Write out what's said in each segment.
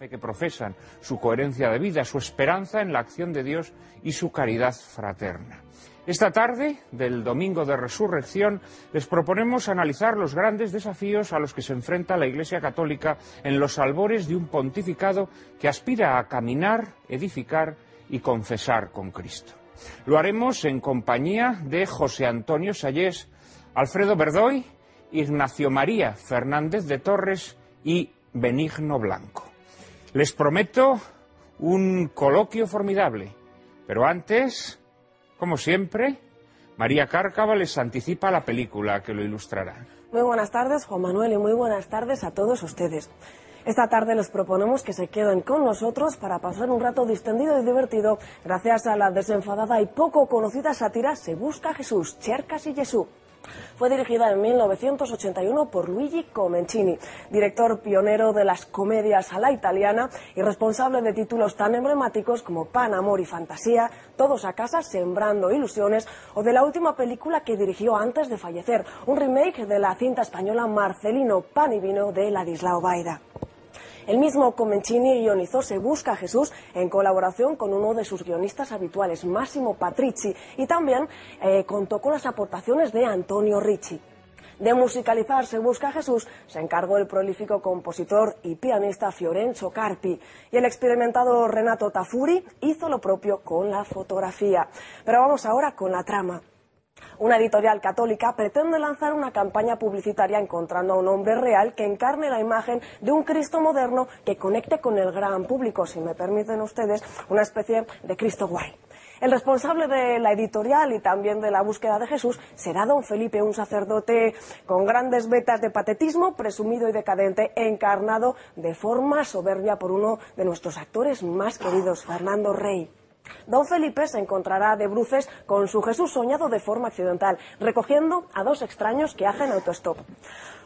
fe que profesan, su coherencia de vida, su esperanza en la acción de Dios y su caridad fraterna. Esta tarde, del Domingo de Resurrección, les proponemos analizar los grandes desafíos a los que se enfrenta la Iglesia Católica en los albores de un pontificado que aspira a caminar, edificar y confesar con Cristo. Lo haremos en compañía de José Antonio Sayés, Alfredo Verdoy, Ignacio María Fernández de Torres y Benigno Blanco. Les prometo un coloquio formidable, pero antes, como siempre, María Cárcava les anticipa la película que lo ilustrará. Muy buenas tardes, Juan Manuel, y muy buenas tardes a todos ustedes. Esta tarde les proponemos que se queden con nosotros para pasar un rato distendido y divertido gracias a la desenfadada y poco conocida sátira Se busca Jesús, Chercas y Jesús. Fue dirigida en 1981 por Luigi Comencini, director pionero de las comedias a la italiana y responsable de títulos tan emblemáticos como Pan, Amor y Fantasía, Todos a casa, Sembrando Ilusiones o de la última película que dirigió antes de fallecer, un remake de la cinta española Marcelino Pan y Vino de Ladislao Baida. El mismo Comencini guionizó Se busca a Jesús en colaboración con uno de sus guionistas habituales, Massimo Patrici, y también eh, contó con las aportaciones de Antonio Ricci. De musicalizar Se busca a Jesús se encargó el prolífico compositor y pianista Fiorenzo Carpi y el experimentado Renato Tafuri hizo lo propio con la fotografía. Pero vamos ahora con la trama. Una editorial católica pretende lanzar una campaña publicitaria encontrando a un hombre real que encarne la imagen de un Cristo moderno que conecte con el gran público, si me permiten ustedes, una especie de Cristo guay. El responsable de la editorial y también de la búsqueda de Jesús será don Felipe, un sacerdote con grandes vetas de patetismo, presumido y decadente, encarnado de forma soberbia por uno de nuestros actores más queridos, Fernando Rey. Don Felipe se encontrará de bruces con su Jesús soñado de forma accidental, recogiendo a dos extraños que hacen autostop.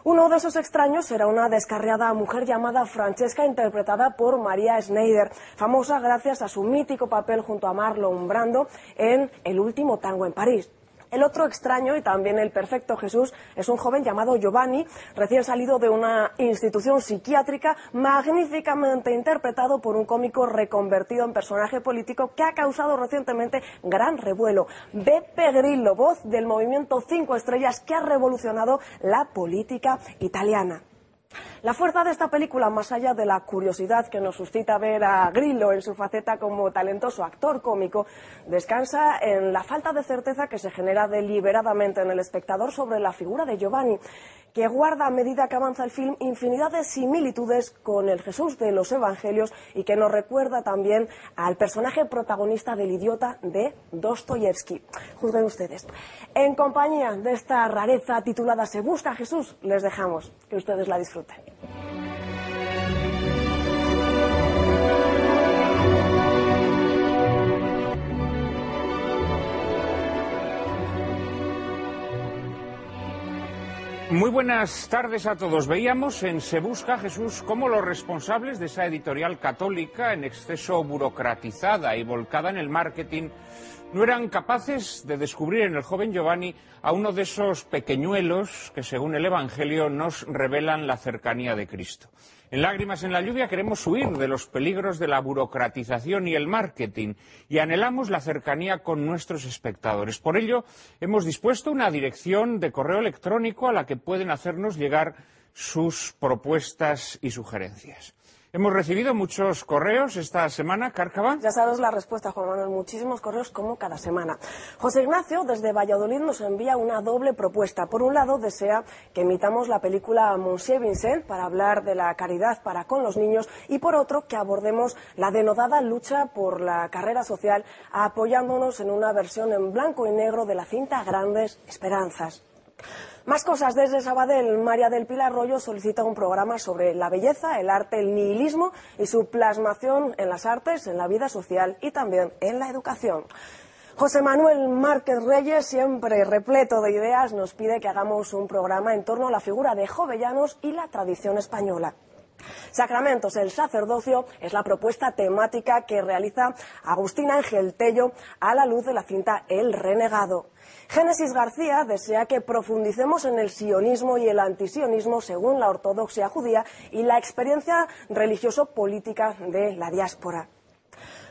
Uno de esos extraños será una descarriada mujer llamada Francesca, interpretada por María Schneider, famosa gracias a su mítico papel junto a Marlon Brando en El último tango en París. El otro extraño y también el perfecto Jesús es un joven llamado Giovanni, recién salido de una institución psiquiátrica, magníficamente interpretado por un cómico reconvertido en personaje político que ha causado recientemente gran revuelo. Beppe Grillo, voz del movimiento Cinco Estrellas que ha revolucionado la política italiana. La fuerza de esta película, más allá de la curiosidad que nos suscita ver a Grillo en su faceta como talentoso actor cómico, descansa en la falta de certeza que se genera deliberadamente en el espectador sobre la figura de Giovanni, que guarda a medida que avanza el film infinidad de similitudes con el Jesús de los Evangelios y que nos recuerda también al personaje protagonista del idiota de Dostoyevsky. Juzguen ustedes. En compañía de esta rareza titulada Se busca Jesús, les dejamos que ustedes la disfruten. Muy buenas tardes a todos. Veíamos en Se Busca Jesús cómo los responsables de esa editorial católica, en exceso burocratizada y volcada en el marketing, no eran capaces de descubrir en el joven Giovanni a uno de esos pequeñuelos que, según el Evangelio, nos revelan la cercanía de Cristo. En Lágrimas en la lluvia queremos huir de los peligros de la burocratización y el marketing y anhelamos la cercanía con nuestros espectadores. Por ello, hemos dispuesto una dirección de correo electrónico a la que pueden hacernos llegar sus propuestas y sugerencias. Hemos recibido muchos correos esta semana, Cárcava. Ya sabes la respuesta, Juan Manuel. Muchísimos correos como cada semana. José Ignacio, desde Valladolid, nos envía una doble propuesta. Por un lado, desea que emitamos la película Monsieur Vincent para hablar de la caridad para con los niños y, por otro, que abordemos la denodada lucha por la carrera social apoyándonos en una versión en blanco y negro de la cinta Grandes Esperanzas. Más cosas desde Sabadell. María del Pilar Arroyo solicita un programa sobre la belleza, el arte, el nihilismo y su plasmación en las artes, en la vida social y también en la educación. José Manuel Márquez Reyes, siempre repleto de ideas, nos pide que hagamos un programa en torno a la figura de Jovellanos y la tradición española. Sacramentos, el sacerdocio, es la propuesta temática que realiza Agustín Ángel Tello a la luz de la cinta El Renegado. Génesis García desea que profundicemos en el sionismo y el antisionismo según la ortodoxia judía y la experiencia religioso-política de la diáspora.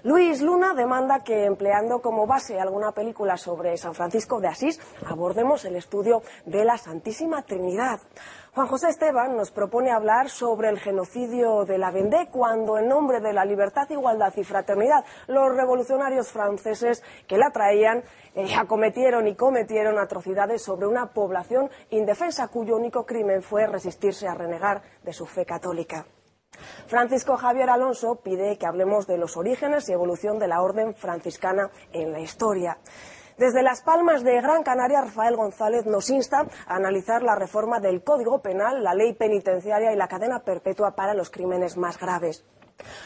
Luis Luna demanda que, empleando como base alguna película sobre San Francisco de Asís, abordemos el estudio de la Santísima Trinidad. Juan José Esteban nos propone hablar sobre el genocidio de la Vendée cuando, en nombre de la libertad, igualdad y fraternidad, los revolucionarios franceses que la traían eh, acometieron y cometieron atrocidades sobre una población indefensa cuyo único crimen fue resistirse a renegar de su fe católica. Francisco Javier Alonso pide que hablemos de los orígenes y evolución de la orden franciscana en la historia. Desde Las Palmas de Gran Canaria, Rafael González nos insta a analizar la reforma del Código Penal, la ley penitenciaria y la cadena perpetua para los crímenes más graves.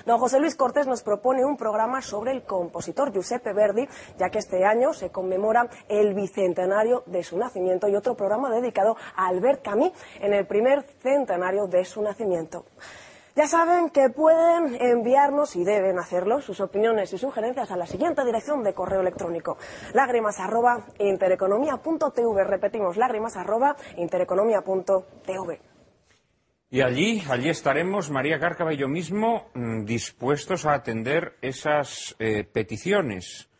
Don José Luis Cortés nos propone un programa sobre el compositor Giuseppe Verdi, ya que este año se conmemora el bicentenario de su nacimiento y otro programa dedicado a Albert Camus en el primer centenario de su nacimiento. Ya saben que pueden enviarnos, y deben hacerlo, sus opiniones y sugerencias a la siguiente dirección de correo electrónico. Lágrimas arroba intereconomía.tv. Repetimos, lágrimas arroba intereconomía.tv. Y allí, allí estaremos, María Cárcava y yo mismo, mm, dispuestos a atender esas eh, peticiones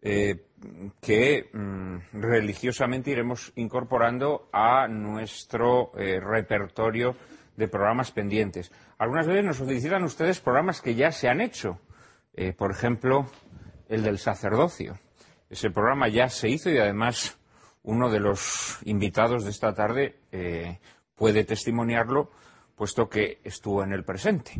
eh, que mm, religiosamente iremos incorporando a nuestro eh, repertorio de programas pendientes. Algunas veces nos solicitan ustedes programas que ya se han hecho. Eh, por ejemplo, el del sacerdocio. Ese programa ya se hizo y además uno de los invitados de esta tarde eh, puede testimoniarlo, puesto que estuvo en el presente.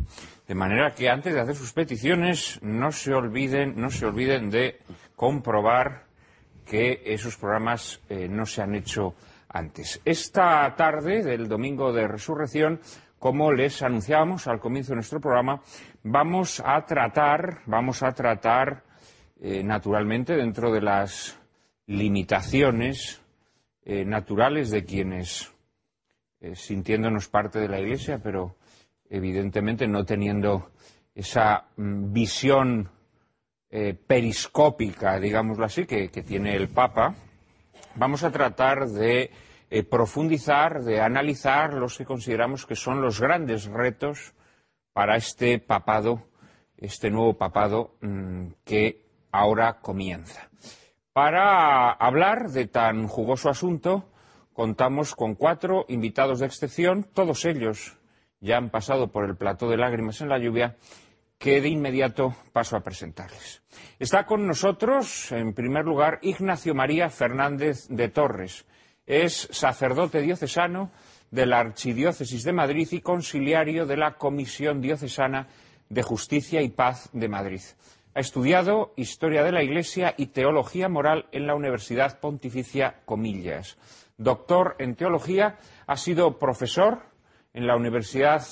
De manera que antes de hacer sus peticiones no se olviden, no se olviden de comprobar que esos programas eh, no se han hecho antes. Esta tarde del domingo de resurrección, como les anunciábamos al comienzo de nuestro programa, vamos a tratar, vamos a tratar eh, naturalmente dentro de las limitaciones eh, naturales de quienes, eh, sintiéndonos parte de la Iglesia, pero evidentemente no teniendo esa mm, visión periscópica, digámoslo así, que tiene el Papa, vamos a tratar de eh, profundizar, de analizar los que consideramos que son los grandes retos para este papado, este nuevo papado mm, que ahora comienza. Para hablar de tan jugoso asunto, contamos con cuatro invitados de excepción, todos ellos ya han pasado por el plató de lágrimas en la lluvia, que de inmediato paso a presentarles. Está con nosotros, en primer lugar, Ignacio María Fernández de Torres. Es sacerdote diocesano de la Archidiócesis de Madrid y conciliario de la Comisión Diocesana de Justicia y Paz de Madrid. Ha estudiado Historia de la Iglesia y Teología Moral en la Universidad Pontificia Comillas. Doctor en Teología, ha sido profesor en la Universidad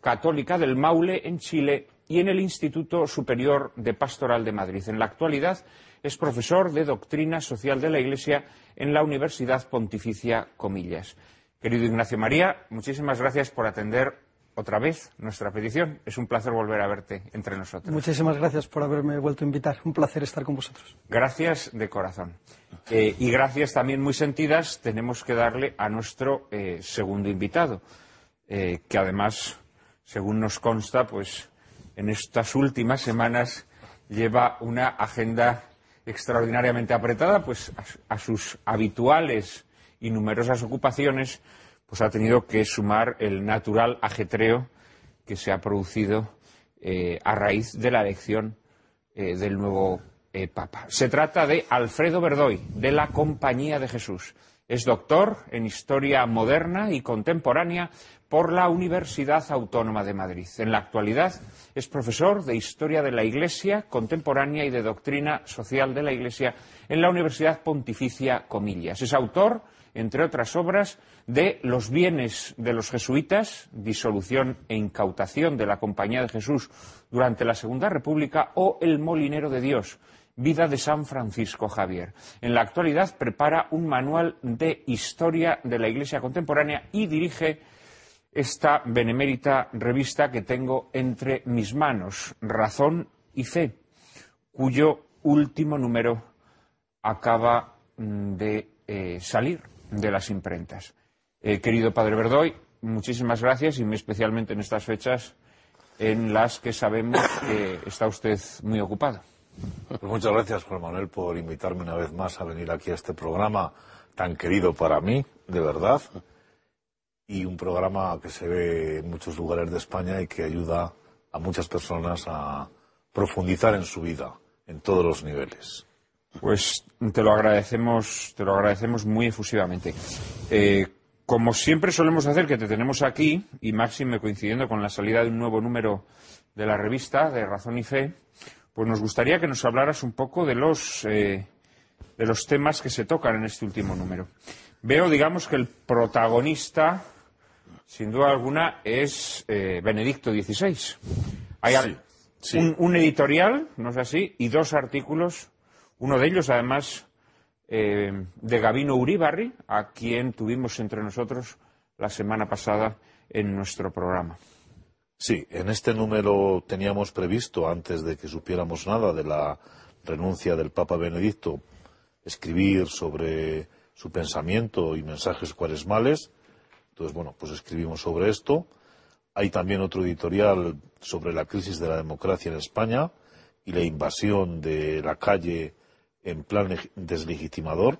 Católica del Maule en Chile y en el Instituto Superior de Pastoral de Madrid. En la actualidad es profesor de Doctrina Social de la Iglesia en la Universidad Pontificia Comillas. Querido Ignacio María, muchísimas gracias por atender otra vez nuestra petición. Es un placer volver a verte entre nosotros. Muchísimas gracias por haberme vuelto a invitar. Un placer estar con vosotros. Gracias de corazón. Eh, y gracias también muy sentidas tenemos que darle a nuestro eh, segundo invitado, eh, que además, según nos consta, pues en estas últimas semanas lleva una agenda extraordinariamente apretada, pues a, sus habituales y numerosas ocupaciones, pues ha tenido que sumar el natural ajetreo que se ha producido eh, a raíz de la elección eh, del nuevo eh, Papa. Se trata de Alfredo Verdoy, de la Compañía de Jesús. Es doctor en Historia Moderna y Contemporánea por la Universidad Autónoma de Madrid. En la actualidad es profesor de Historia de la Iglesia Contemporánea y de Doctrina Social de la Iglesia en la Universidad Pontificia Comillas. Es autor, entre otras obras, de Los bienes de los jesuitas, disolución e incautación de la Compañía de Jesús durante la Segunda República, o El Molinero de Dios, Vida de San Francisco Javier. En la actualidad prepara un manual de historia de la Iglesia contemporánea y dirige esta benemérita revista que tengo entre mis manos, Razón y Fe, cuyo último número acaba mm, de eh, salir de las imprentas. Eh, querido Padre Verdoy, muchísimas gracias y muy especialmente en estas fechas en las que sabemos que está usted muy ocupado. Muchas gracias, Juan Manuel, por invitarme una vez más a venir aquí a este programa tan querido para mí, de verdad, y un programa que se ve en muchos lugares de España y que ayuda a muchas personas a profundizar en su vida, en todos los niveles. Pues te lo agradecemos, te lo agradecemos muy efusivamente. Eh, como siempre solemos hacer, que te tenemos aquí, y máxime coincidiendo con la salida de un nuevo número de la revista, de Razón y Fe, pues nos gustaría que nos hablaras un poco de los, eh, de los temas que se tocan en este último número. Veo, digamos, que el protagonista, sin duda alguna, es eh, Benedicto XVI. Hay Un, un, editorial, ¿no es así? Y dos artículos, uno de ellos, además, eh, de Gabino Uribarri, a quien tuvimos entre nosotros la semana pasada en nuestro programa. Sí, en este número teníamos previsto, antes de que supiéramos nada de la renuncia del Papa Benedicto, escribir sobre su pensamiento y mensajes cuaresmales. Entonces, bueno, pues escribimos sobre esto. Hay también otro editorial sobre la crisis de la democracia en España y la invasión de la calle en plan deslegitimador,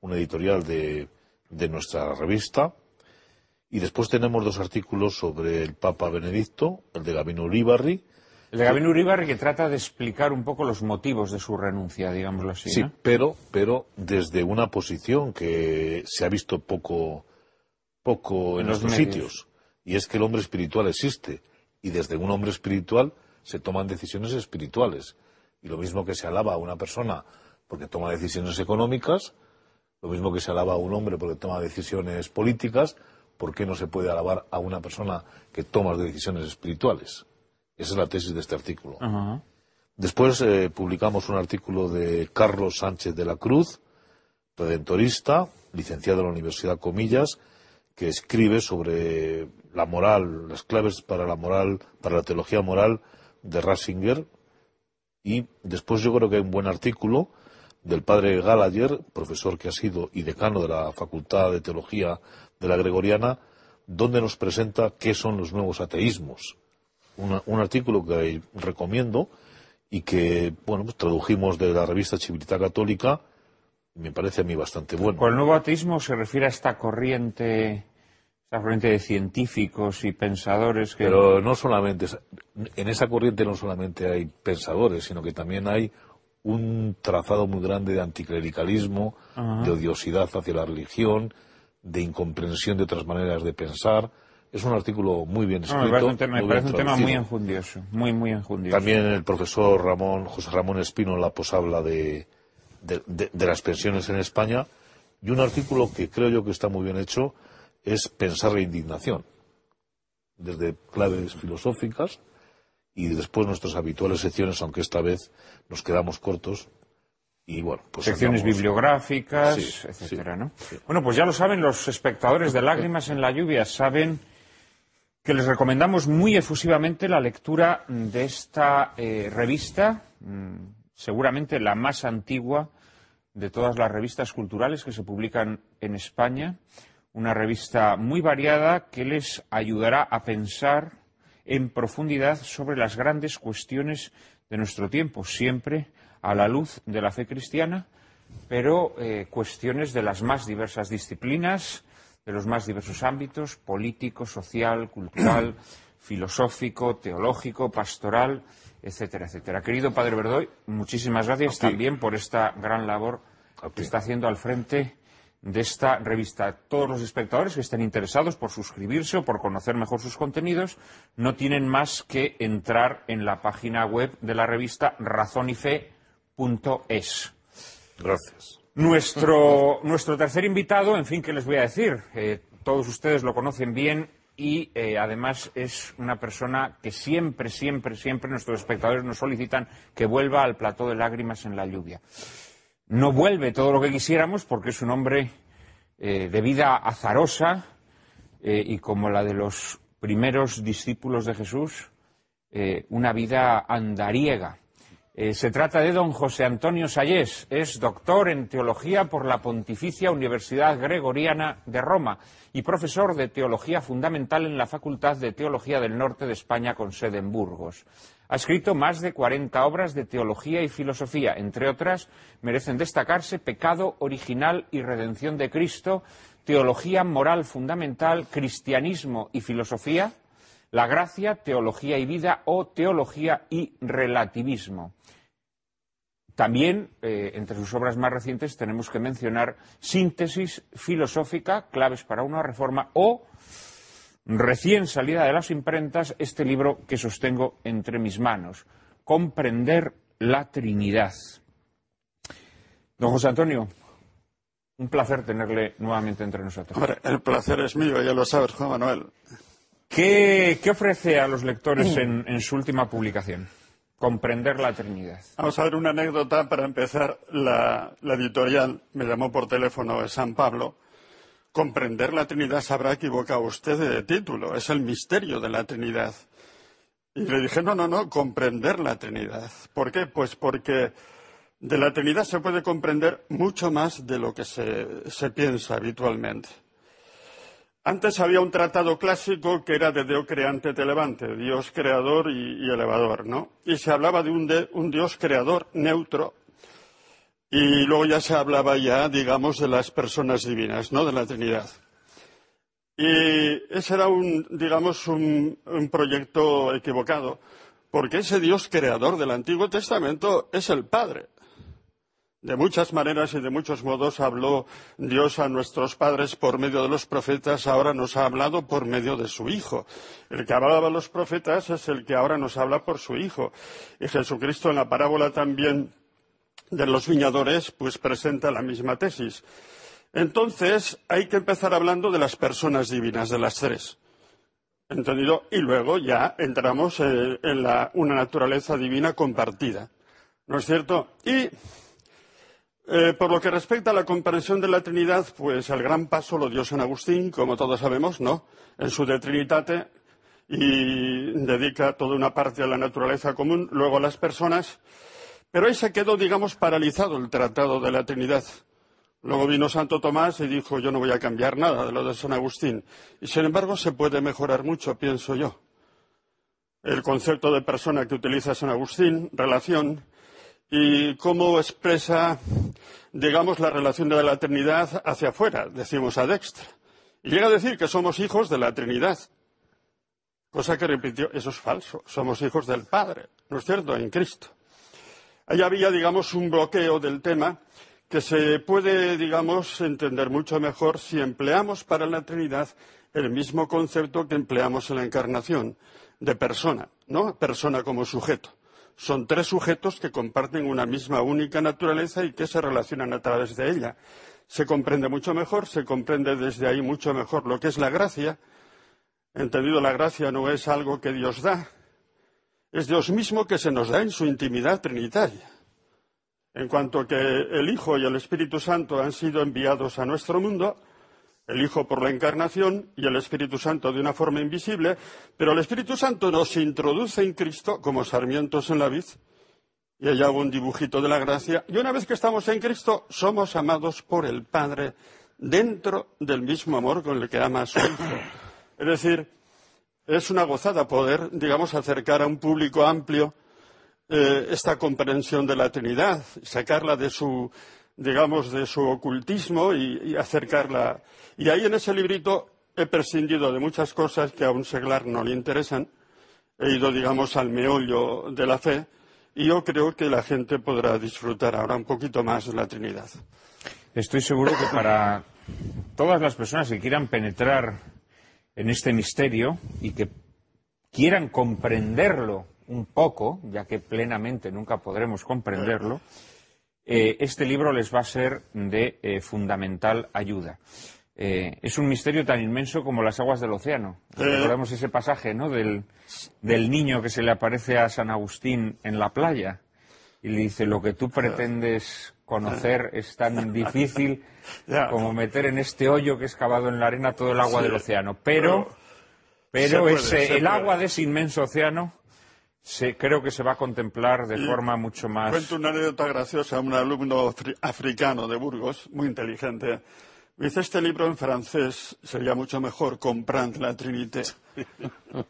un editorial de, de nuestra revista. Y después tenemos dos artículos sobre el Papa Benedicto, el de Gabino Uribarri. El de Gabino Uribarri que trata de explicar un poco los motivos de su renuncia, digámoslo así. Sí, pero, pero desde una posición que se ha visto poco, poco en, los sitios. Y es que el hombre espiritual existe. Y desde un hombre espiritual se toman decisiones espirituales. Y lo mismo que se alaba a una persona porque toma decisiones económicas, lo mismo que se alaba a un hombre porque toma decisiones políticas, ¿por qué no se puede alabar a una persona que toma decisiones espirituales? Esa es la tesis de este artículo. Después eh, publicamos un artículo de Carlos Sánchez de la Cruz, redentorista, licenciado en la Universidad Comillas, que escribe sobre la moral, las claves para la moral, para la teología moral de Ratzinger. Y después yo creo que hay un buen artículo del padre Gallagher, profesor que ha sido y decano de la Facultad de Teología de la Gregoriana, donde nos presenta qué son los nuevos ateísmos. un artículo que recomiendo y que, bueno, pues tradujimos de la revista Civilidad Católica, me parece a mí bastante bueno. Con el nuevo ateísmo se refiere a esta corriente, esta corriente de científicos y pensadores que... Pero no solamente, en esa corriente no solamente hay pensadores, sino que también hay un trazado muy grande de anticlericalismo, de odiosidad hacia la religión, de incomprensión de otras maneras de pensar. Es un artículo muy bien escrito. me parece un, tema, muy enjundioso, muy, muy enjundioso. También el profesor Ramón, José Ramón Espino en la posabla de, de, las pensiones en España. Y un artículo que creo yo que está muy bien hecho es Pensar la indignación. Desde claves filosóficas y después nuestras habituales secciones, aunque esta vez nos quedamos cortos, y bueno, pues secciones bibliográficas, etcétera, ¿no? Bueno, pues ya lo saben los espectadores de Lágrimas en la lluvia, saben que les recomendamos muy efusivamente la lectura de esta eh, revista, mm, seguramente la más antigua de todas las revistas culturales que se publican en España, una revista muy variada que les ayudará a pensar en profundidad sobre las grandes cuestiones de nuestro tiempo, siempre a la luz de la fe cristiana, pero eh, cuestiones de las más diversas disciplinas, de los más diversos ámbitos, político, social, cultural, filosófico, teológico, pastoral, etcétera, etcétera. Querido Padre Verdoy, muchísimas gracias también por esta gran labor que está haciendo al frente de esta revista. Todos los espectadores que estén interesados por suscribirse o por conocer mejor sus contenidos no tienen más que entrar en la página web de la revista razonife.es. Gracias. Nuestro, nuestro tercer invitado, en fin, ¿qué les voy a decir? Eh, todos ustedes lo conocen bien y eh, además es una persona que siempre, siempre, siempre nuestros espectadores nos solicitan que vuelva al plató de lágrimas en la lluvia. No vuelve todo lo que quisiéramos porque es un hombre eh, de vida azarosa y como la de los primeros discípulos de Jesús, una vida andariega. Eh, se trata de don José Antonio Sayés. Es doctor en teología por la Pontificia Universidad Gregoriana de Roma y profesor de teología fundamental en la Facultad de Teología del Norte de España con sede en Burgos. Ha escrito más de 40 obras de teología y filosofía. Entre otras, merecen destacarse Pecado original y redención de Cristo, Teología moral fundamental, Cristianismo y filosofía, La gracia, Teología y vida o Teología y relativismo. También, eh, entre sus obras más recientes, tenemos que mencionar Síntesis filosófica, claves para una reforma o, recién salida de las imprentas, este libro que sostengo entre mis manos, Comprender la Trinidad. Don José Antonio, un placer tenerle nuevamente entre nosotros. Hombre, el placer es mío, ya lo sabes, Juan Manuel. ¿Qué, ofrece a los lectores en su última publicación? comprender la Trinidad. Vamos a ver una anécdota para empezar. La, editorial me llamó por teléfono de San Pablo. Comprender la Trinidad se habrá equivocado usted de título. Es el misterio de la Trinidad. Y le dije, no, no, no, comprender la Trinidad. ¿Por qué? Pues porque de la Trinidad se puede comprender mucho más de lo que se piensa habitualmente. Antes había un tratado clásico que era de Deo creante te levante, Dios creador y, elevador, ¿no? Y se hablaba de un, Dios creador neutro y luego ya se hablaba ya, digamos, de las personas divinas, ¿no? De la Trinidad. Y ese era un, digamos, un proyecto equivocado, porque ese Dios creador del Antiguo Testamento es el Padre. De muchas maneras y de muchos modos habló Dios a nuestros padres por medio de los profetas, ahora nos ha hablado por medio de su Hijo. El que hablaba a los profetas es el que ahora nos habla por su Hijo. Y Jesucristo en la parábola también de los viñadores, pues presenta la misma tesis. Entonces, hay que empezar hablando de las personas divinas, de las tres. ¿Entendido? Y luego ya entramos eh, en una naturaleza divina compartida. ¿No es cierto? Y eh, por lo que respecta a la comprensión de la Trinidad, pues el gran paso lo dio San Agustín, como todos sabemos, ¿no? En su De Trinitate, y dedica toda una parte a la naturaleza común, luego a las personas, pero ahí se quedó, digamos, paralizado el tratado de la Trinidad. Luego vino Santo Tomás y dijo, yo no voy a cambiar nada de lo de San Agustín. Y sin embargo se puede mejorar mucho, pienso yo. El concepto de persona que utiliza San Agustín, relación, y cómo expresa, digamos, la relación de la Trinidad hacia afuera, decimos a Dextra. Y llega a decir que somos hijos de la Trinidad. Cosa que repitió, eso es falso, somos hijos del Padre, ¿no es cierto?, en Cristo. Ahí había, digamos, un bloqueo del tema que se puede, digamos, entender mucho mejor si empleamos para la Trinidad el mismo concepto que empleamos en la encarnación, de persona, ¿no? Persona como sujeto son tres sujetos que comparten una misma única naturaleza y que se relacionan a través de ella. Se comprende mucho mejor, se comprende desde ahí mucho mejor lo que es la gracia. Entendido, la gracia no es algo que Dios da, es Dios mismo que se nos da en su intimidad trinitaria. En cuanto que el Hijo y el Espíritu Santo han sido enviados a nuestro mundo, el Hijo por la encarnación y el Espíritu Santo de una forma invisible, pero el Espíritu Santo nos introduce en Cristo como sarmientos en la vid, y allá hago un dibujito de la gracia, y una vez que estamos en Cristo, somos amados por el Padre dentro del mismo amor con el que ama a su Hijo. Es decir, es una gozada poder, digamos, acercar a un público amplio eh, esta comprensión de la Trinidad, sacarla de su digamos, de su ocultismo y, acercarla. Y ahí en ese librito he prescindido de muchas cosas que a un seglar no le interesan. He ido, digamos, al meollo de la fe y yo creo que la gente podrá disfrutar ahora un poquito más de la Trinidad. Estoy seguro que para todas las personas que quieran penetrar en este misterio y que quieran comprenderlo un poco, ya que plenamente nunca podremos comprenderlo, eh, este libro les va a ser de eh, fundamental ayuda. Eh, es un misterio tan inmenso como las aguas del océano. Recordemos ese pasaje ¿no? del, del niño que se le aparece a San Agustín en la playa y le dice, lo que tú pretendes conocer es tan difícil como meter en este hoyo que es cavado en la arena todo el agua del océano. Pero, pero ese, el agua de ese inmenso océano se, creo que se va a contemplar de forma mucho más. Cuento una anécdota graciosa. Un alumno africano de Burgos, muy inteligente, Dice, este libro en francés sería mucho mejor, Comprendre la Trinité.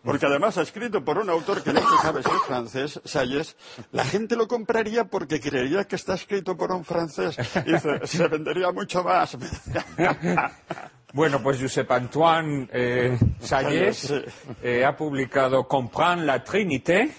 Porque además ha escrito por un autor que no se sabe si es francés, Salles. La gente lo compraría porque creería que está escrito por un francés. Dice, se vendería mucho más. Bueno, pues Josep Antoine eh, Salles eh, ha publicado Comprendre la Trinité.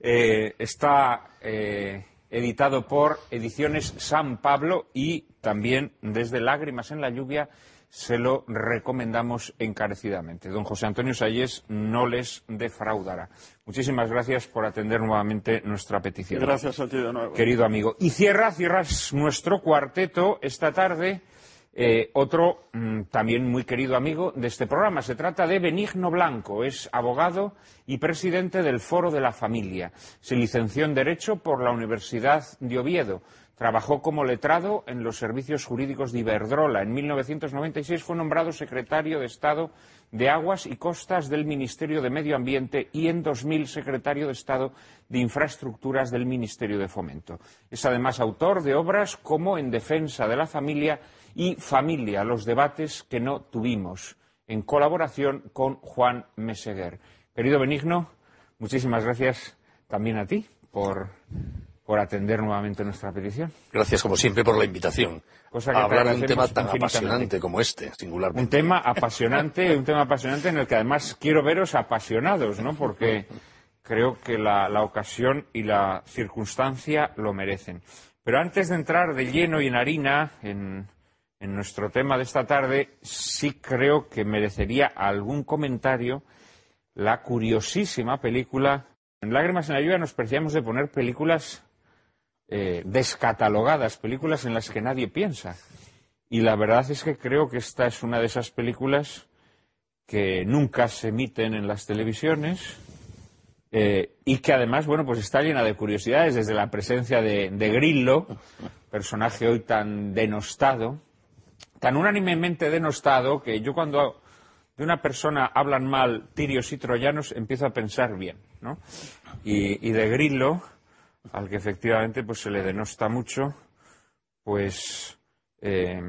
Eh, está eh, editado por Ediciones San Pablo y también desde Lágrimas en la Lluvia se lo recomendamos encarecidamente. Don José Antonio Sayés no les defraudará. Muchísimas gracias por atender nuevamente nuestra petición. Gracias a ti de nuevo. Querido amigo. Y cierra, cierras nuestro cuarteto esta tarde eh, otro mm, también muy querido amigo de este programa. Se trata de Benigno Blanco. Es abogado y presidente del Foro de la Familia. Se licenció en Derecho por la Universidad de Oviedo. Trabajó como letrado en los servicios jurídicos de Iberdrola. En 1996 fue nombrado secretario de Estado de Aguas y Costas del Ministerio de Medio Ambiente y en 2000 secretario de Estado de Infraestructuras del Ministerio de Fomento. Es además autor de obras como En defensa de la familia y Familia, los debates que no tuvimos, en colaboración con Juan Meseguer. Querido Benigno, muchísimas gracias también a ti por, por atender nuevamente nuestra petición. Gracias, como siempre, por la invitación. a hablar de un tema tan apasionante como este, singularmente. Un tema apasionante, un tema apasionante en el que además quiero veros apasionados, ¿no? Porque creo que la, la ocasión y la circunstancia lo merecen. Pero antes de entrar de lleno y en harina en, en nuestro tema de esta tarde, sí creo que merecería algún comentario la curiosísima película. En Lágrimas en la lluvia nos preciamos de poner películas eh, descatalogadas, películas en las que nadie piensa. Y la verdad es que creo que esta es una de esas películas que nunca se emiten en las televisiones eh, y que además, bueno, pues está llena de curiosidades, desde la presencia de, de Grillo, personaje hoy tan denostado, tan unánimemente denostado que yo cuando de una persona hablan mal tirios y troyanos empiezo a pensar bien, ¿no? Y, de Grillo, al que efectivamente pues se le denosta mucho, pues eh,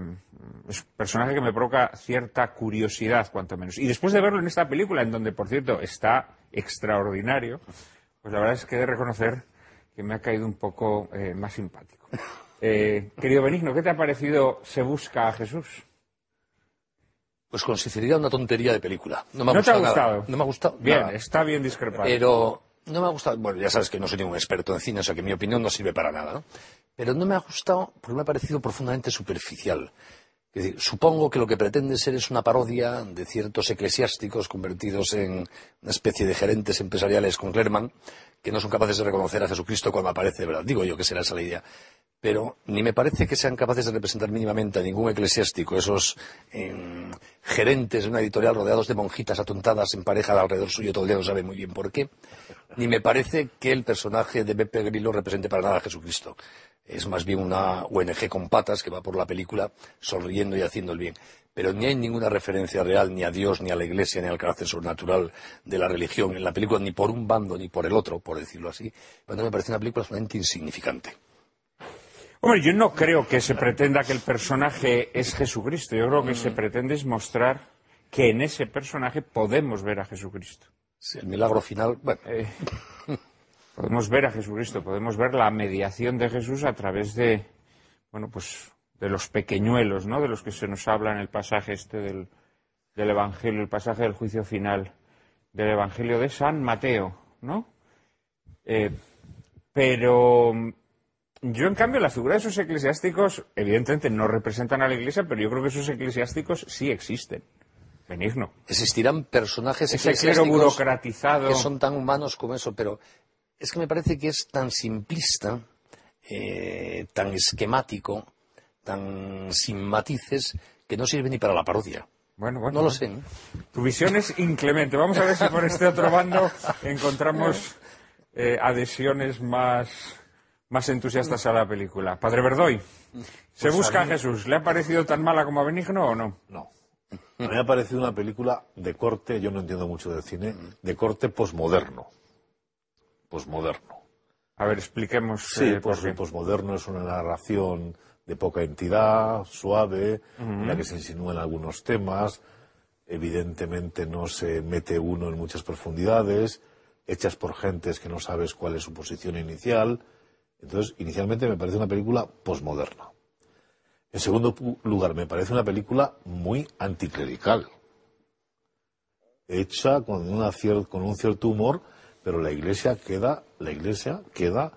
es un personaje que me provoca cierta curiosidad, cuanto menos. Y después de verlo en esta película, en donde, por cierto, está extraordinario, pues la verdad es que he de reconocer que me ha caído un poco eh, más simpático. Eh, querido Benigno, ¿qué te ha parecido Se busca a Jesús? Pues consideraría una tontería de película. No me ha, gustado, te ha gustado. No me ha gustado. Bien, está bien discrepado. Pero no me ha gustado. Bueno, ya sabes que no soy ningún experto en cine, o sea que mi opinión no sirve para nada. ¿no? Pero no me ha gustado porque me ha parecido profundamente superficial. Es decir, supongo que lo que pretende ser es una parodia de ciertos eclesiásticos convertidos en una especie de gerentes empresariales con Clerman, que no son capaces de reconocer a Jesucristo cuando aparece, ¿verdad? Digo yo que será esa la idea pero ni me parece que sean capaces de representar mínimamente a ningún eclesiástico, esos em, gerentes de una editorial rodeados de monjitas atontadas en pareja alrededor suyo, todo el día no sabe muy bien por qué, ni me parece que el personaje de Beppe Grillo represente para nada a Jesucristo. Es más bien una ONG con patas que va por la película sonriendo y haciendo el bien. Pero ni hay ninguna referencia real ni a Dios, ni a la Iglesia, ni al carácter sobrenatural de la religión en la película, ni por un bando ni por el otro, por decirlo así. Cuando me parece una película absolutamente insignificante. Hombre, yo no creo que se pretenda que el personaje es Jesucristo. Yo creo que se pretende es mostrar que en ese personaje podemos ver a Jesucristo. Sí, el milagro final. Bueno. Eh, podemos ver a Jesucristo, podemos ver la mediación de Jesús a través de, bueno, pues de los pequeñuelos, ¿no? De los que se nos habla en el pasaje este del, del Evangelio, el pasaje del juicio final del Evangelio de San Mateo, ¿no? Eh, pero Yo, en cambio, la figura de esos eclesiásticos, evidentemente no representan a la Iglesia, pero yo creo que esos eclesiásticos sí existen. Benigno. Existirán personajes Ese eclesiásticos burocratizado. que son tan humanos como eso, pero es que me parece que es tan simplista, eh, tan esquemático, tan sin matices, que no sirve ni para la parodia. Bueno, bueno. No lo sé. Tu visión es inclemente. Vamos a ver si por este otro bando encontramos eh, adhesiones más, más entusiastas a la película. Padre Verdoy, ¿se Pues busca a Jesús? ¿Le ha parecido tan mala como a Benigno o no? No. Me ha parecido una película de corte, yo no entiendo mucho de cine, de corte posmoderno. Posmoderno. A ver, expliquemos. Sí, eh, pues posmoderno es una narración de poca entidad, suave, en la que se insinúan algunos temas. Evidentemente no se mete uno en muchas profundidades, hechas por gentes que no sabes cuál es su posición inicial. Entonces, inicialmente me parece una película posmoderna. En segundo lugar, me parece una película muy anticlerical. Hecha con, una cier- con un cierto humor, pero la iglesia queda, la iglesia queda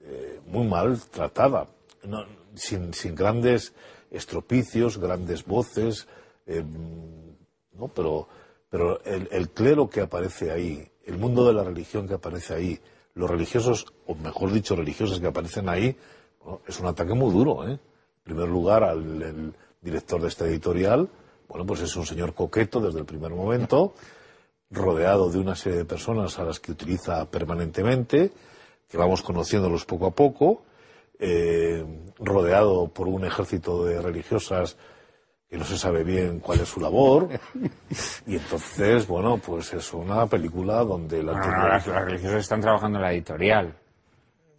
eh, muy mal tratada, No, sin, grandes estropicios, grandes voces, eh, ¿no? pero, pero el, el clero que aparece ahí, el mundo de la religión que aparece ahí, los religiosos, o mejor dicho, religiosas que aparecen ahí, bueno, es un ataque muy duro. ¿eh? En primer lugar, al el director de esta editorial, bueno, pues es un señor coqueto desde el primer momento, rodeado de una serie de personas a las que utiliza permanentemente, que vamos conociéndolos poco a poco, eh, rodeado por un ejército de religiosas que no se sabe bien cuál es su labor, y entonces, bueno, pues es una película donde la Bueno, no, las, las religiosas están trabajando en la editorial.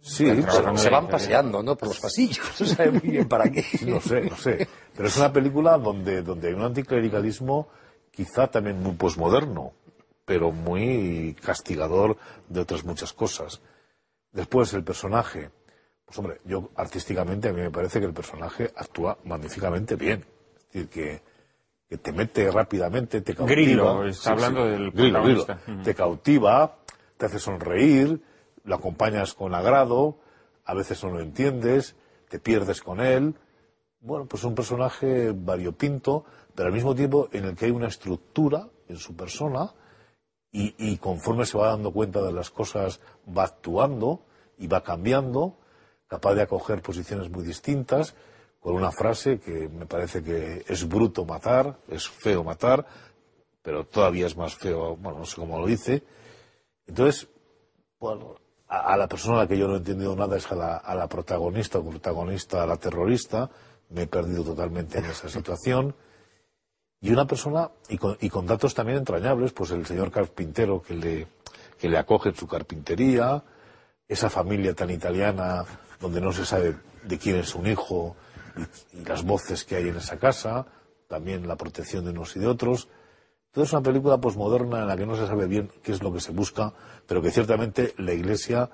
Sí, pero- Se van paseando, ¿no? Por los pasillos. No se sabe muy bien para qué. No sé, no sé. Pero es una película donde, donde hay un anticlericalismo quizá también muy posmoderno, pero muy castigador de otras muchas cosas. Después, el personaje. Pues hombre, yo artísticamente a mí me parece que el personaje actúa magníficamente bien. Es decir, que, que te mete rápidamente, te cautiva. Grillo, está hablando del Grillo. Te cautiva, te hace sonreír, lo acompañas con agrado, a veces no lo entiendes, te pierdes con él. Bueno, pues un personaje variopinto, pero al mismo tiempo en el que hay una estructura en su persona y, y conforme se va dando cuenta de las cosas va actuando y va cambiando, capaz de acoger posiciones muy distintas, con una frase que me parece que es bruto matar, es feo matar, pero todavía es más feo, bueno, no sé cómo lo dice. Entonces, bueno, a, la persona a la que yo no he entendido nada es a la, a la protagonista o protagonista, a la terrorista, me he perdido totalmente en esa situación. Y una persona, y con, y con datos también entrañables, pues el señor carpintero que le, que le acoge en su carpintería, esa familia tan italiana donde no se sabe de quién es un hijo y, las voces que hay en esa casa, también la protección de unos y de otros. Entonces es una película posmoderna en la que no se sabe bien qué es lo que se busca, pero que ciertamente la Iglesia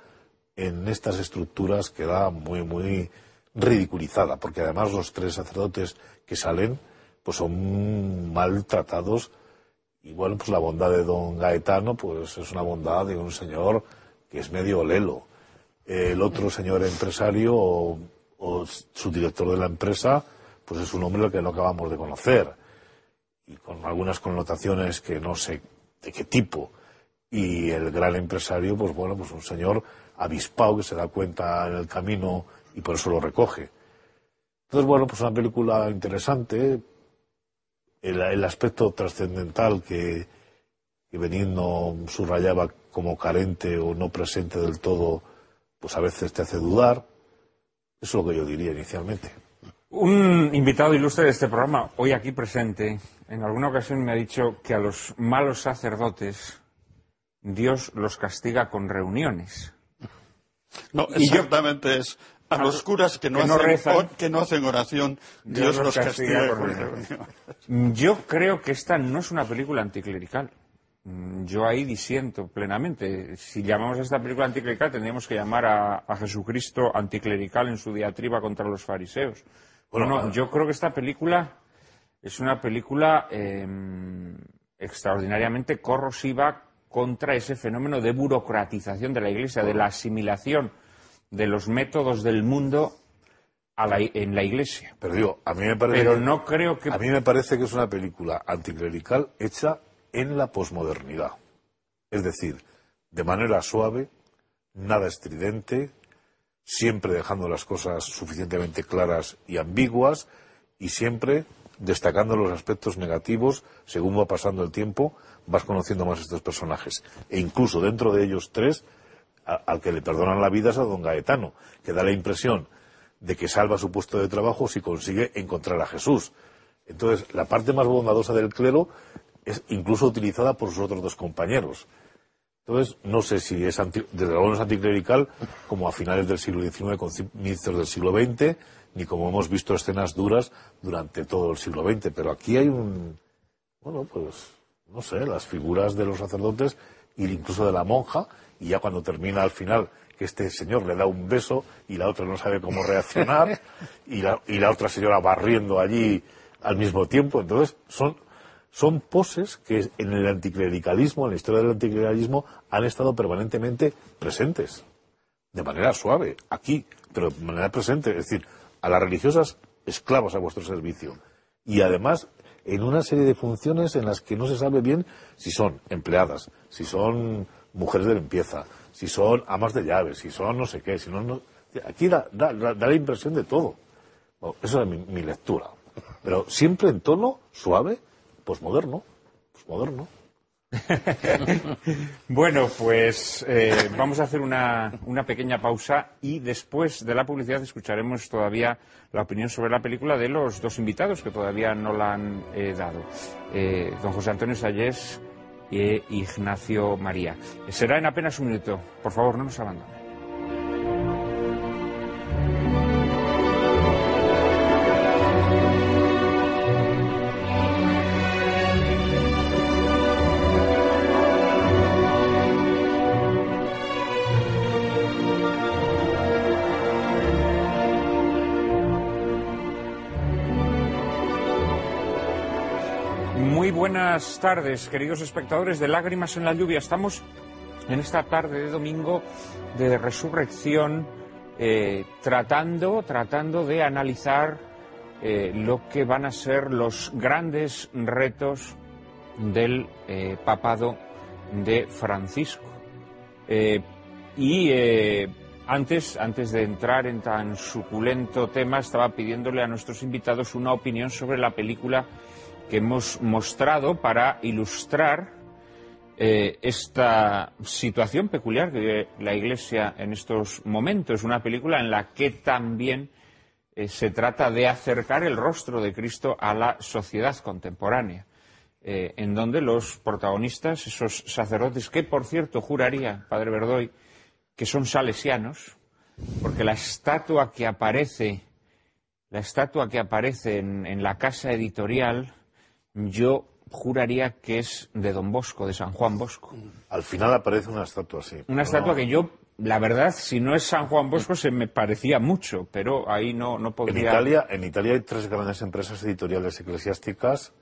en estas estructuras queda muy, muy ridiculizada, porque además los tres sacerdotes que salen pues son maltratados y bueno, pues la bondad de don Gaetano pues es una bondad de un señor que es medio lelo. El otro señor empresario o, o su director de la empresa pues es un hombre al que no acabamos de conocer y con algunas connotaciones que no sé de qué tipo. Y el gran empresario, pues bueno, pues un señor avispado que se da cuenta en el camino y por eso lo recoge. Entonces, bueno, pues una película interesante. El, el aspecto trascendental que, que Benigno subrayaba como carente o no presente del todo, pues a veces te hace dudar. Eso es lo que yo diría inicialmente. Un invitado ilustre de este programa, hoy aquí presente, en alguna ocasión me ha dicho que a los malos sacerdotes Dios los castiga con reuniones. No, yo- exactamente es a los curas que no, que no hacen, rezan. o- que no hacen oración, Dios, los castiga con reuniones. Yo creo que esta no es una película anticlerical. Mm, Yo ahí disiento plenamente. Si llamamos a esta película anticlerical, tendríamos que llamar a, a Jesucristo anticlerical en su diatriba contra los fariseos. Bueno, no, yo creo que esta película es una película eh, extraordinariamente corrosiva contra ese fenómeno de burocratización de la Iglesia, de la asimilación de los métodos del mundo en la Iglesia. Pero digo, a mí me parece. Pero no creo que. A mí me parece que es una película anticlerical hecha en la posmodernidad. Es decir, de manera suave, nada estridente, siempre dejando las cosas suficientemente claras y ambiguas y siempre destacando los aspectos negativos según va pasando el tiempo, vas conociendo más estos personajes. E incluso dentro de ellos tres, al que le perdonan la vida es a don Gaetano, que da la impresión de que salva su puesto de trabajo si consigue encontrar a Jesús. Entonces, la parte más bondadosa del clero es incluso utilizada por sus otros dos compañeros. Entonces, no sé si es desde luego es anticlerical como a finales del siglo XIX con ministros del siglo XX, ni como hemos visto escenas duras durante todo el siglo XX. Pero aquí hay un, bueno, pues, no sé, las figuras de los sacerdotes e incluso de la monja, y ya cuando termina al final que este señor le da un beso y la otra no sabe cómo reaccionar, y la, y la otra señora va riendo allí al mismo tiempo. Entonces, son son poses que en el anticlericalismo, en la historia del anticlericalismo, han estado permanentemente presentes, de manera suave, aquí, pero de manera presente, es decir, a las religiosas esclavas a vuestro servicio. Y además, en una serie de funciones en las que no se sabe bien si son empleadas, si son mujeres de limpieza, si son amas de llaves, si son no sé qué, si no, aquí da, la impresión de todo. eso es mi lectura. Pero siempre en tono suave, posmoderno, posmoderno. bueno, pues eh, vamos a hacer una, pequeña pausa y después de la publicidad escucharemos todavía la opinión sobre la película de los dos invitados que todavía no la han eh, dado, eh, don José Antonio Sayés e Ignacio María. Será en apenas un minuto. Por favor, no nos abandonen. Buenas tardes, queridos espectadores de Lágrimas en la Lluvia. Estamos en esta tarde de domingo de resurrección eh, tratando, tratando de analizar eh, lo que van a ser los grandes retos del eh, papado de Francisco. y antes, antes de entrar en tan suculento tema, estaba pidiéndole a nuestros invitados una opinión sobre la película que hemos mostrado para ilustrar eh, esta situación peculiar que vive la Iglesia en estos momentos. Una película en la que también eh, se trata de acercar el rostro de Cristo a la sociedad contemporánea, eh, en donde los protagonistas, esos sacerdotes, que por cierto juraría, Padre Verdoy, que son salesianos, porque la estatua que aparece, la estatua que aparece en la casa editorial, yo juraría que es de Don Bosco, de San Juan Bosco. Al final aparece una estatua así. Una estatua que yo, la verdad, si no es San Juan Bosco, se me parecía mucho, pero ahí no, no podría... En Italia, en Italia hay tres grandes empresas editoriales eclesiásticas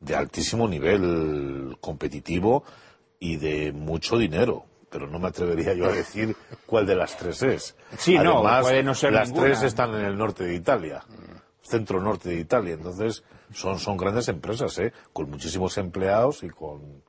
de altísimo nivel competitivo y de mucho dinero pero no me atrevería yo a decir cuál de las tres es. Sí, no, puede no ser las tres están en el norte de Italia, centro norte de Italia, entonces son, son grandes empresas, ¿eh? con muchísimos empleados y con,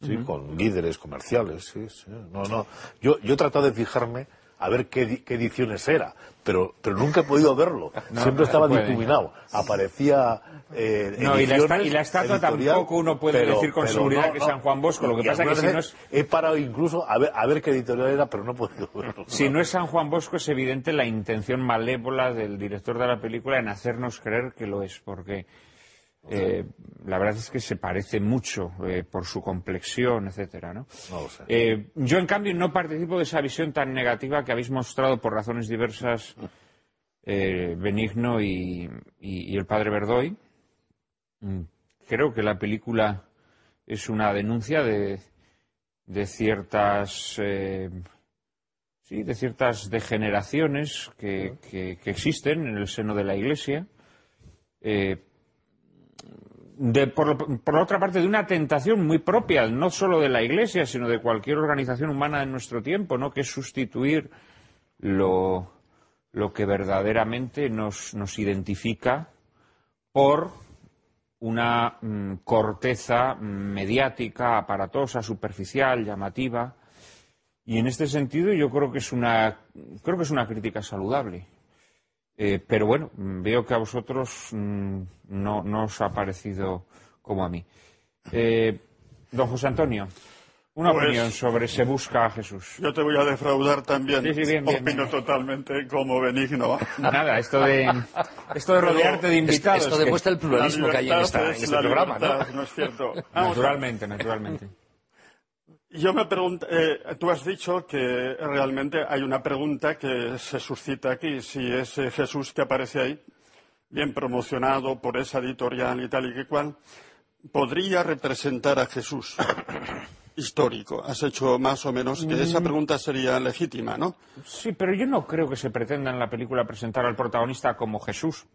sí, con líderes comerciales. Sí, sí. No, no. Yo, yo he tratado de fijarme a ver qué, qué ediciones era, pero, pero nunca he podido verlo. Siempre estaba difuminado. Aparecía. Eh, no, y la, y la, estatua tampoco uno puede decir con seguridad que es San Juan Bosco. Lo que pasa es que si no es. He parado incluso a ver, a ver qué editorial era, pero no he podido verlo. Si no es San Juan Bosco, es evidente la intención malévola del director de la película en hacernos creer que lo es, porque. Eh, la verdad es que se parece mucho eh, por su complexión, etcétera, ¿no? Eh, yo, en cambio, no participo de esa visión tan negativa que habéis mostrado por razones diversas Benigno y, el padre Verdoy. Mm, creo que la película es una denuncia de, ciertas sí, de ciertas degeneraciones que, existen en el seno de la Iglesia por, otra parte, de una tentación muy propia, no solo de la Iglesia, sino de cualquier organización humana en nuestro tiempo, ¿no? que es sustituir lo, lo que verdaderamente nos, nos identifica por una mm, corteza mediática, aparatosa, superficial, llamativa. Y en este sentido yo creo que es una, creo que es una crítica saludable. Eh, pero bueno, veo que a vosotros mm, no, no, os ha parecido como a mí. Eh, don José Antonio. Una Pues- opinión sobre Se busca a Jesús. Yo te voy a defraudar también. Sí, sí, bien, bien, Opino bien. totalmente como Benigno. Nada, esto de, esto de rodearte de invitados. esto demuestra el pluralismo que hay en, esta- en es este programa, ¿no? ¿no? es cierto? Naturalmente, naturalmente. Yo me pregunto, eh, tú has dicho que realmente hay una pregunta que se suscita aquí, si ese Jesús que aparece ahí, bien promocionado por esa editorial y tal y que cual, podría representar a Jesús histórico. Has hecho más o menos que esa pregunta sería legítima, ¿no? Sí, pero yo no creo que se pretenda en la película presentar al protagonista como Jesús,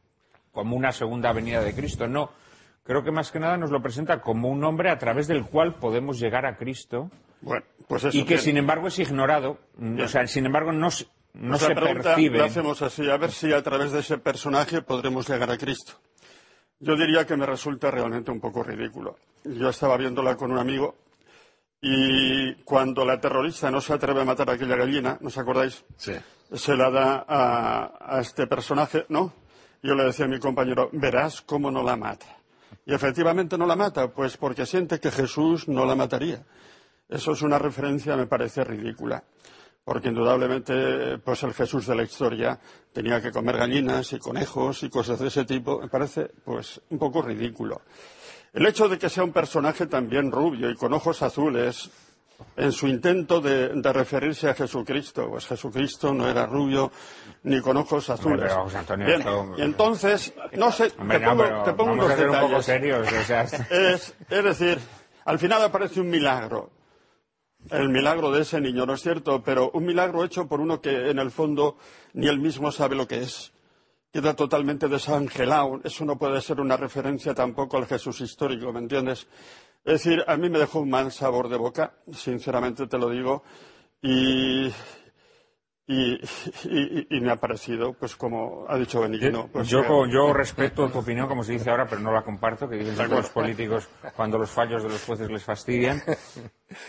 como una segunda venida de Cristo. No. Creo que más que nada nos lo presenta como un hombre a través del cual podemos llegar a Cristo Bueno, pues eso. y que bien. sin embargo es ignorado. O sea, sin embargo no, se- no Pues se la pregunta percibe. la hacemos así, a ver si a través de ese personaje podremos llegar a Cristo. Yo diría que me resulta realmente un poco ridículo. Yo estaba viéndola con un amigo y cuando la terrorista no se atreve a matar a aquella gallina, ¿no os acordáis? Sí. Se la da a, a este personaje, ¿no? Yo le decía a mi compañero, verás cómo no la mata. Y efectivamente no la mata, pues porque siente que Jesús no la mataría. Eso es una referencia, me parece ridícula porque indudablemente pues el Jesús de la historia tenía que comer gallinas y conejos y cosas de ese tipo, me parece pues un poco ridículo. El hecho de que sea un personaje también rubio y con ojos azules, en su intento de, de referirse a Jesucristo, pues Jesucristo no era rubio ni con ojos azules. pero, José Antonio, Bien, esto- y entonces, no sé, Hombre, te pongo, te pongo unos ser un poco detalles. serios. o sea, Es, es decir, al final aparece un milagro. El milagro de ese niño, ¿no es cierto? Pero un milagro hecho por uno que en el fondo ni él mismo sabe lo que es. Queda totalmente desangelado. Eso no puede ser una referencia tampoco al Jesús histórico, ¿me entiendes? Es decir, a mí me dejó un mal sabor de boca, sinceramente te lo digo, y, y, y- y me ha parecido, pues como ha dicho Benigno, pues yo, yo respeto tu opinión, como se dice ahora, pero no la comparto, que dicen siempre los políticos cuando los fallos de los jueces les fastidian.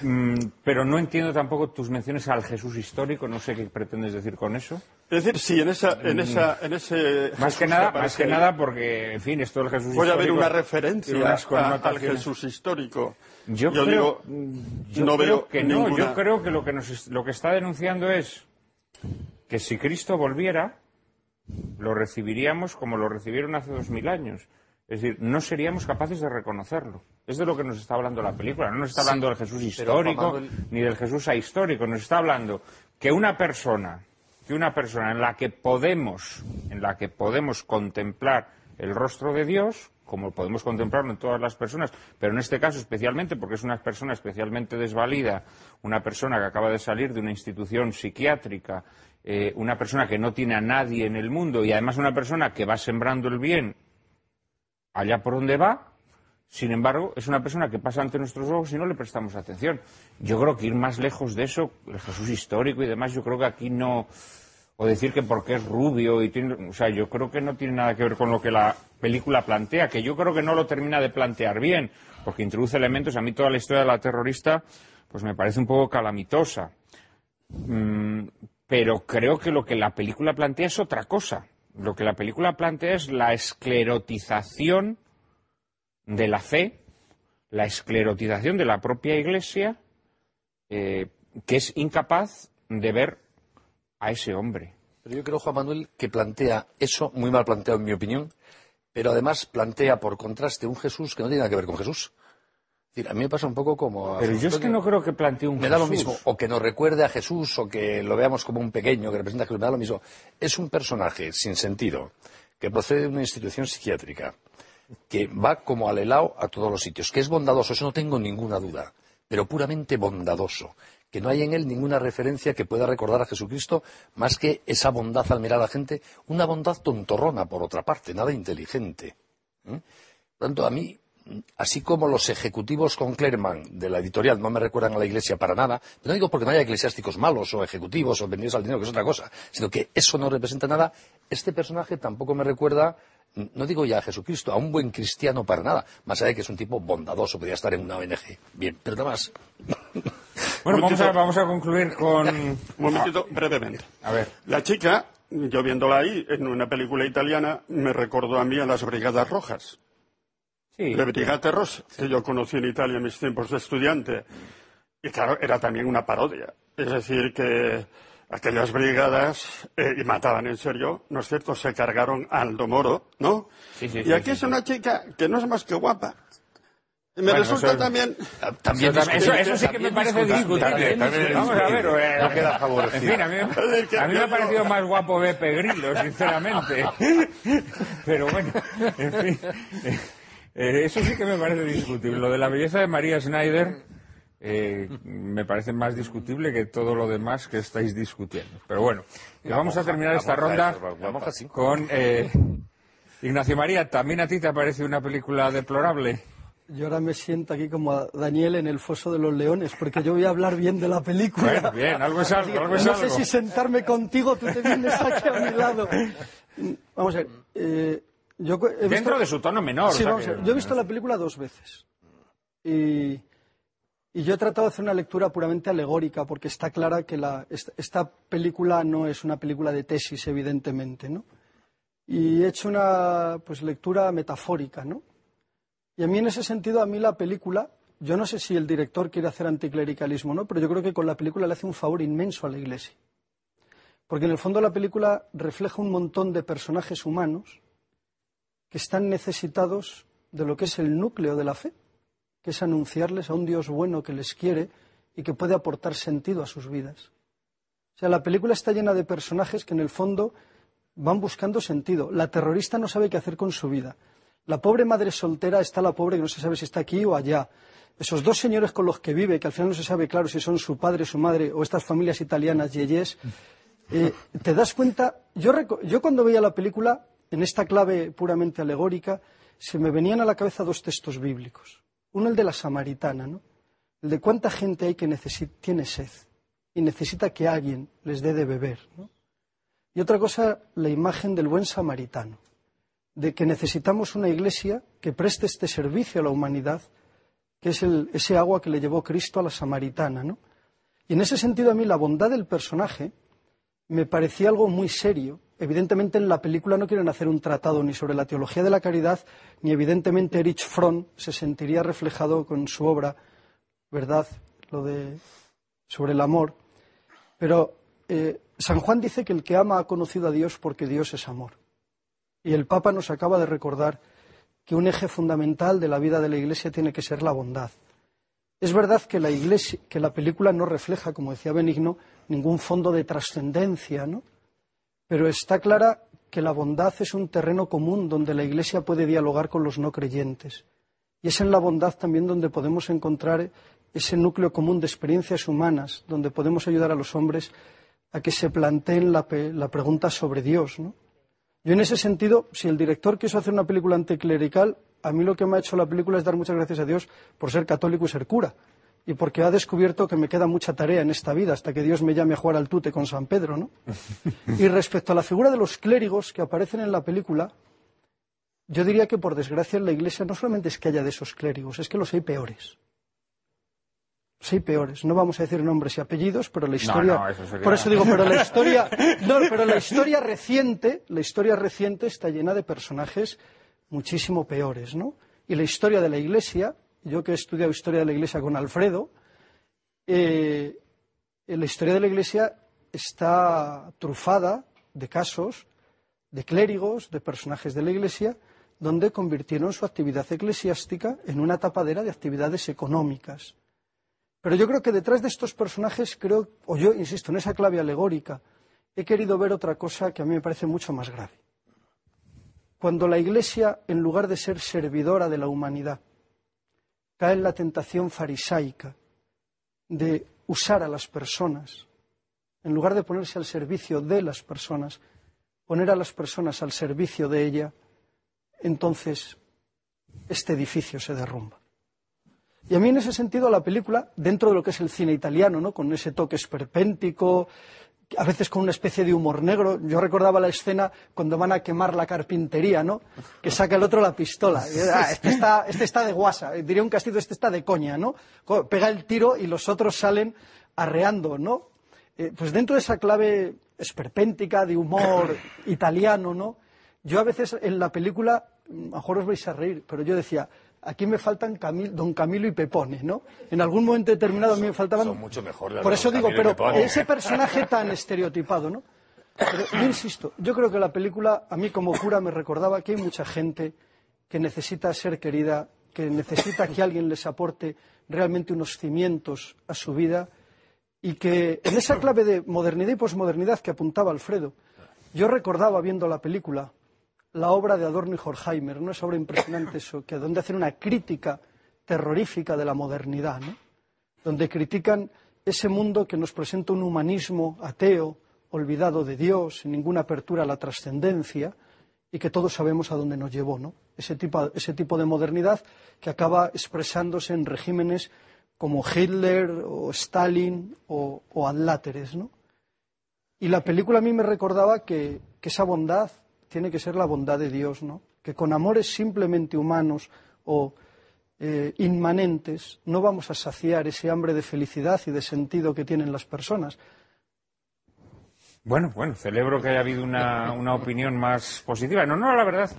Mm, pero no entiendo tampoco tus menciones al Jesús histórico, no sé qué pretendes decir con eso. Es decir, sí, en, esa, en, esa, en ese. Más Jesús que nada, más que nada porque, en fin, esto del Jesús histórico una tiene referencia unas a- al. Jesús histórico. Yo, Yo creo, digo, yo no creo veo que no. ninguna- Yo creo que lo que, nos, lo que está denunciando es que si Cristo volviera, lo recibiríamos como lo recibieron hace dos mil años. Es decir, no seríamos capaces de reconocerlo. Es de lo que nos está hablando la película. No nos está hablando del Jesús histórico ni del Jesús ahistórico. Nos está hablando que una persona, que una persona en la que podemos, en la que podemos contemplar el rostro de Dios, como podemos contemplarlo en todas las personas, pero en este caso especialmente porque es una persona especialmente desvalida, una persona que acaba de salir de una institución psiquiátrica, eh, una persona que no tiene a nadie en el mundo y además una persona que va sembrando el bien allá por donde va, sin embargo, es una persona que pasa ante nuestros ojos y no le prestamos atención. Yo creo que ir más lejos de eso, el Jesús histórico y demás, yo creo que aquí no. O decir que porque es rubio y tiene. O sea, yo creo que no tiene nada que ver con lo que la película plantea, que yo creo que no lo termina de plantear bien, porque introduce elementos. A mí toda la historia de la terrorista, pues me parece un poco calamitosa. Mm, pero creo que lo que la película plantea es otra cosa. Lo que la película plantea es la esclerotización de la fe, la esclerotización de la propia Iglesia, eh, que es incapaz de ver a ese hombre. Pero yo creo, Juan Manuel, que plantea eso, muy mal planteado en mi opinión, pero además plantea por contraste un Jesús que no tiene nada que ver con Jesús. Es decir, a mí me pasa un poco como... Pero yo es que no creo que plantee un Me da lo Jesús. mismo, o que nos recuerde a Jesús, o que lo veamos como un pequeño que representa a Jesús, me da lo mismo. Es un personaje sin sentido, que procede de una institución psiquiátrica, que va como al helado a todos los sitios, que es bondadoso, eso no tengo ninguna duda, pero puramente bondadoso, que no hay en él ninguna referencia que pueda recordar a Jesucristo más que esa bondad al mirar a la gente, una bondad tontorrona por otra parte, nada inteligente. ¿eh? Por tanto, a mí así como los ejecutivos con Clerman de la editorial no me recuerdan a la Iglesia para nada, no digo porque no haya eclesiásticos malos o ejecutivos o vendidos al dinero, que es otra cosa, sino que eso no representa nada, este personaje tampoco me recuerda no digo ya a Jesucristo, a un buen cristiano para nada, más allá de que es un tipo bondadoso, podría estar en una ONG. Bien, pero nada más. Bueno, vamos a, vamos a concluir con... Un momentito, brevemente. A ver. La chica, yo viéndola ahí, en una película italiana, me recordó a mí a las Brigadas Rojas. Sí. Le Brigate Rosse, que yo conocí en Italia en mis tiempos de estudiante. Y claro, era también una parodia. Es decir, que aquellas brigadas eh, y mataban en serio, ¿no es cierto? Se cargaron a Aldo Moro, ¿no? Sí, sí, y sí, aquí sí, es sí. una chica que no es más que guapa. Y me Bueno, resulta eso es- también... También Eso, eso, discutible, eso sí que me parece discutible, Vamos a ver, eh, No queda favorecido. En fin, a mí, me- a mí me ha parecido más guapo Beppe Grillo, sinceramente. Pero bueno, en fin. eh, eso sí que me parece discutible. Lo de la belleza de María Schneider eh, me parece más discutible que todo lo demás que estáis discutiendo. Pero bueno, que vamos a terminar esta ronda La con eh, Ignacio María. ¿También a ti te ha parecido una película deplorable? Yo ahora me siento aquí como a Daniel en el foso de los leones, porque yo voy a hablar bien de la película. Bueno, bien, algo es algo, algo es no algo. sé si sentarme contigo, tú te vienes aquí a mi lado. Vamos a ver. eh, yo he visto- Dentro de su tono menor. Sí, o sea vamos a que- ver. Yo he visto la película dos veces. Y, y yo he tratado de hacer una lectura puramente alegórica, porque está clara que la- esta, película no es una película de tesis, evidentemente, ¿no? Y he hecho una pues, lectura metafórica, ¿no? Y a mí en ese sentido, a mí la película, yo no sé si el director quiere hacer anticlericalismo no, pero yo creo que con la película le hace un favor inmenso a la Iglesia. Porque en el fondo la película refleja un montón de personajes humanos que están necesitados de lo que es el núcleo de la fe, que es anunciarles a un Dios bueno que les quiere y que puede aportar sentido a sus vidas. O sea, la película está llena de personajes que en el fondo van buscando sentido. La terrorista no sabe qué hacer con su vida. La pobre madre soltera está la pobre que no se sabe si está aquí o allá. Esos dos señores con los que vive, que al final no se sabe claro si son su padre, su madre o estas familias italianas yeyes, eh, te das cuenta. Yo, yo cuando veía la película, en esta clave puramente alegórica, se me venían a la cabeza dos textos bíblicos. Uno el de la samaritana, ¿no? El de cuánta gente hay que tiene sed y necesita que alguien les dé de beber, ¿no? Y otra cosa, la imagen del buen samaritano, de que necesitamos una iglesia que preste este servicio a la humanidad, que es el- ese agua que le llevó Cristo a la samaritana, ¿no? Y en ese sentido a mí la bondad del personaje me parecía algo muy serio. Evidentemente en la película no quieren hacer un tratado ni sobre la teología de la caridad, ni evidentemente Erich Fromm se sentiría reflejado con su obra, ¿verdad? Lo de sobre el amor. Pero eh, San Juan dice que el que ama ha conocido a Dios porque Dios es amor. Y el Papa nos acaba de recordar que un eje fundamental de la vida de la Iglesia tiene que ser la bondad. Es verdad que la, iglesia, que la película no refleja, como decía Benigno, ningún fondo de trascendencia, ¿no? Pero está clara que la bondad es un terreno común donde la Iglesia puede dialogar con los no creyentes. Y es en la bondad también donde podemos encontrar ese núcleo común de experiencias humanas, donde podemos ayudar a los hombres a que se planteen la, la pregunta sobre Dios, ¿no? Yo en ese sentido, si el director quiso hacer una película anticlerical, a mí lo que me ha hecho la película es dar muchas gracias a Dios por ser católico y ser cura. Y porque ha descubierto que me queda mucha tarea en esta vida hasta que Dios me llame a jugar al tute con San Pedro, ¿no? Y respecto a la figura de los clérigos que aparecen en la película, yo diría que por desgracia en la Iglesia no solamente es que haya de esos clérigos, es que los hay peores. Los hay peores. No vamos a decir nombres y apellidos, pero la historia. no, eso sería- Por eso digo, pero la historia. No, pero la historia reciente, la historia reciente está llena de personajes muchísimo peores, ¿no? Y la historia de la Iglesia, yo que he estudiado historia de la Iglesia con Alfredo, eh, la historia de la Iglesia está trufada de casos de clérigos, de personajes de la Iglesia, donde convirtieron su actividad eclesiástica en una tapadera de actividades económicas. Pero yo creo que detrás de estos personajes, creo, o yo insisto en esa clave alegórica, he querido ver otra cosa que a mí me parece mucho más grave. Cuando la Iglesia, en lugar de ser servidora de la humanidad, cae en la tentación farisaica de usar a las personas, en lugar de ponerse al servicio de las personas, poner a las personas al servicio de ella, entonces este edificio se derrumba. Y a mí en ese sentido la película, dentro de lo que es el cine italiano, ¿no? con ese toque esperpéntico, a veces con una especie de humor negro. Yo recordaba la escena cuando van a quemar la carpintería, ¿no? Que saca el otro la pistola. Ah, este, está, este está de guasa. Diría un castigo, este está de coña, ¿no? Pega el tiro y los otros salen arreando, ¿no? Eh, pues dentro de esa clave esperpéntica, de humor italiano, ¿no? Yo a veces en la película, a lo mejor os vais a reír, pero yo decía, aquí me faltan Don Camilo y Pepone, ¿no? En algún momento determinado a mí me faltaban... Son mucho mejor Por eso digo, pero ese personaje tan estereotipado, ¿no? Pero yo insisto, yo creo que la película, a mí como cura, me recordaba que hay mucha gente que necesita ser querida, que necesita que alguien les aporte realmente unos cimientos a su vida y que en esa clave de modernidad y posmodernidad que apuntaba Alfredo, yo recordaba viendo la película la obra de Adorno y Horkheimer, ¿no? Esa obra impresionante eso, que donde hacen una crítica terrorífica de la modernidad, ¿no? Donde critican ese mundo que nos presenta un humanismo ateo, olvidado de Dios, sin ninguna apertura a la trascendencia, y que todos sabemos a dónde nos llevó, ¿no? Ese tipo, ese tipo de modernidad que acaba expresándose en regímenes como Hitler o Stalin o, o Adláteres, ¿no? Y la película a mí me recordaba que esa bondad tiene que ser la bondad de Dios, ¿no? Que con amores simplemente humanos o eh, inmanentes no vamos a saciar ese hambre de felicidad y de sentido que tienen las personas. Bueno, bueno, celebro que haya habido una, opinión más positiva. No, no, la verdad,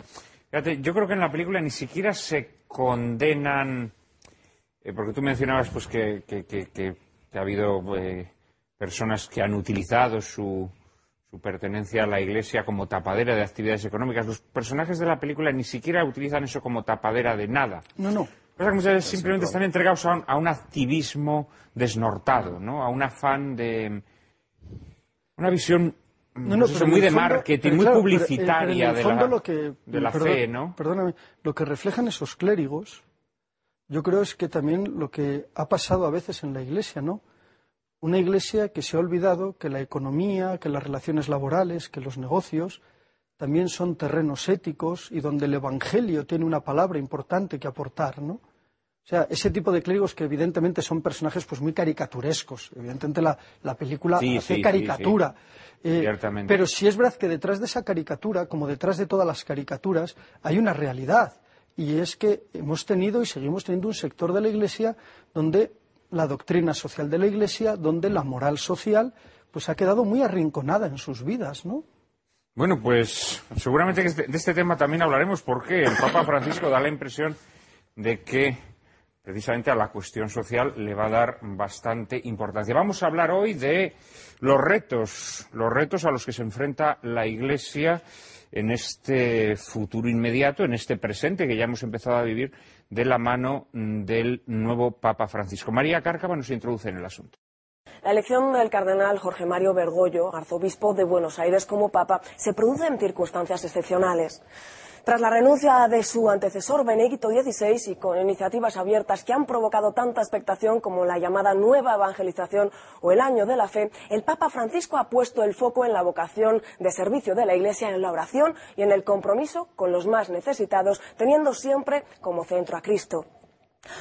fíjate, yo creo que en la película ni siquiera se condenan, eh, porque tú mencionabas pues que, ha habido eh, personas que han utilizado su, su pertenencia a la Iglesia como tapadera de actividades económicas. Los personajes de la película ni siquiera utilizan eso como tapadera de nada. No, no. muchas veces simplemente están entregados a un, activismo desnortado, ¿no? A un afán de una visión pues muy de marketing, muy publicitaria de, la, de la fe, ¿no? Perdóname, lo que reflejan esos clérigos, yo creo es que también lo que ha pasado a veces en la Iglesia, ¿no? Una iglesia que se ha olvidado que la economía, que las relaciones laborales, que los negocios también son terrenos éticos y donde el Evangelio tiene una palabra importante que aportar, ¿no? O sea, ese tipo de clérigos que evidentemente son personajes pues muy caricaturescos. Evidentemente la, película hace caricatura. Eh, pero sí es verdad que detrás de esa caricatura, como detrás de todas las caricaturas, hay una realidad. Y es que hemos tenido y seguimos teniendo un sector de la Iglesia donde la doctrina social de la Iglesia, donde la moral social pues ha quedado muy arrinconada en sus vidas, ¿no? Bueno, pues seguramente de este tema también hablaremos porque el Papa Francisco da la impresión de que precisamente a la cuestión social le va a dar bastante importancia. Vamos a hablar hoy de los retos, los retos a los que se enfrenta la Iglesia en este futuro inmediato, en este presente que ya hemos empezado a vivir de la mano mm, del nuevo Papa Francisco. María Cárcava nos introduce en el asunto. La elección del cardenal Jorge Mario Bergoglio, arzobispo de Buenos Aires como papa, se produce en circunstancias excepcionales. Tras la renuncia de su antecesor Benedicto XVI y con iniciativas abiertas que han provocado tanta expectación como la llamada nueva evangelización o el año de la fe, el Papa Francisco ha puesto el foco en la vocación de servicio de la Iglesia en la oración y en el compromiso con los más necesitados, teniendo siempre como centro a Cristo.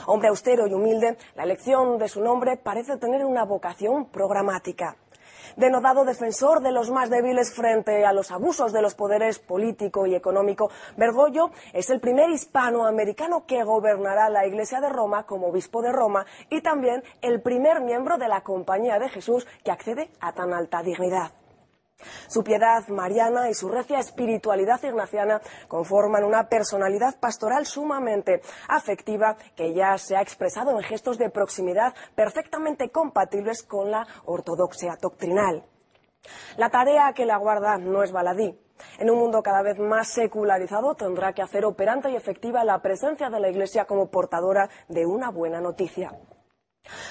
Hombre austero y humilde, la elección de su nombre parece tener una vocación programática denodado defensor de los más débiles frente a los abusos de los poderes político y económico, Bergoglio es el primer hispanoamericano que gobernará la Iglesia de Roma como obispo de Roma y también el primer miembro de la Compañía de Jesús que accede a tan alta dignidad. Su piedad mariana y su recia espiritualidad ignaciana conforman una personalidad pastoral sumamente afectiva que ya se ha expresado en gestos de proximidad perfectamente compatibles con la ortodoxia doctrinal. La tarea que le aguarda no es baladí. En un mundo cada vez más secularizado tendrá que hacer operante y efectiva la presencia de la Iglesia como portadora de una buena noticia.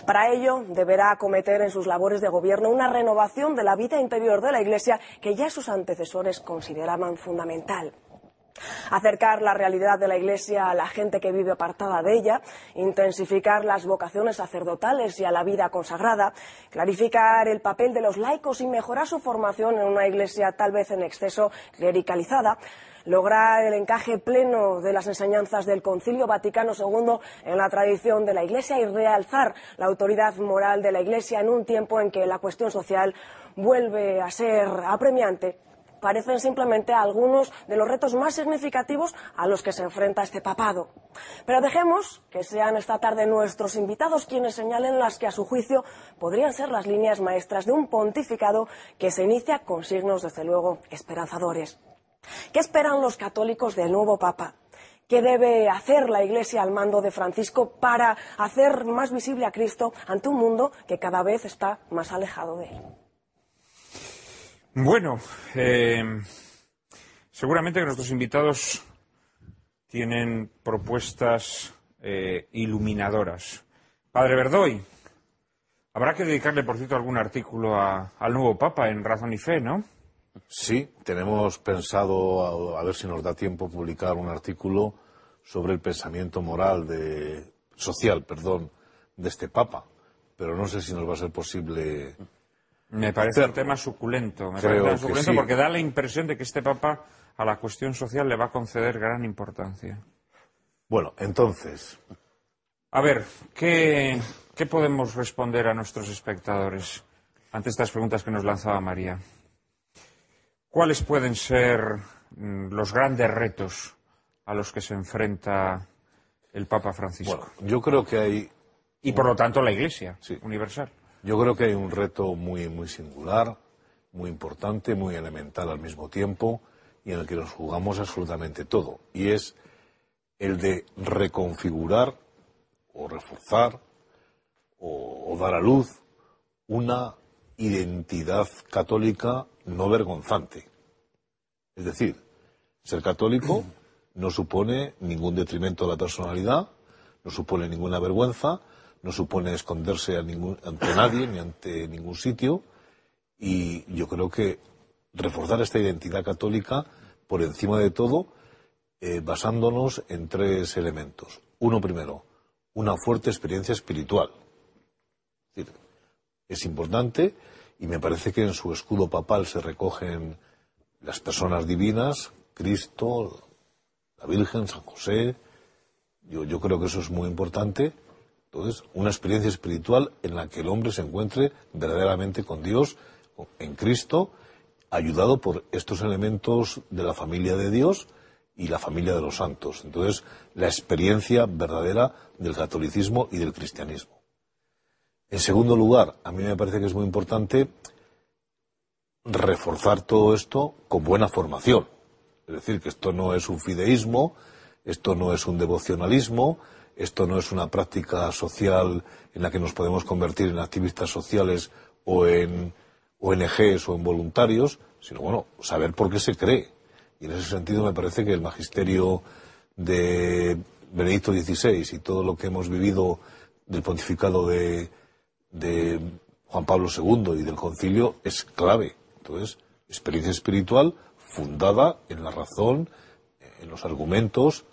Para ello, deberá acometer en sus labores de gobierno una renovación de la vida interior de la Iglesia que ya sus antecesores consideraban fundamental. acercar la realidad de la Iglesia a la gente que vive apartada de ella, intensificar las vocaciones sacerdotales y a la vida consagrada, clarificar el papel de los laicos y mejorar su formación en una Iglesia tal vez en exceso clericalizada, lograr el encaje pleno de las enseñanzas del Concilio Vaticano II en la tradición de la Iglesia y realzar la autoridad moral de la Iglesia en un tiempo en que la cuestión social vuelve a ser apremiante parecen simplemente algunos de los retos más significativos a los que se enfrenta este papado. Pero dejemos que sean esta tarde nuestros invitados quienes señalen las que a su juicio podrían ser las líneas maestras de un pontificado que se inicia con signos, desde luego, esperanzadores. ¿Qué esperan los católicos del nuevo Papa? ¿Qué debe hacer la Iglesia al mando de Francisco para hacer más visible a Cristo ante un mundo que cada vez está más alejado de él? Bueno, eh, seguramente nuestros invitados tienen propuestas eh, iluminadoras. Padre Verdoy, habrá que dedicarle, por cierto, algún artículo al nuevo Papa en Razón y Fe, ¿no? Sí, tenemos pensado, a, ver si nos da tiempo, publicar un artículo sobre el pensamiento moral de, social, perdón, de este Papa. Pero no sé si nos va a ser posible me parece un tema suculento, me parece suculento porque da la impresión de que este Papa a la cuestión social le va a conceder gran importancia. Bueno, entonces. A ver, ¿qué, ¿qué podemos responder a nuestros espectadores ante estas preguntas que nos lanzaba María? ¿Cuáles pueden ser mm, los grandes retos a los que se enfrenta el Papa Francisco? Bueno, yo creo que hay. Y por lo tanto la Iglesia universal. Yo creo que hay un reto muy, muy singular, muy importante, muy elemental al mismo tiempo, y en el que nos jugamos absolutamente todo, y es el de reconfigurar o reforzar o, dar a luz una identidad católica no vergonzante. Es decir, ser católico no supone ningún detrimento de la personalidad, no supone ninguna vergüenza, no supone esconderse ante nadie ni ante ningún sitio y yo creo que reforzar esta identidad católica por encima de todo eh, basándonos en tres elementos. Uno primero, una fuerte experiencia espiritual. Es, decir, es importante y me parece que en su escudo papal se recogen las personas divinas, Cristo, la Virgen, San José. Yo, creo que eso es muy importante entonces, una experiencia espiritual en la que el hombre se encuentre verdaderamente con Dios, en Cristo, ayudado por estos elementos de la familia de Dios y la familia de los santos. Entonces, la experiencia verdadera del catolicismo y del cristianismo. En segundo lugar, a mí me parece que es muy importante reforzar todo esto con buena formación. Es decir, que esto no es un fideísmo, esto no es un devocionalismo, esto no es una práctica social en la que nos podemos convertir en activistas sociales o en ONGs o en voluntarios, sino bueno, saber por qué se cree. Y en ese sentido me parece que el magisterio de Benedicto XVI y todo lo que hemos vivido del pontificado de, de Juan Pablo II y del concilio es clave. Entonces, experiencia espiritual fundada en la razón, en los argumentos,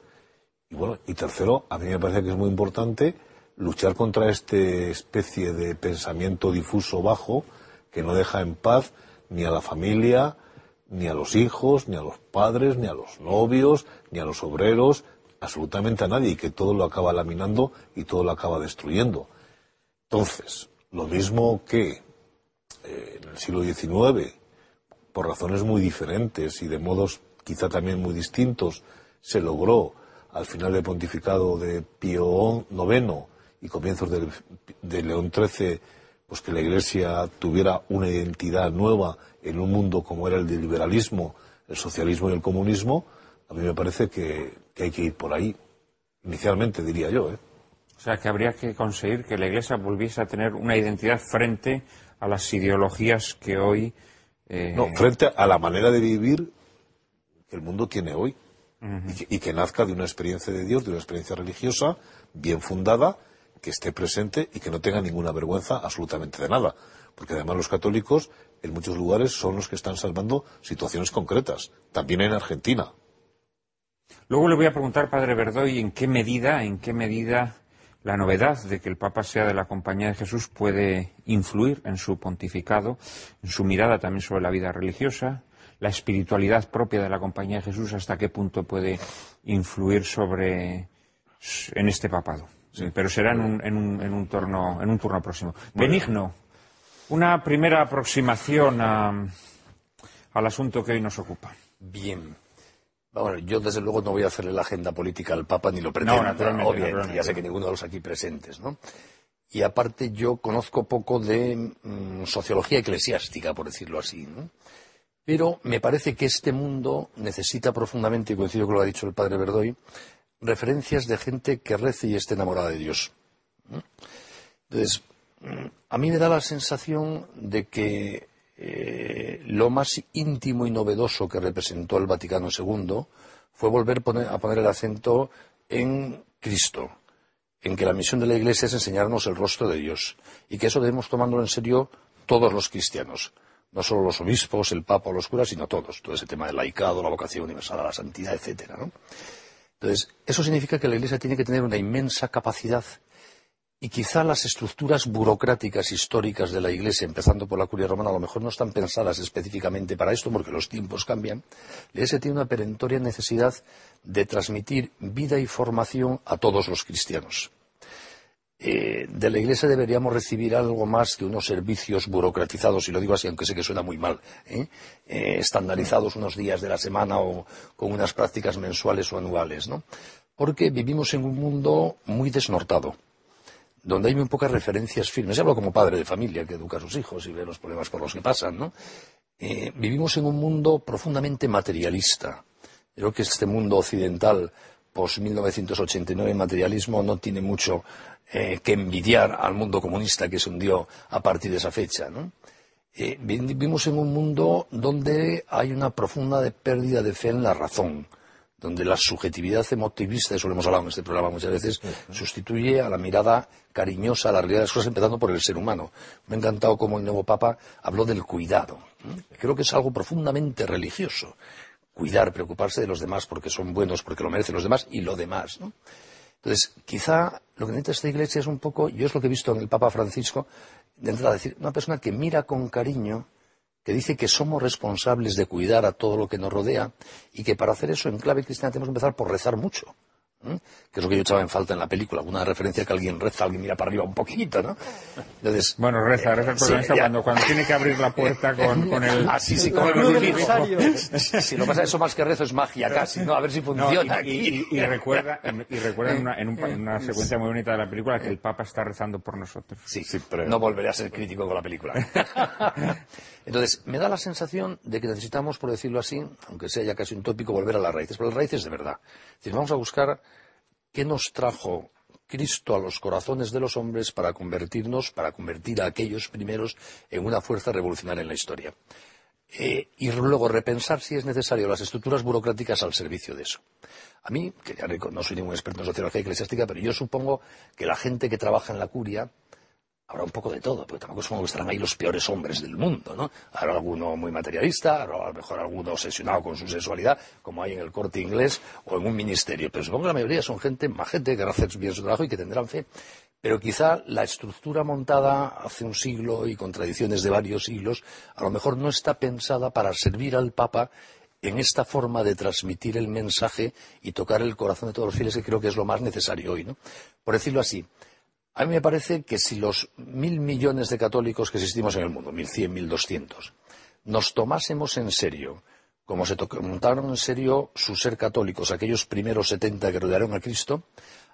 y bueno, y tercero, a mí me parece que es muy importante luchar contra esta especie de pensamiento difuso bajo que no deja en paz ni a la familia, ni a los hijos, ni a los padres, ni a los novios, ni a los obreros, absolutamente a nadie, y que todo lo acaba laminando y todo lo acaba destruyendo. Entonces, lo mismo que eh, en el siglo XIX, por razones muy diferentes y de modos quizá también muy distintos, se logró al final del pontificado de Pío IX y comienzos de, León XIII, pues que la Iglesia tuviera una identidad nueva en un mundo como era el del liberalismo, el socialismo y el comunismo, a mí me parece que, hay que ir por ahí. Inicialmente, diría yo. ¿eh? O sea, que habría que conseguir que la Iglesia volviese a tener una identidad frente a las ideologías que hoy. Eh, no, frente a la manera de vivir que el mundo tiene hoy y, que, nazca de una experiencia de Dios, de una experiencia religiosa bien fundada, que esté presente y que no tenga ninguna vergüenza absolutamente de nada. Porque además los católicos en muchos lugares son los que están salvando situaciones concretas, también en Argentina. Luego le voy a preguntar, padre Verdoy, en qué medida, en qué medida la novedad de que el Papa sea de la Compañía de Jesús puede influir en su pontificado, en su mirada también sobre la vida religiosa, la espiritualidad propia de la Compañía de Jesús, hasta qué punto puede influir sobre en este papado. Pero será en un, en un, en un, torno, en un turno próximo. Benigno, una primera aproximación al asunto que hoy nos ocupa. Bien. Bueno, yo desde luego no voy a hacerle la agenda política al Papa ni lo pretendo. No, ya sé que ninguno de los aquí presentes, ¿no? Y aparte yo conozco poco de mm, sociología eclesiástica, por decirlo así, ¿no? Pero me parece que este mundo necesita profundamente, y coincido con lo que ha dicho el padre Verdoy, referencias de gente que rece y esté enamorada de Dios. Entonces, mm, a mí me da la sensación de que lo más íntimo y novedoso que representó el Vaticano II fue volver a poner el acento en Cristo, en que la misión de la Iglesia es enseñarnos el rostro de Dios y que eso debemos tomándolo en serio todos los cristianos, no solo los obispos, el Papa o los curas, sino todos, todo ese tema del laicado, la vocación universal a la santidad, etcétera. Entonces, eso significa que la Iglesia tiene que tener una inmensa capacidad y quizá las estructuras burocráticas históricas de la Iglesia, empezando por la curia romana, a lo mejor no están pensadas específicamente para esto, porque los tiempos cambian. La Iglesia tiene una perentoria necesidad de transmitir vida y formación a todos los cristianos. Eh, de la Iglesia deberíamos recibir algo más que unos servicios burocratizados, y lo digo así, aunque sé que suena muy mal, ¿eh? Eh, estandarizados unos días de la semana o con unas prácticas mensuales o anuales, ¿no? Porque vivimos en un mundo muy desnortado donde hay muy pocas referencias firmes. Hablo como padre de familia que educa a sus hijos y ve los problemas por los que pasan, ¿no? Eh, vivimos en un mundo profundamente materialista. Creo que este mundo occidental, post 1989 materialismo, no tiene mucho eh, que envidiar al mundo comunista que se hundió a partir de esa fecha. Eh, vivimos en un mundo donde hay una profunda pérdida de fe en la razón donde la subjetividad emotivista, eso lo hemos hablado en este programa muchas veces, sustituye a la mirada cariñosa a la realidad de las cosas, empezando por el ser humano. Me ha encantado cómo el nuevo Papa habló del cuidado. Creo que es algo profundamente religioso. Cuidar, preocuparse de los demás porque son buenos, porque lo merecen los demás y lo demás. Entonces, quizá lo que necesita esta iglesia es un poco, yo es lo que he visto en el Papa Francisco, de entrada, decir, una persona que mira con cariño que dice que somos responsables de cuidar a todo lo que nos rodea y que para hacer eso en clave cristiana tenemos que empezar por rezar mucho. que es lo que yo echaba en falta en la película, una referencia que alguien reza, alguien mira para arriba un poquito, ¿no? Entonces, bueno, reza, reza el cuando, cuando tiene que abrir la puerta con, con el... Así, sí, con el Si lo pasa eso más que rezo es magia casi, ¿no? A ver si funciona. y, y, recuerda, y recuerda en, una, en, una, secuencia muy bonita de la película que el Papa está rezando por nosotros. Sí, sí pero... no volveré a ser crítico con la película. Entonces, me da la sensación de que necesitamos, por decirlo así, aunque sea ya casi un tópico, volver a las raíces, pero las raíces de verdad. Es decir, vamos a buscar qué nos trajo Cristo a los corazones de los hombres para convertirnos, para convertir a aquellos primeros en una fuerza revolucionaria en la historia. Eh, y luego repensar si es necesario las estructuras burocráticas al servicio de eso. A mí, que ya no soy ningún experto en sociología eclesiástica, pero yo supongo que la gente que trabaja en la curia Habrá un poco de todo, porque tampoco supongo que estarán ahí los peores hombres del mundo, ¿no? Habrá alguno muy materialista, a lo mejor alguno obsesionado con su sexualidad, como hay en el corte inglés o en un ministerio. Pero supongo que la mayoría son gente majete que hará hacer bien su trabajo y que tendrán fe. Pero quizá la estructura montada hace un siglo y con tradiciones de varios siglos, a lo mejor no está pensada para servir al Papa en esta forma de transmitir el mensaje y tocar el corazón de todos los fieles, que creo que es lo más necesario hoy, ¿no? Por decirlo así, a mí me parece que si los mil millones de católicos que existimos en el mundo, mil cien, mil doscientos, nos tomásemos en serio, como se montaron en serio su ser católicos, aquellos primeros setenta que rodearon a Cristo,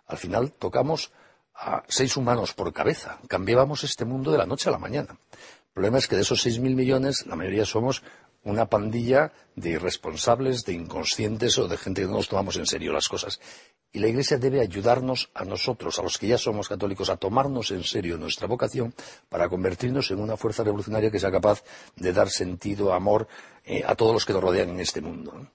al final tocamos a seis humanos por cabeza. Cambiábamos este mundo de la noche a la mañana. El problema es que de esos seis mil millones, la mayoría somos una pandilla de irresponsables, de inconscientes o de gente que no nos tomamos en serio las cosas. Y la Iglesia debe ayudarnos a nosotros, a los que ya somos católicos, a tomarnos en serio nuestra vocación para convertirnos en una fuerza revolucionaria que sea capaz de dar sentido, amor eh, a todos los que nos rodean en este mundo.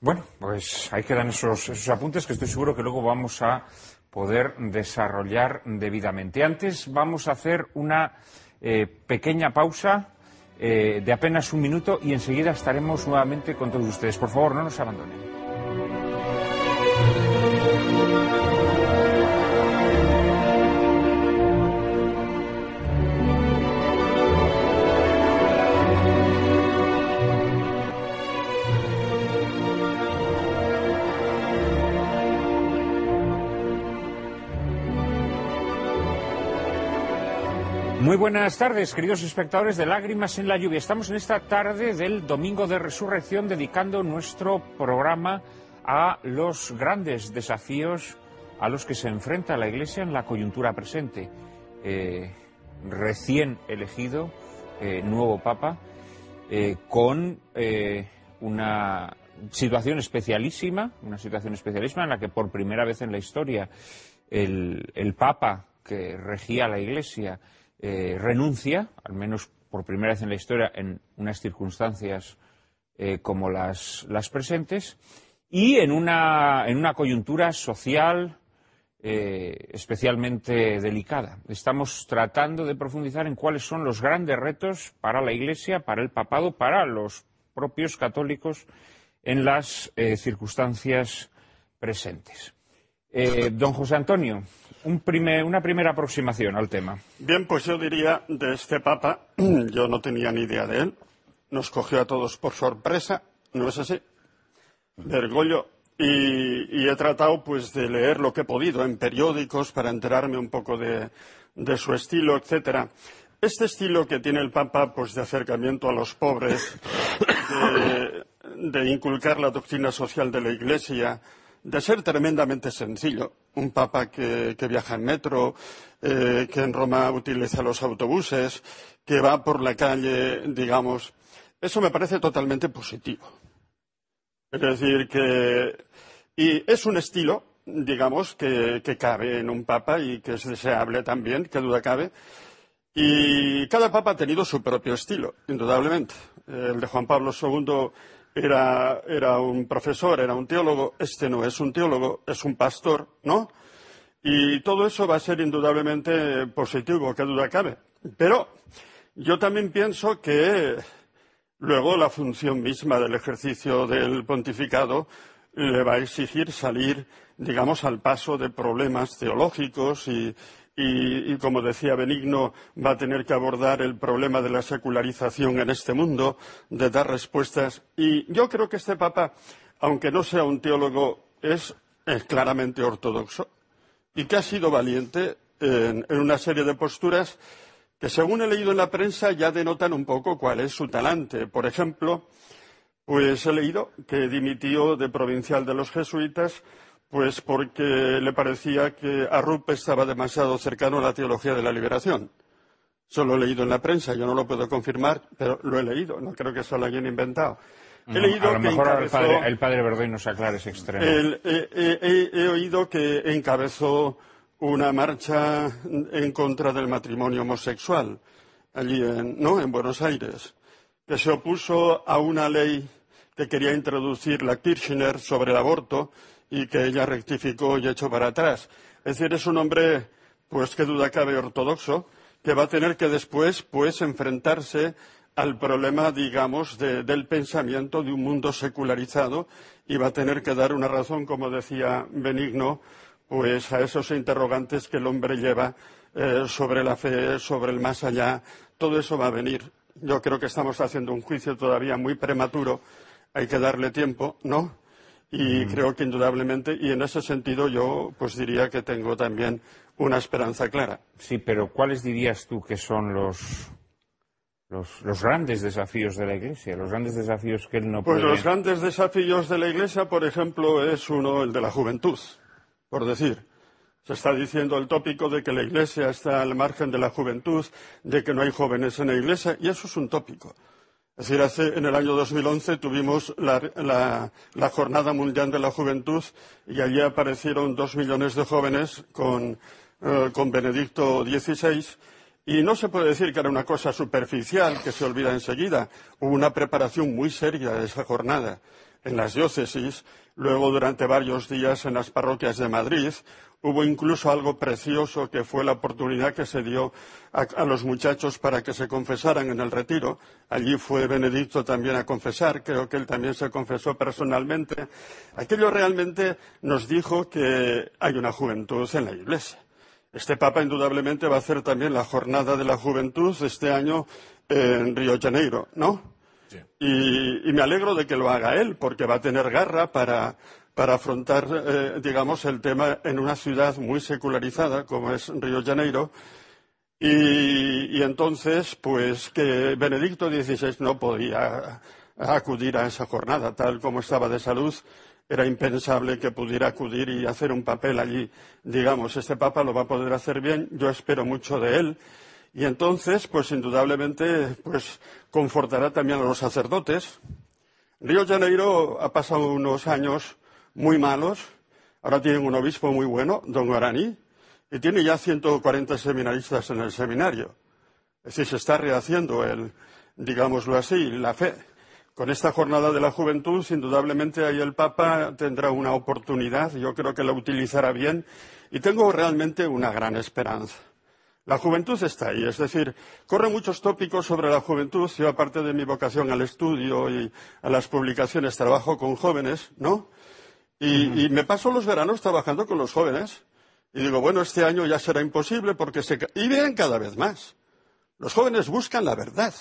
Bueno, pues ahí quedan esos, apuntes que estoy seguro que luego vamos a poder desarrollar debidamente. Antes vamos a hacer una eh, pequeña pausa eh, de apenas un minuto y enseguida estaremos nuevamente con todos ustedes. Por favor, no nos abandonen. Muy buenas tardes, queridos espectadores de Lágrimas en la Lluvia. Estamos en esta tarde del Domingo de Resurrección dedicando nuestro programa a los grandes desafíos a los que se enfrenta la Iglesia en la coyuntura presente. Eh, recién elegido eh, nuevo Papa, eh, con una situación especialísima, una situación especialísima en la que por primera vez en la historia el, el Papa que regía la Iglesia eh, renuncia, al menos por primera vez en la historia, en unas circunstancias eh, como las, presentes, y en una, coyuntura social eh, especialmente delicada. Estamos tratando de profundizar en cuáles son los grandes retos para la Iglesia, para el papado, para los propios católicos en las circunstancias presentes. don José Antonio, una primera aproximación al tema. Bien, pues yo diría de este Papa, yo no tenía ni idea de él, nos cogió a todos por sorpresa, ¿no es así? Bergoglio, y, he tratado pues de leer lo que he podido en periódicos para enterarme un poco de, su estilo, etcétera. Este estilo que tiene el Papa, pues de acercamiento a los pobres, de inculcar la doctrina social de la Iglesia, de ser tremendamente sencillo. Un papa que, viaja en metro, eh, que en Roma utiliza los autobuses, que va por la calle, digamos. Eso me parece totalmente positivo. Es decir, que. Y es un estilo, digamos, que, que cabe en un papa y que es deseable también, que duda cabe. Y cada papa ha tenido su propio estilo, indudablemente. El de Juan Pablo II era, un profesor, era un teólogo, este no es un teólogo, es un pastor, ¿no? Y todo eso va a ser indudablemente positivo, qué duda cabe. Pero yo también pienso que luego la función misma del ejercicio del pontificado le va a exigir salir, digamos, al paso de problemas teológicos y, y, como decía Benigno, va a tener que abordar el problema de la secularización en este mundo, de dar respuestas. Y yo creo que este Papa, aunque no sea un teólogo, es, claramente ortodoxo y que ha sido valiente en, una serie de posturas que, según he leído en la prensa, ya denotan un poco cuál es su talante. Por ejemplo, pues he leído que dimitió de provincial de los jesuitas pues porque le parecía que Arrup estaba demasiado cercano a la teología de la liberación. Eso lo he leído en la prensa, yo no lo puedo confirmar, pero lo he leído, no creo que eso lo hayan inventado. He leído a lo mejor el, padre, el nos aclara ese extremo. he oído que encabezó una marcha en contra del matrimonio homosexual allí en, ¿no? en Buenos Aires, que se opuso a una ley que quería introducir la Kirchner sobre el aborto y que ella rectificó y echó para atrás. Es decir, es un hombre, pues qué duda cabe, ortodoxo, que va a tener que después, pues, enfrentarse al problema, digamos, del pensamiento de un mundo secularizado y va a tener que dar una razón, como decía Benigno, pues a esos interrogantes que el hombre lleva eh, sobre la fe, sobre el más allá. Todo eso va a venir. Yo creo que estamos haciendo un juicio todavía muy prematuro. Hay que darle tiempo, ¿no? Y creo que indudablemente, y en ese sentido yo pues diría que tengo también una esperanza clara. Sí, pero ¿cuáles dirías tú que son los, los, grandes desafíos de la Iglesia, los grandes desafíos que él no pues puede... Pues los grandes desafíos de la Iglesia, por ejemplo, es uno, el de la juventud, por decir. Se está diciendo el tópico de que la Iglesia está al margen de la juventud, de que no hay jóvenes en la Iglesia, y eso es un tópico. Es decir, hace, en el año 2011 tuvimos la, Jornada Mundial de la Juventud y allí aparecieron dos millones de jóvenes con, eh, con Benedicto XVI y no se puede decir que era una cosa superficial que se olvida enseguida. Hubo una preparación muy seria de esa jornada en las diócesis, luego durante varios días en las parroquias de Madrid, Hubo incluso algo precioso que fue la oportunidad que se dio a, los muchachos para que se confesaran en el retiro. Allí fue Benedicto también a confesar, creo que él también se confesó personalmente. Aquello realmente nos dijo que hay una juventud en la Iglesia. Este Papa indudablemente va a hacer también la jornada de la juventud este año en Río Janeiro, ¿no? Y, me alegro de que lo haga él, porque va a tener garra para para afrontar, eh, digamos, el tema en una ciudad muy secularizada como es Río Janeiro. Y, y, entonces, pues que Benedicto XVI no podía acudir a esa jornada, tal como estaba de salud, era impensable que pudiera acudir y hacer un papel allí. Digamos, este Papa lo va a poder hacer bien, yo espero mucho de él. Y entonces, pues indudablemente, pues confortará también a los sacerdotes. Río Janeiro ha pasado unos años muy malos. Ahora tienen un obispo muy bueno, don Guarani, y tiene ya 140 seminaristas en el seminario. Es decir, se está rehaciendo el, digámoslo así, la fe. Con esta jornada de la juventud, indudablemente ahí el Papa tendrá una oportunidad, yo creo que la utilizará bien, y tengo realmente una gran esperanza. La juventud está ahí, es decir, corren muchos tópicos sobre la juventud. Yo, aparte de mi vocación al estudio y a las publicaciones, trabajo con jóvenes, ¿no? Y, y me paso los veranos trabajando con los jóvenes. Y digo, bueno, este año ya será imposible porque se... Y vienen cada vez más. Los jóvenes buscan la verdad.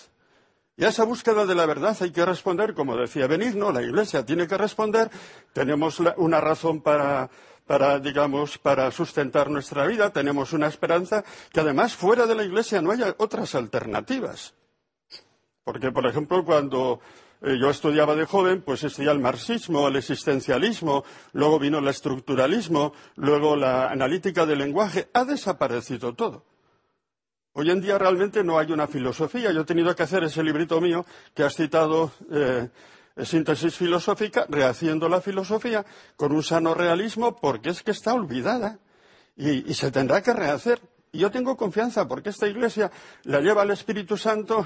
Y a esa búsqueda de la verdad hay que responder, como decía Benigno, la Iglesia tiene que responder. Tenemos una razón para, para, digamos, para sustentar nuestra vida, tenemos una esperanza que además fuera de la Iglesia no haya otras alternativas. Porque, por ejemplo, cuando eh, yo estudiaba de joven, pues estudiaba el marxismo, el existencialismo, luego vino el estructuralismo, luego la analítica del lenguaje, ha desaparecido todo. Hoy en día realmente no hay una filosofía. Yo he tenido que hacer ese librito mío que has citado, eh, Síntesis filosófica, rehaciendo la filosofía con un sano realismo porque es que está olvidada y, y se tendrá que rehacer. Y yo tengo confianza porque esta Iglesia la lleva el Espíritu Santo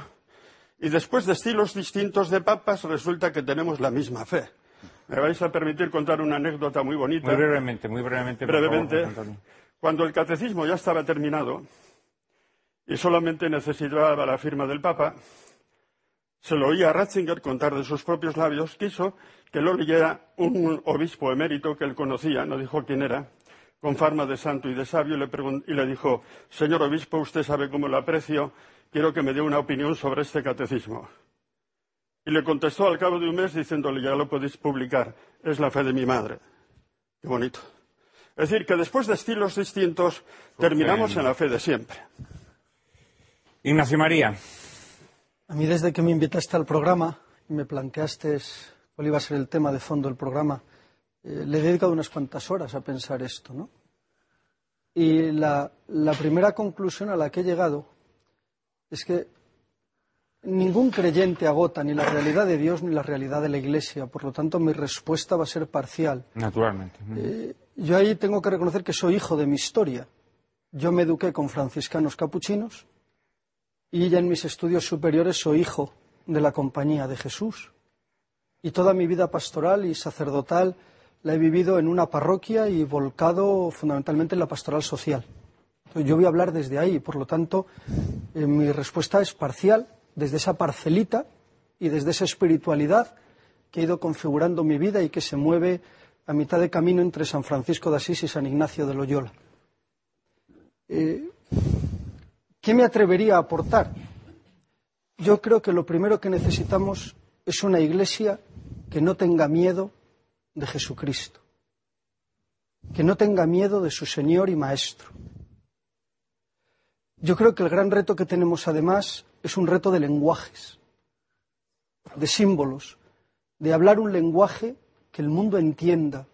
y después de estilos distintos de papas resulta que tenemos la misma fe. Me vais a permitir contar una anécdota muy bonita. Muy brevemente, muy brevemente. Brevemente. cuando el catecismo ya estaba terminado y solamente necesitaba la firma del Papa, se lo oía a Ratzinger contar de sus propios labios, quiso que lo leyera un obispo emérito que él conocía, no dijo quién era, con fama de santo y de sabio, y le, y le dijo, señor obispo, usted sabe cómo lo aprecio, quiero que me dé una opinión sobre este catecismo. Y le contestó al cabo de un mes diciéndole, ya lo podéis publicar, es la fe de mi madre. Qué bonito. Es decir, que después de estilos distintos, terminamos en la fe de siempre. Ignacio María. A mí desde que me invitaste al programa y me planteaste cuál iba a ser el tema de fondo del programa, eh, le he dedicado unas cuantas horas a pensar esto, ¿no? Y la, la primera conclusión a la que he llegado es que ningún creyente agota ni la realidad de Dios ni la realidad de la Iglesia. Por lo tanto, mi respuesta va a ser parcial. Naturalmente. Eh, yo ahí tengo que reconocer que soy hijo de mi historia. Yo me eduqué con franciscanos capuchinos y ya en mis estudios superiores soy hijo de la compañía de Jesús. Y toda mi vida pastoral y sacerdotal la he vivido en una parroquia y volcado fundamentalmente en la pastoral social. Yo voy a hablar desde ahí, por lo tanto, eh, mi respuesta es parcial, desde esa parcelita y desde esa espiritualidad que he ido configurando mi vida y que se mueve a mitad de camino entre San Francisco de Asís y San Ignacio de Loyola. Eh, ¿Qué me atrevería a aportar? Yo creo que lo primero que necesitamos es una iglesia que no tenga miedo de Jesucristo, que no tenga miedo de su Señor y Maestro. Yo creo que el gran reto que tenemos además es un reto de lenguajes, de símbolos, de hablar un lenguaje que el mundo entienda,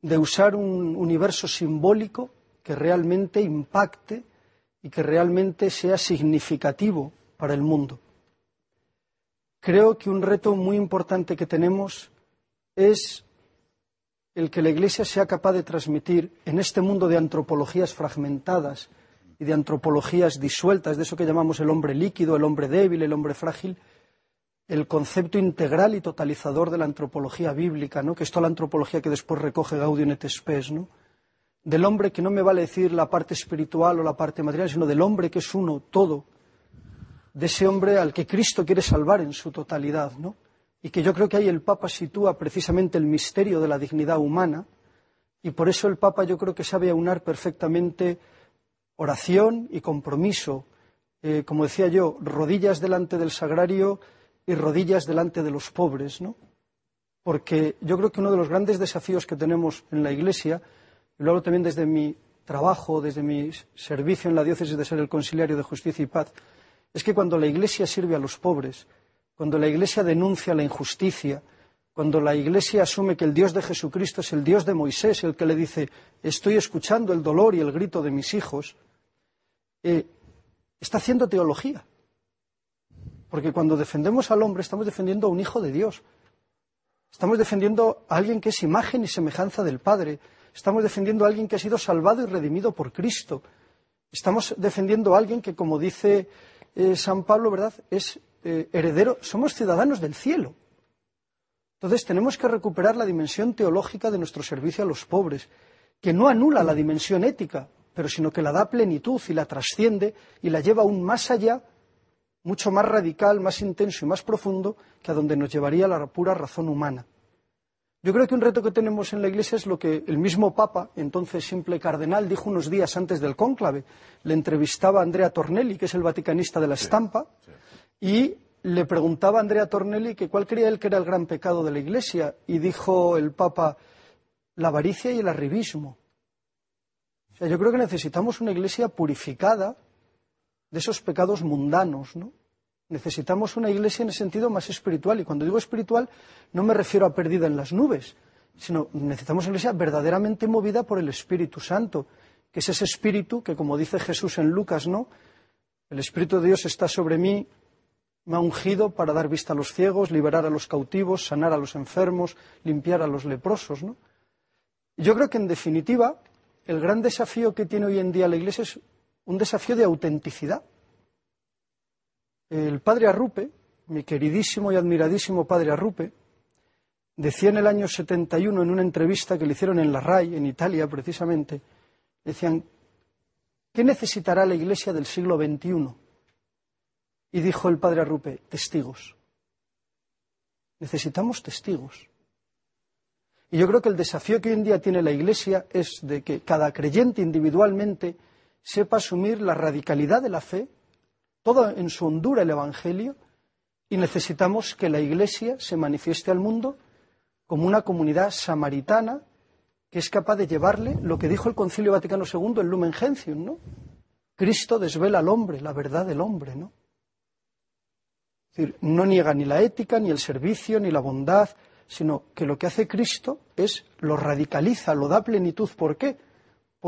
de usar un universo simbólico que realmente impacte y que realmente sea significativo para el mundo. Creo que un reto muy importante que tenemos es el que la Iglesia sea capaz de transmitir en este mundo de antropologías fragmentadas y de antropologías disueltas, de eso que llamamos el hombre líquido, el hombre débil, el hombre frágil, el concepto integral y totalizador de la antropología bíblica, ¿no? que es toda la antropología que después recoge Gaudium et Spes, ¿no? Del hombre que no me vale decir la parte espiritual o la parte material, sino del hombre que es uno, todo, de ese hombre al que Cristo quiere salvar en su totalidad, ¿no? Y que yo creo que ahí el Papa sitúa precisamente el misterio de la dignidad humana, y por eso el Papa yo creo que sabe aunar perfectamente oración y compromiso, eh, como decía yo, rodillas delante del sagrario y rodillas delante de los pobres, ¿no? Porque yo creo que uno de los grandes desafíos que tenemos en la Iglesia lo hablo también desde mi trabajo, desde mi servicio en la diócesis de ser el conciliario de justicia y paz, es que cuando la Iglesia sirve a los pobres, cuando la Iglesia denuncia la injusticia, cuando la Iglesia asume que el Dios de Jesucristo es el Dios de Moisés, el que le dice, estoy escuchando el dolor y el grito de mis hijos, eh, está haciendo teología. Porque cuando defendemos al hombre estamos defendiendo a un hijo de Dios. Estamos defendiendo a alguien que es imagen y semejanza del Padre. Estamos defendiendo a alguien que ha sido salvado y redimido por Cristo. Estamos defendiendo a alguien que, como dice eh, San Pablo, ¿verdad?, es eh, heredero. Somos ciudadanos del cielo. Entonces tenemos que recuperar la dimensión teológica de nuestro servicio a los pobres, que no anula la dimensión ética, pero sino que la da plenitud y la trasciende y la lleva aún más allá, mucho más radical, más intenso y más profundo que a donde nos llevaría la pura razón humana. Yo creo que un reto que tenemos en la Iglesia es lo que el mismo Papa, entonces simple cardenal, dijo unos días antes del cónclave. Le entrevistaba a Andrea Tornelli, que es el vaticanista de la estampa, y le preguntaba a Andrea Tornelli que cuál creía él que era el gran pecado de la Iglesia y dijo el Papa la avaricia y el arribismo. O sea, yo creo que necesitamos una Iglesia purificada de esos pecados mundanos, ¿no? Necesitamos una Iglesia en el sentido más espiritual y cuando digo espiritual no me refiero a perdida en las nubes, sino necesitamos una Iglesia verdaderamente movida por el Espíritu Santo, que es ese Espíritu que como dice Jesús en Lucas, ¿no? El Espíritu de Dios está sobre mí me ha ungido para dar vista a los ciegos, liberar a los cautivos, sanar a los enfermos, limpiar a los leprosos. ¿no? Yo creo que, en definitiva, el gran desafío que tiene hoy en día la Iglesia es un desafío de autenticidad. El padre Arrupe, mi queridísimo y admiradísimo padre Arrupe, decía en el año 71 en una entrevista que le hicieron en la RAI, en Italia precisamente, decían, ¿qué necesitará la Iglesia del siglo XXI? Y dijo el padre Arrupe, testigos. Necesitamos testigos. Y yo creo que el desafío que hoy en día tiene la Iglesia es de que cada creyente individualmente sepa asumir la radicalidad de la fe, todo en su hondura el Evangelio, y necesitamos que la Iglesia se manifieste al mundo como una comunidad samaritana que es capaz de llevarle lo que dijo el Concilio Vaticano II, el Lumen Gentium, ¿no? Cristo desvela al hombre, la verdad del hombre, ¿no? decir, no niega ni la ética, ni el servicio, ni la bondad, sino que lo que hace Cristo es lo radicaliza, lo da plenitud. ¿Por qué?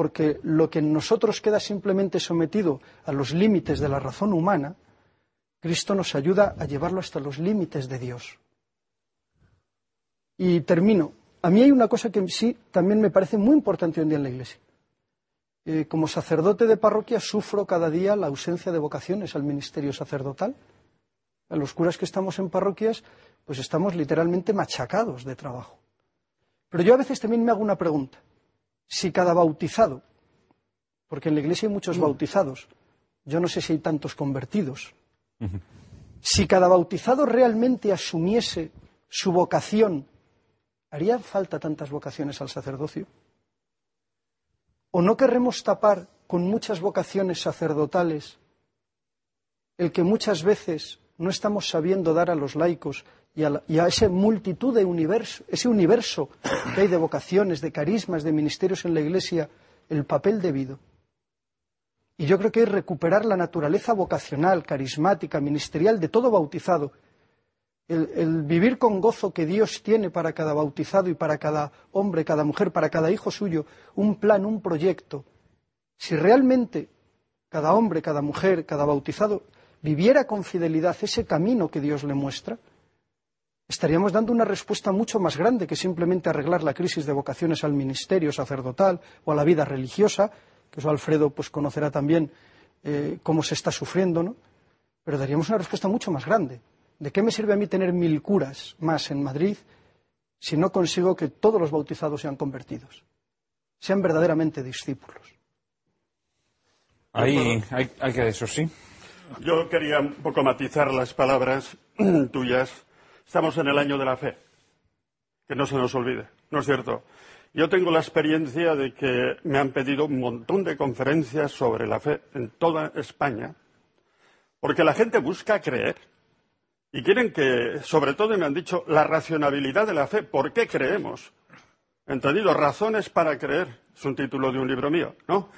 Porque lo que en nosotros queda simplemente sometido a los límites de la razón humana, Cristo nos ayuda a llevarlo hasta los límites de Dios. Y termino. A mí hay una cosa que sí también me parece muy importante hoy en día en la Iglesia. Eh, como sacerdote de parroquia sufro cada día la ausencia de vocaciones al ministerio sacerdotal. A los curas que estamos en parroquias, pues estamos literalmente machacados de trabajo. Pero yo a veces también me hago una pregunta. Si cada bautizado, porque en la iglesia hay muchos mm. bautizados, yo no sé si hay tantos convertidos, si cada bautizado realmente asumiese su vocación, ¿haría falta tantas vocaciones al sacerdocio? ¿O no querremos tapar con muchas vocaciones sacerdotales el que muchas veces no estamos sabiendo dar a los laicos y a, esa ese multitud de universo, ese universo que hay de vocaciones, de carismas, de ministerios en la Iglesia, el papel debido. Y yo creo que es recuperar la naturaleza vocacional, carismática, ministerial de todo bautizado. el, vivir con gozo que Dios tiene para cada bautizado y para cada hombre, cada mujer, para cada hijo suyo, un plan, un proyecto. Si realmente cada hombre, cada mujer, cada bautizado viviera con fidelidad ese camino que Dios le muestra, estaríamos dando una respuesta mucho más grande que simplemente arreglar la crisis de vocaciones al ministerio sacerdotal o a la vida religiosa, que eso Alfredo pues conocerá también eh, cómo se está sufriendo, ¿no? Pero daríamos una respuesta mucho más grande. ¿De qué me sirve a mí tener mil curas más en Madrid si no consigo que todos los bautizados sean convertidos, sean verdaderamente discípulos? Hay, hay, hay que eso sí. Yo quería un poco matizar las palabras tuyas. Estamos en el año de la fe. Que no se nos olvide, ¿no es cierto? Yo tengo la experiencia de que me han pedido un montón de conferencias sobre la fe en toda España, porque la gente busca creer. Y quieren que, sobre todo me han dicho, la racionalidad de la fe, ¿por qué creemos? ¿Entendido? Razones para creer. Es un título de un libro mío, ¿no?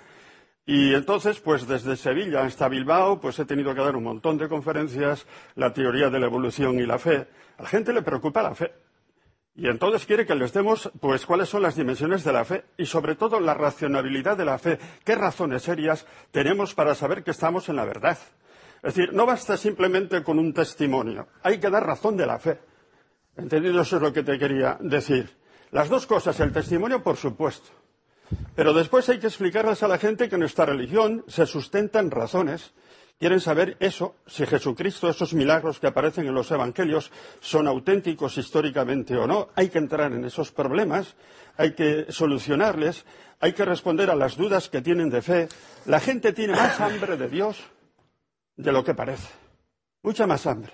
Y entonces, pues desde Sevilla hasta Bilbao, pues he tenido que dar un montón de conferencias, la teoría de la evolución y la fe. A la gente le preocupa la fe. Y entonces quiere que les demos, pues, cuáles son las dimensiones de la fe y, sobre todo, la racionalidad de la fe. ¿Qué razones serias tenemos para saber que estamos en la verdad? Es decir, no basta simplemente con un testimonio. Hay que dar razón de la fe. ¿Entendido? Eso es lo que te quería decir. Las dos cosas, el testimonio, por supuesto. Pero después hay que explicarles a la gente que nuestra religión se sustenta en razones. Quieren saber eso, si Jesucristo, esos milagros que aparecen en los evangelios, son auténticos históricamente o no. Hay que entrar en esos problemas, hay que solucionarles, hay que responder a las dudas que tienen de fe. La gente tiene más hambre de Dios de lo que parece. Mucha más hambre.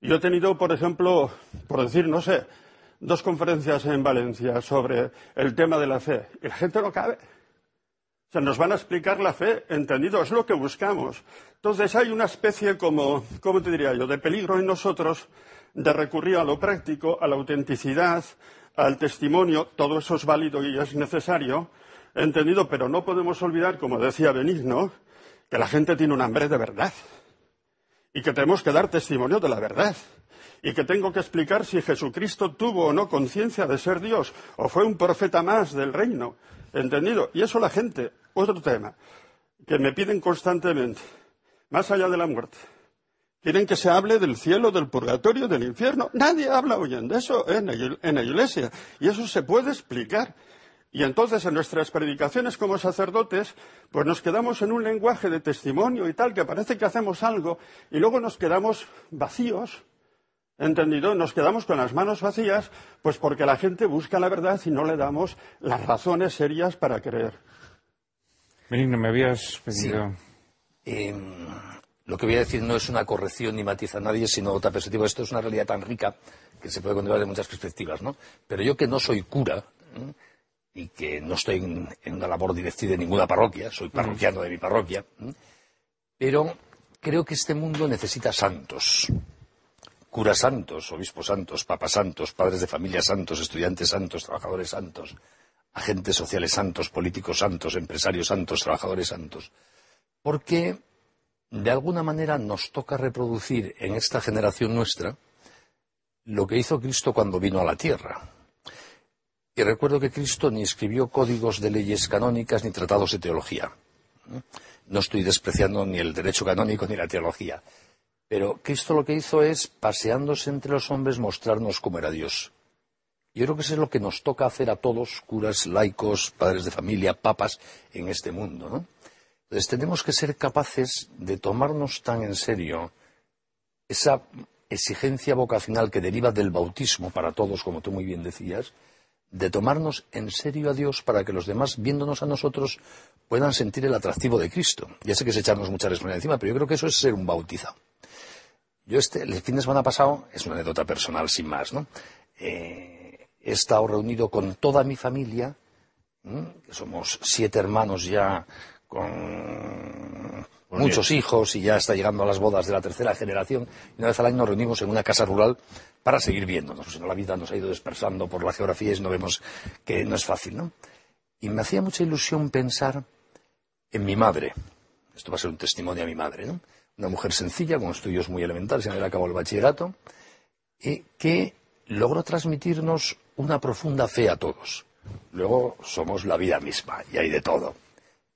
Yo he tenido, por ejemplo, por decir, no sé, dos conferencias en Valencia sobre el tema de la fe y la gente no cabe. O sea, nos van a explicar la fe, entendido, es lo que buscamos. Entonces hay una especie como, ¿cómo te diría yo?, de peligro en nosotros de recurrir a lo práctico, a la autenticidad, al testimonio, todo eso es válido y es necesario, entendido, pero no podemos olvidar, como decía Benigno, que la gente tiene un hambre de verdad y que tenemos que dar testimonio de la verdad y que tengo que explicar si Jesucristo tuvo o no conciencia de ser Dios o fue un profeta más del reino. ¿Entendido? Y eso la gente, otro tema, que me piden constantemente, más allá de la muerte. Quieren que se hable del cielo, del purgatorio, del infierno. Nadie habla hoy de eso en la iglesia. Y eso se puede explicar. Y entonces en nuestras predicaciones como sacerdotes, pues nos quedamos en un lenguaje de testimonio y tal, que parece que hacemos algo, y luego nos quedamos vacíos, ¿Entendido? Nos quedamos con las manos vacías, pues porque la gente busca la verdad y no le damos las razones serias para creer. Benigno, me habías pedido. Em, lo que voy a decir no es una corrección ni matiza a nadie, sino otra perspectiva. Esto es una realidad tan rica que se puede contemplar de muchas perspectivas, ¿no? Pero yo que no soy cura y que no estoy en, una labor directiva de ninguna parroquia, soy parroquiano de mi parroquia, pero creo que este mundo necesita santos curas santos, obispos santos, papas santos, padres de familia santos, estudiantes santos, trabajadores santos, agentes sociales santos, políticos santos, empresarios santos, trabajadores santos. Porque de alguna manera nos toca reproducir en esta generación nuestra lo que hizo Cristo cuando vino a la tierra. Y recuerdo que Cristo ni escribió códigos de leyes canónicas ni tratados de teología. No estoy despreciando ni el derecho canónico ni la teología pero Cristo lo que hizo es, paseándose entre los hombres, mostrarnos cómo era Dios. Yo creo que eso es lo que nos toca hacer a todos, curas, laicos, padres de familia, papas, en este mundo. ¿no? Entonces tenemos que ser capaces de tomarnos tan en serio esa exigencia vocacional que deriva del bautismo para todos, como tú muy bien decías, de tomarnos en serio a Dios para que los demás, viéndonos a nosotros, puedan sentir el atractivo de Cristo. Ya sé que es echarnos mucha responsabilidad encima, pero yo creo que eso es ser un bautizado. Yo este, el fin de semana pasado, es una anécdota personal sin más, ¿no? Eh, he estado reunido con toda mi familia, que somos siete hermanos ya con muchos hijos y ya está llegando a las bodas de la tercera generación. Y una vez al año nos reunimos en una casa rural para seguir viéndonos. Si no, la vida nos ha ido dispersando por la geografía y no vemos que no es fácil, ¿no? Y me hacía mucha ilusión pensar en mi madre. Esto va a ser un testimonio a mi madre, ¿no? Una mujer sencilla, con estudios muy elementales, sin haber acabado el bachillerato, y que logró transmitirnos una profunda fe a todos. Luego somos la vida misma y hay de todo.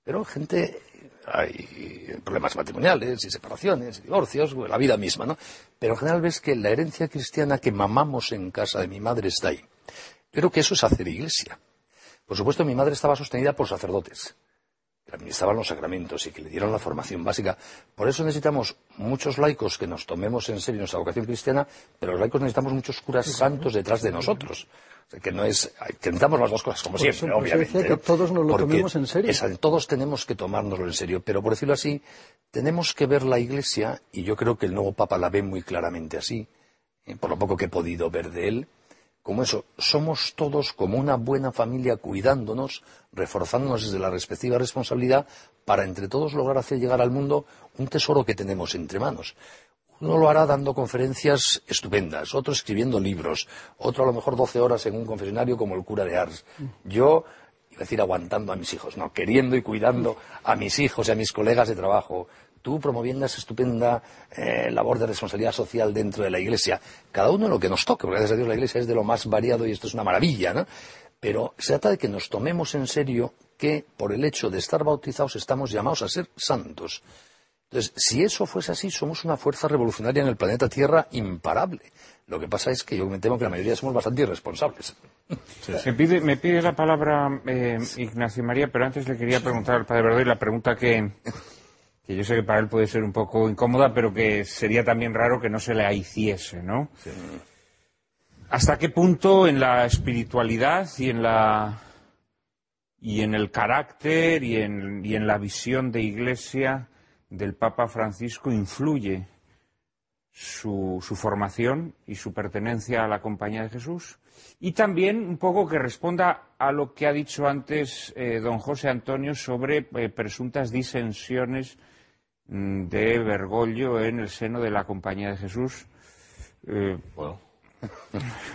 Pero gente, hay problemas matrimoniales y separaciones y divorcios, la vida misma, ¿no? Pero en general ves que la herencia cristiana que mamamos en casa de mi madre está ahí. Creo que eso es hacer iglesia. Por supuesto, mi madre estaba sostenida por sacerdotes que administraban los sacramentos y que le dieron la formación básica. Por eso necesitamos muchos laicos que nos tomemos en serio nuestra vocación cristiana, pero los laicos necesitamos muchos curas santos detrás de nosotros. que no es, que necesitamos las dos cosas, como siempre, obviamente. que todos nos lo tomemos en serio. todos tenemos que tomárnoslo en serio, pero por decirlo así, tenemos que ver la Iglesia, y yo creo que el nuevo Papa la ve muy claramente así, eh, por lo poco que he podido ver de él, como eso, somos todos como una buena familia cuidándonos, reforzándonos desde la respectiva responsabilidad para entre todos lograr hacer llegar al mundo un tesoro que tenemos entre manos. Uno lo hará dando conferencias estupendas, otro escribiendo libros, otro a lo mejor 12 horas en un confesionario como el cura de Ars. Yo, iba a decir aguantando a mis hijos, no, queriendo y cuidando a mis hijos y a mis colegas de trabajo. Tú promoviendo esa estupenda eh, labor de responsabilidad social dentro de la Iglesia. Cada uno lo que nos toque, porque gracias a Dios la Iglesia es de lo más variado y esto es una maravilla, ¿no? Pero se trata de que nos tomemos en serio que por el hecho de estar bautizados estamos llamados a ser santos. Entonces, si eso fuese así, somos una fuerza revolucionaria en el planeta Tierra imparable. Lo que pasa es que yo me temo que la mayoría somos bastante irresponsables. Me, pide, me pide la palabra eh, Ignacio María, pero antes le quería preguntar al Padre Verdoy la pregunta que, que yo sé que para él puede ser un poco incómoda, pero que sería también raro que no se le hiciese, ¿no? ¿Hasta qué punto en la espiritualidad y en la y en el carácter y en, y en la visión de Iglesia del Papa Francisco influye su, su, formación y su pertenencia a la Compañía de Jesús. Y también un poco que responda a lo que ha dicho antes eh, don José Antonio sobre eh, presuntas disensiones de Bergoglio en el seno de la Compañía de Jesús. Eh, bueno,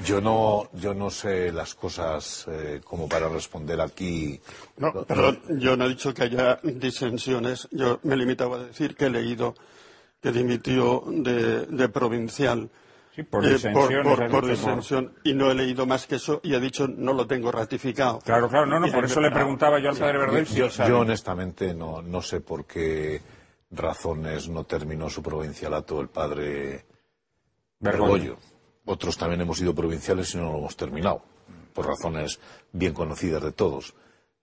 yo no, yo no sé las cosas eh, como para responder aquí. No, perdón, yo no he dicho que haya disensiones. Yo me limitaba a decir que he leído que dimitió de, de provincial. Sí, por disensión. Eh, por, por disensión. Y no he leído más que eso y he dicho no lo tengo ratificado. Claro, claro, no, no, por eso le preguntaba yo al padre Verdoy si yo, yo, honestamente no, no sé por qué razones no terminó su provincialato el padre Bergoglio. Otros también hemos sido provinciales y no lo hemos terminado, por razones bien conocidas de todos.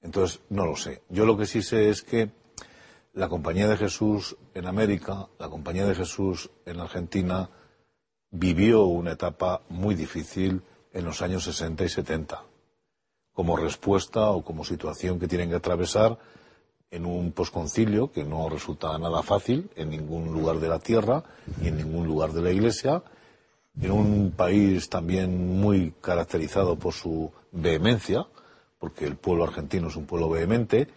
Entonces, no lo sé. Yo lo que sí sé es que la Compañía de Jesús en América, la Compañía de Jesús en Argentina, vivió una etapa muy difícil en los años 60 y 70, como respuesta o como situación que tienen que atravesar en un posconcilio que no resulta nada fácil en ningún lugar de la tierra ni en ningún lugar de la Iglesia en un país también muy caracterizado por su vehemencia, porque el pueblo argentino es un pueblo vehemente,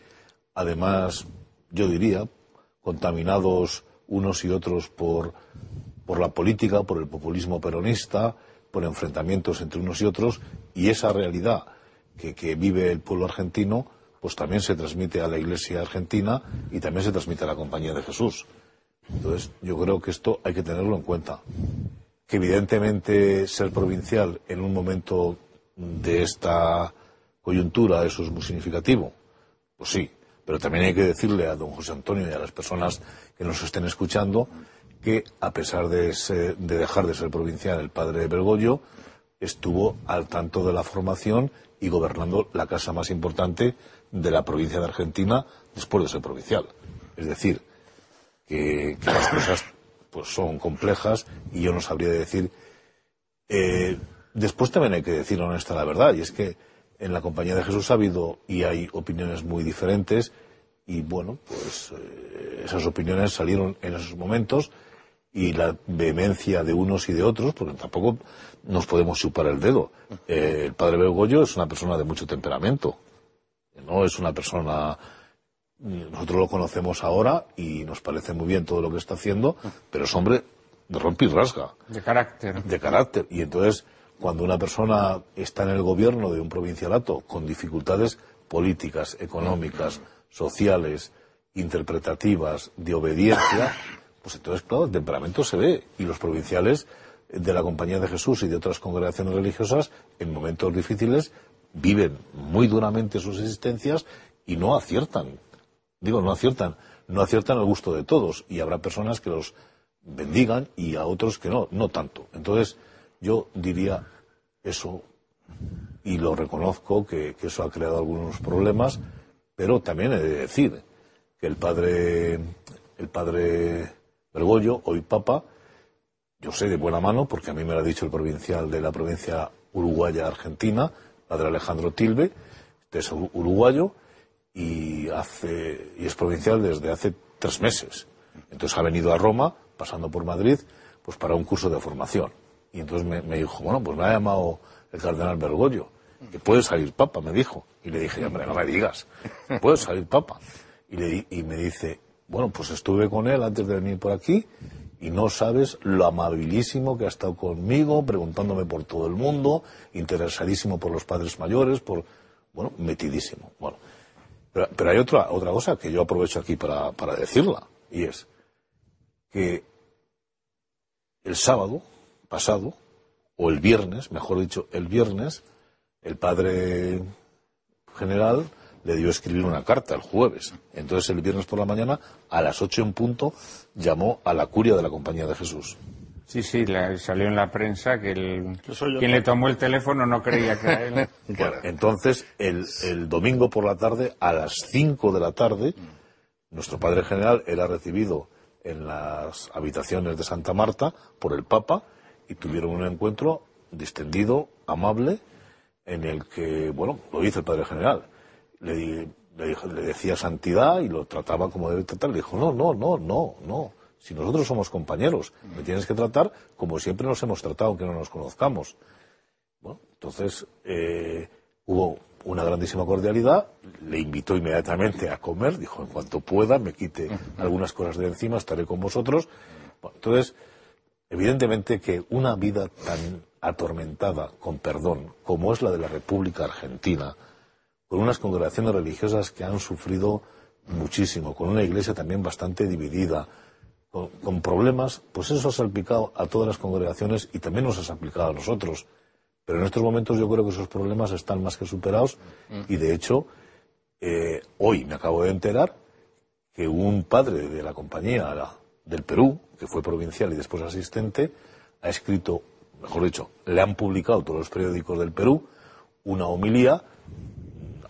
además, yo diría, contaminados unos y otros por, por la política, por el populismo peronista, por enfrentamientos entre unos y otros, y esa realidad que vive el pueblo argentino, pues también se transmite a la Iglesia argentina y también se transmite a la Compañía de Jesús. Entonces, yo creo que esto hay que tenerlo en cuenta que evidentemente ser provincial en un momento de esta coyuntura eso es muy significativo. Pues sí, pero también hay que decirle a don José Antonio y a las personas que nos estén escuchando que a pesar de, de dejar de ser provincial el padre Bergoglio estuvo al tanto de la formación y gobernando la casa más importante de la provincia de Argentina después de ser provincial. Es decir, que, las cosas pues son complejas y yo no sabría decir. Eh, después también hay que decir honesta la verdad, y es que en la Compañía de Jesús ha habido y hay opiniones muy diferentes, y bueno, pues eh, esas opiniones salieron en esos momentos, y la vehemencia de unos y de otros, porque tampoco nos podemos chupar el dedo. Eh, el padre Bergoglio es una persona de mucho temperamento, no es una persona nosotros lo conocemos ahora y nos parece muy bien todo lo que está haciendo, pero es hombre de rompe y rasga. De carácter. De carácter. Y entonces, cuando una persona está en el gobierno de un provincialato con dificultades políticas, económicas, sociales, interpretativas, de obediencia, pues entonces, claro, el temperamento se ve. Y los provinciales de la Compañía de Jesús y de otras congregaciones religiosas, en momentos difíciles, viven muy duramente sus existencias y no aciertan digo, no aciertan, no aciertan al gusto de todos y habrá personas que los bendigan y a otros que no, no tanto. Entonces, yo diría eso y lo reconozco que, eso ha creado algunos problemas, pero también he de decir que el padre, el padre Bergoglio, hoy papa, yo sé de buena mano, porque a mí me lo ha dicho el provincial de la provincia uruguaya argentina, padre Alejandro Tilbe, que es uruguayo, y, hace, y es provincial desde hace tres meses. Entonces ha venido a Roma, pasando por Madrid, pues para un curso de formación. Y entonces me, dijo, bueno, pues me ha llamado el cardenal Bergoglio, que puede salir papa, me dijo. Y le dije, hombre, no me digas, puede salir papa. Y, le, y me dice, bueno, pues estuve con él antes de venir por aquí y no sabes lo amabilísimo que ha estado conmigo, preguntándome por todo el mundo, interesadísimo por los padres mayores, por, bueno, metidísimo. Bueno, pero, hay otra, otra cosa que yo aprovecho aquí para, para decirla, y es que el sábado pasado, o el viernes, mejor dicho, el viernes, el padre general le dio a escribir una carta el jueves. Entonces el viernes por la mañana, a las ocho en punto, llamó a la curia de la Compañía de Jesús. Sí, sí, salió en la prensa que el, quien le tomó el teléfono no creía que era él. entonces, el, el, domingo por la tarde, a las cinco de la tarde, nuestro padre general era recibido en las habitaciones de Santa Marta por el Papa y tuvieron un encuentro distendido, amable, en el que, bueno, lo hizo el padre general le, le, decía santidad y lo trataba como debe tratar. Le dijo, no, no, no, no, no. Si nosotros somos compañeros, me tienes que tratar como siempre nos hemos tratado, aunque no nos conozcamos. Bueno, entonces eh, hubo una grandísima cordialidad, le invitó inmediatamente a comer, dijo, en cuanto pueda, me quite algunas cosas de encima, estaré con vosotros. entonces, evidentemente que una vida tan atormentada, con perdón, como es la de la República Argentina, con unas congregaciones religiosas que han sufrido muchísimo, con una iglesia también bastante dividida, con, problemas, pues eso ha salpicado a todas las congregaciones y también nos ha salpicado a nosotros. Pero en estos momentos yo creo que esos problemas están más que superados y de hecho eh, hoy me acabo de enterar que un padre de la compañía del Perú, que fue provincial y después asistente, ha escrito, mejor dicho, le han publicado todos los periódicos del Perú una homilía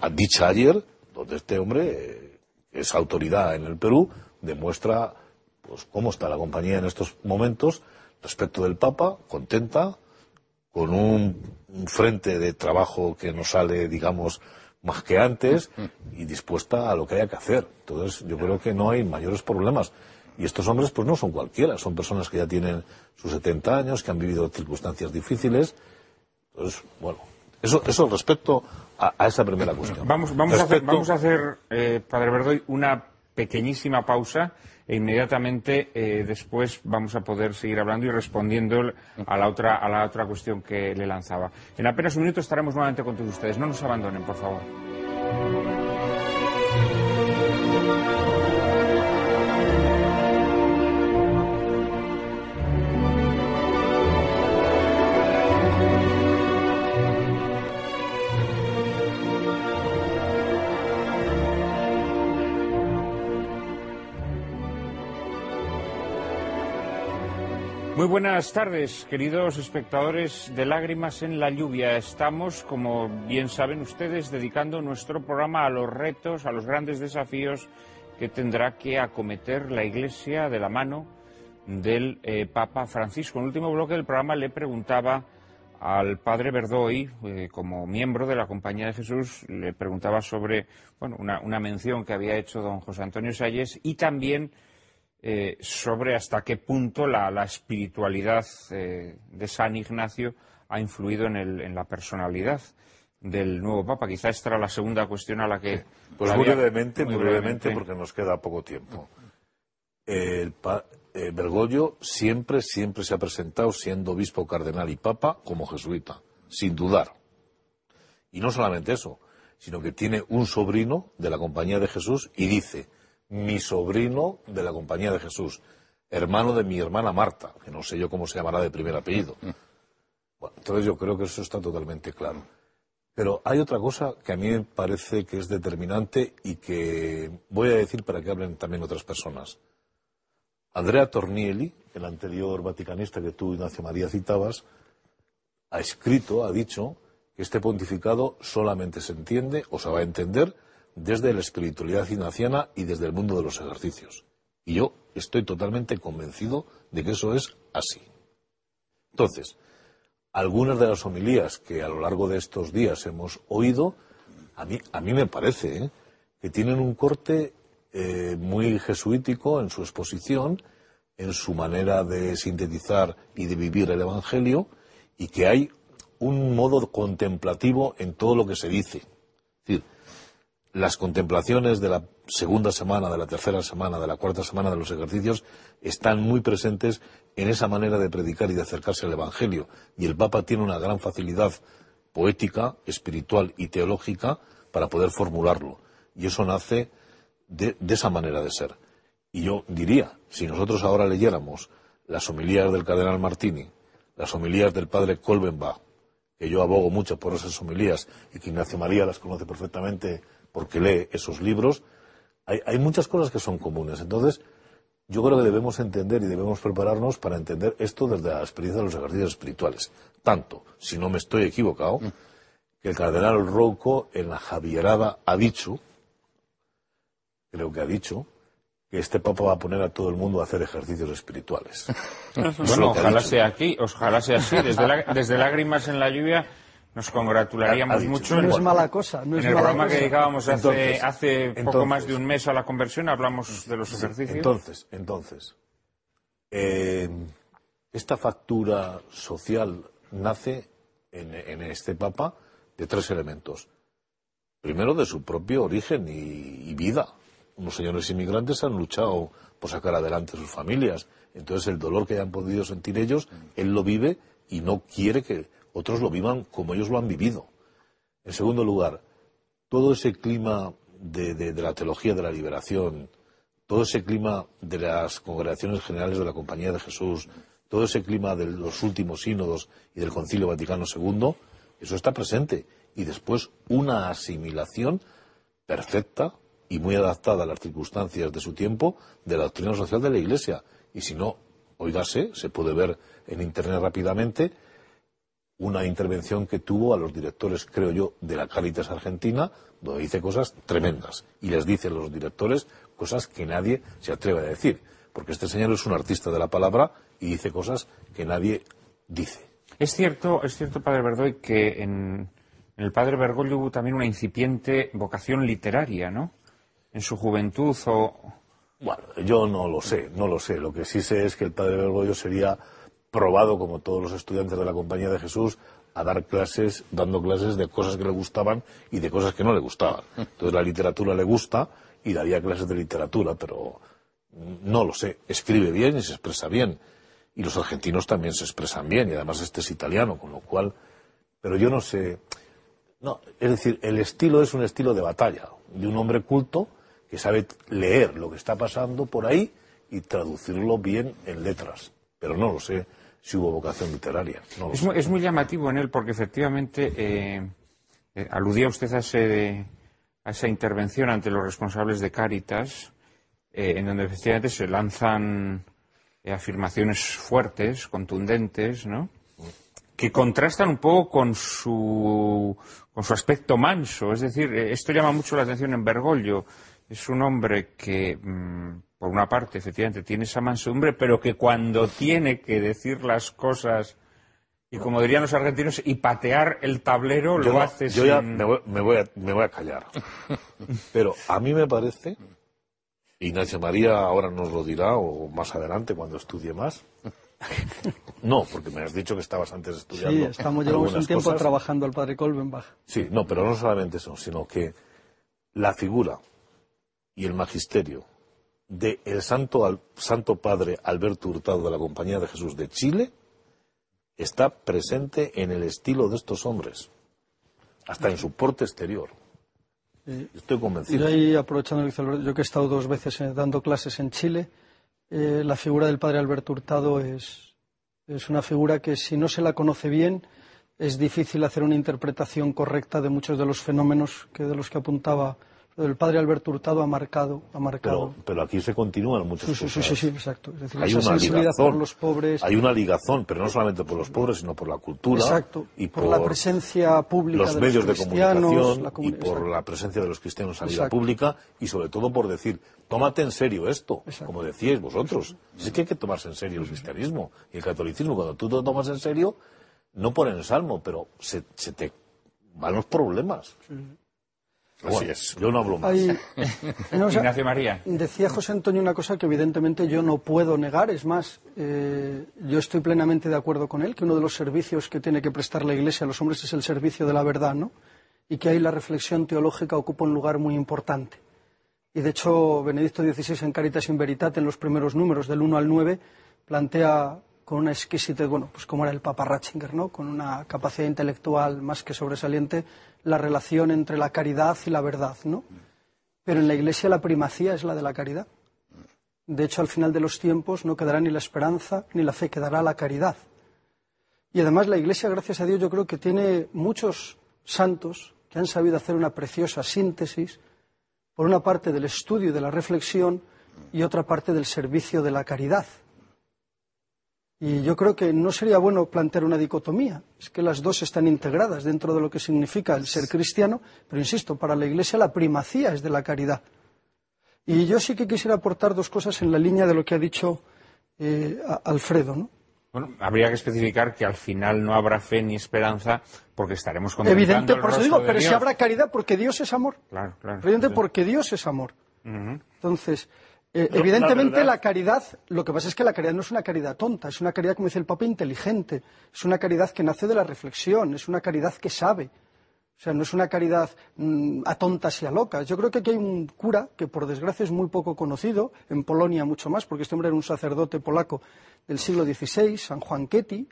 dicha ayer, donde este hombre, eh, es autoridad en el Perú, demuestra pues cómo está la compañía en estos momentos respecto del Papa, contenta, con un, frente de trabajo que no sale, digamos, más que antes y dispuesta a lo que haya que hacer. Entonces, yo creo que no hay mayores problemas. Y estos hombres, pues no son cualquiera, son personas que ya tienen sus 70 años, que han vivido circunstancias difíciles. Entonces, bueno, eso, eso respecto a, esa primera cuestión. Vamos, vamos, a hacer, vamos a hacer eh, Padre Verdoy, una pequeñísima pausa e inmediatamente eh, después vamos a poder seguir hablando y respondiendo a la, otra, a la otra cuestión que le lanzaba. En apenas un minuto estaremos nuevamente con todos ustedes. No nos abandonen, por favor. Muy buenas tardes, queridos espectadores de Lágrimas en la Lluvia. Estamos, como bien saben ustedes, dedicando nuestro programa a los retos, a los grandes desafíos que tendrá que acometer la Iglesia de la mano del eh, Papa Francisco. En el último bloque del programa le preguntaba al padre Verdoy, eh, como miembro de la Compañía de Jesús, le preguntaba sobre bueno, una, una mención que había hecho don José Antonio Salles y también eh, sobre hasta qué punto la, espiritualidad eh, de San Ignacio ha influido en, la personalidad del nuevo Papa. Quizá esta era la segunda cuestión a la que... Pues muy, brevemente, muy, brevemente, porque nos queda poco tiempo. El eh, Bergoglio siempre, siempre se ha presentado siendo obispo, cardenal y papa como jesuita, sin dudar. Y no solamente eso, sino que tiene un sobrino de la Compañía de Jesús y dice, mi sobrino de la Compañía de Jesús, hermano de mi hermana Marta, que no sé yo cómo se llamará de primer apellido. Bueno, entonces yo creo que eso está totalmente claro. Pero hay otra cosa que a mí me parece que es determinante y que voy a decir para que hablen también otras personas. Andrea Tornielli, el anterior vaticanista que tú, Ignacio María, citabas, ha escrito, ha dicho, que este pontificado solamente se entiende o se va a entender desde la espiritualidad ignaciana y desde el mundo de los ejercicios. Y yo estoy totalmente convencido de que eso es así. Entonces, algunas de las homilías que a lo largo de estos días hemos oído, a mí, a me parece ¿eh? que tienen un corte eh, muy jesuítico en su exposición, en su manera de sintetizar y de vivir el Evangelio, y que hay un modo contemplativo en todo lo que se dice. Es decir, las contemplaciones de la segunda semana, de la tercera semana, de la cuarta semana de los ejercicios están muy presentes en esa manera de predicar y de acercarse al Evangelio. Y el Papa tiene una gran facilidad poética, espiritual y teológica para poder formularlo. Y eso nace de, esa manera de ser. Y yo diría, si nosotros ahora leyéramos las homilías del cardenal Martini, las homilías del padre Kolbenbach, que yo abogo mucho por esas homilías y que Ignacio María las conoce perfectamente porque lee esos libros, hay, muchas cosas que son comunes. Entonces, yo creo que debemos entender y debemos prepararnos para entender esto desde la experiencia de los ejercicios espirituales. Tanto, si no me estoy equivocado, que el cardenal Rouco en la Javierada ha dicho, creo que ha dicho, que este Papa va a poner a todo el mundo a hacer ejercicios espirituales. bueno, ojalá sea aquí, ojalá sea así. desde lágrimas en la lluvia nos congratularíamos mucho. No es mala cosa. en el programa que dedicábamos hace, poco más de un mes a la conversión hablamos de los ejercicios. Entonces, entonces, eh, esta factura social nace en, este Papa de tres elementos. Primero, de su propio origen y, y vida. Unos señores inmigrantes han luchado por sacar adelante sus familias. Entonces, el dolor que hayan podido sentir ellos, él lo vive y no quiere que otros lo vivan como ellos lo han vivido. En segundo lugar, todo ese clima de, la teología de la liberación, todo ese clima de las congregaciones generales de la Compañía de Jesús, todo ese clima de los últimos sínodos y del Concilio Vaticano II, eso está presente. Y después una asimilación perfecta y muy adaptada a las circunstancias de su tiempo de la doctrina social de la Iglesia. Y si no, oígase, se puede ver en Internet rápidamente, una intervención que tuvo a los directores, creo yo, de la Caritas Argentina, donde dice cosas tremendas. Y les dice a los directores cosas que nadie se atreve a decir. Porque este señor es un artista de la palabra y dice cosas que nadie dice. Es cierto, es cierto, padre Verdoy, que en, el padre Bergoglio hubo también una incipiente vocación literaria, ¿no? En su juventud o... Bueno, yo no lo sé, no lo sé. Lo que sí sé es que el padre Bergoglio sería probado, como todos los estudiantes de la Compañía de Jesús, a dar clases, dando clases de cosas que le gustaban y de cosas que no le gustaban. Entonces la literatura le gusta y daría clases de literatura, pero no lo sé. Escribe bien y se expresa bien. Y los argentinos también se expresan bien, y además este es italiano, con lo cual. Pero yo no sé. No, es decir, el estilo es un estilo de batalla, de un hombre culto que sabe leer lo que está pasando por ahí y traducirlo bien en letras. Pero no lo sé si hubo vocación literaria. es, muy, llamativo en él porque efectivamente eh, eh, aludía usted a, esa intervención ante los responsables de Cáritas, eh, en donde efectivamente se lanzan afirmaciones fuertes, contundentes, ¿no? que contrastan un poco con su, con su aspecto manso. Es decir, esto llama mucho la atención en Bergoglio. Es un hombre que mm, por una parte, efectivamente, tiene esa mansedumbre, pero que cuando tiene que decir las cosas, y como dirían los argentinos, y patear el tablero, lo hace Yo ya me voy, a, callar. pero a mí me parece, Ignacio María ahora nos lo dirá, o más adelante, cuando estudie más, no, porque me has dicho que estabas antes estudiando. Sí, estamos, llevamos un tiempo trabajando al padre Kolbenbach. Sí, no, pero no solamente eso, sino que la figura y el magisterio del el santo, santo Padre Alberto Hurtado de la Compañía de Jesús de Chile está presente en el estilo de estos hombres, hasta en su porte exterior. Estoy convencido. Y ahí, aprovechando yo que he estado dos veces eh, dando clases en Chile, eh, la figura del padre Alberto Hurtado es, es una figura que si no se la conoce bien, es difícil hacer una interpretación correcta de muchos de los fenómenos que de los que apuntaba el padre Alberto Hurtado ha marcado. Ha marcado. Pero, aquí se continúan muchas sí, cosas. Sí, sí, exacto. hay una ligazón, por los pobres. Hay una ligazón, pero no solamente por los pobres, sino por la cultura. Exacto. Y por, la presencia pública los de medios de comunicación y por la presencia de los cristianos en la vida pública y sobre todo por decir, tómate en serio esto, como decíais vosotros. Es que hay que tomarse en serio el cristianismo y el catolicismo. Cuando tú te tomas en serio, no ponen el salmo, pero se, se te van los problemas. Así es, yo no hablo más. Ignacio María. Decía José Antonio una cosa que evidentemente yo no puedo negar, es más, eh, yo estoy plenamente de acuerdo con él, que uno de los servicios que tiene que prestar la Iglesia a los hombres es el servicio de la verdad, ¿no? y que ahí la reflexión teológica ocupa un lugar muy importante. Y de hecho, Benedicto XVI en Caritas in Veritate, en los primeros números, del 1 al 9, plantea con una exquisitez, bueno, pues como era el Papa Ratzinger, ¿no? Con una capacidad intelectual más que sobresaliente, la relación entre la caridad y la verdad, ¿no? Pero en la Iglesia la primacía es la de la caridad. De hecho, al final de los tiempos no quedará ni la esperanza ni la fe, quedará la caridad. Y además la Iglesia, gracias a Dios, yo creo que tiene muchos santos que han sabido hacer una preciosa síntesis, por una parte del estudio y de la reflexión y otra parte del servicio de la caridad. Y yo creo que no sería bueno plantear una dicotomía, es que las dos están integradas dentro de lo que significa el ser cristiano, pero insisto, para la Iglesia la primacía es de la caridad. Y yo sí que quisiera aportar dos cosas en la línea de lo que ha dicho eh, Alfredo, ¿no? Bueno, habría que especificar que al final no habrá fe ni esperanza porque estaremos contemplando Evidente, por eso digo, pero si habrá caridad porque Dios es amor. Claro, claro. Evidente porque Dios es amor. Entonces, eh, evidentemente la, caridad, lo que pasa es que la caridad no es una caridad tonta, es una caridad, como dice el Papa, inteligente, es una caridad que nace de la reflexión, es una caridad que sabe. O sea, no es una caridad mm, a tontas y a locas. Yo creo que aquí hay un cura que, por desgracia, es muy poco conocido, en Polonia mucho más, porque este hombre era un sacerdote polaco del siglo XVI, San Juan Ketty.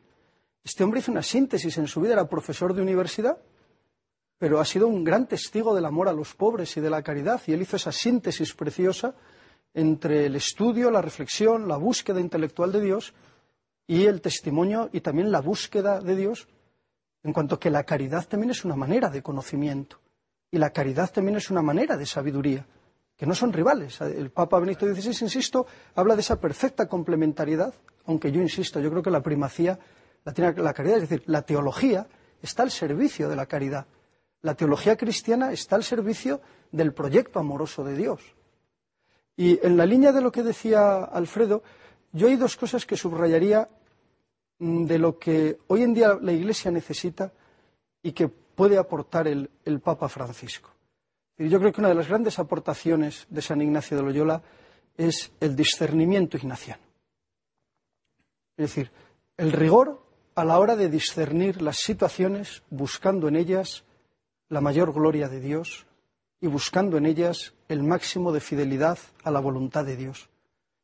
Este hombre hizo una síntesis en su vida, era profesor de universidad, pero ha sido un gran testigo del amor a los pobres y de la caridad, y él hizo esa síntesis preciosa entre el estudio, la reflexión, la búsqueda intelectual de Dios y el testimonio y también la búsqueda de Dios en cuanto que la caridad también es una manera de conocimiento y la caridad también es una manera de sabiduría, que no son rivales. El Papa Benedicto XVI, insisto, habla de esa perfecta complementariedad, aunque yo insisto, yo creo que la primacía la tiene la caridad, es decir, la teología está al servicio de la caridad. La teología cristiana está al servicio del proyecto amoroso de Dios. Y en la línea de lo que decía Alfredo, yo hay dos cosas que subrayaría Mm, de lo que hoy en día la Iglesia necesita y que puede aportar el, Papa Francisco. Y yo creo que una de las grandes aportaciones de San Ignacio de Loyola es el discernimiento ignaciano. Es decir, el rigor a la hora de discernir las situaciones, buscando en ellas la mayor gloria de Dios y buscando en ellas el máximo de fidelidad a la voluntad de Dios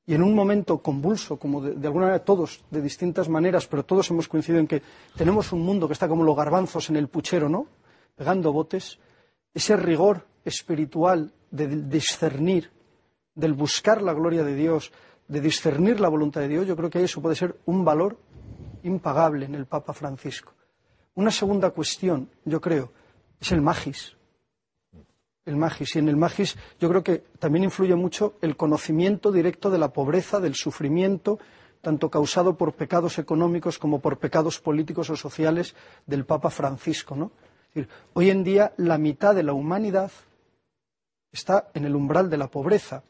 y en un momento convulso, como de, alguna manera todos, de distintas maneras, pero todos hemos coincidido en que tenemos un mundo que está como los garbanzos en el puchero, ¿no? Pegando botes, ese rigor espiritual de discernir, del buscar la gloria de Dios, de discernir la voluntad de Dios, yo creo que eso puede ser un valor impagable en el Papa Francisco. Una segunda cuestión, yo creo, es el magis el magis. Y en el magis yo creo que también influye mucho el conocimiento directo de la pobreza, del sufrimiento, tanto causado por pecados económicos como por pecados políticos o sociales del Papa Francisco. ¿no? hoy en día la mitad de la humanidad está en el umbral de la pobreza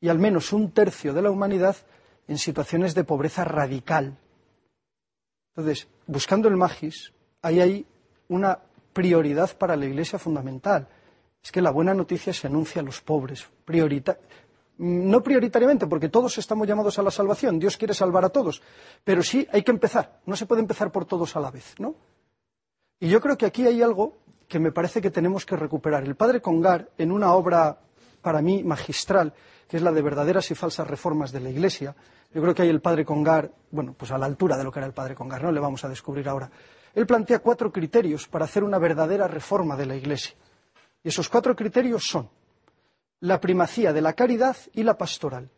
y al menos un tercio de la humanidad en situaciones de pobreza radical. Entonces, buscando el magis, ahí hay una prioridad para la Iglesia fundamental es que la buena noticia se anuncia a los pobres. no prioritariamente, porque todos estamos llamados a la salvación, Dios quiere salvar a todos, pero sí hay que empezar, no se puede empezar por todos a la vez, ¿no? Y yo creo que aquí hay algo que me parece que tenemos que recuperar. El padre Congar, en una obra para mí magistral, que es la de verdaderas y falsas reformas de la Iglesia, yo creo que hay el padre Congar, bueno, pues a la altura de lo que era el padre Congar, no le vamos a descubrir ahora. Él plantea cuatro criterios para hacer una verdadera reforma de la Iglesia. Y esos cuatro criterios son la primacía de la caridad y la pastoral.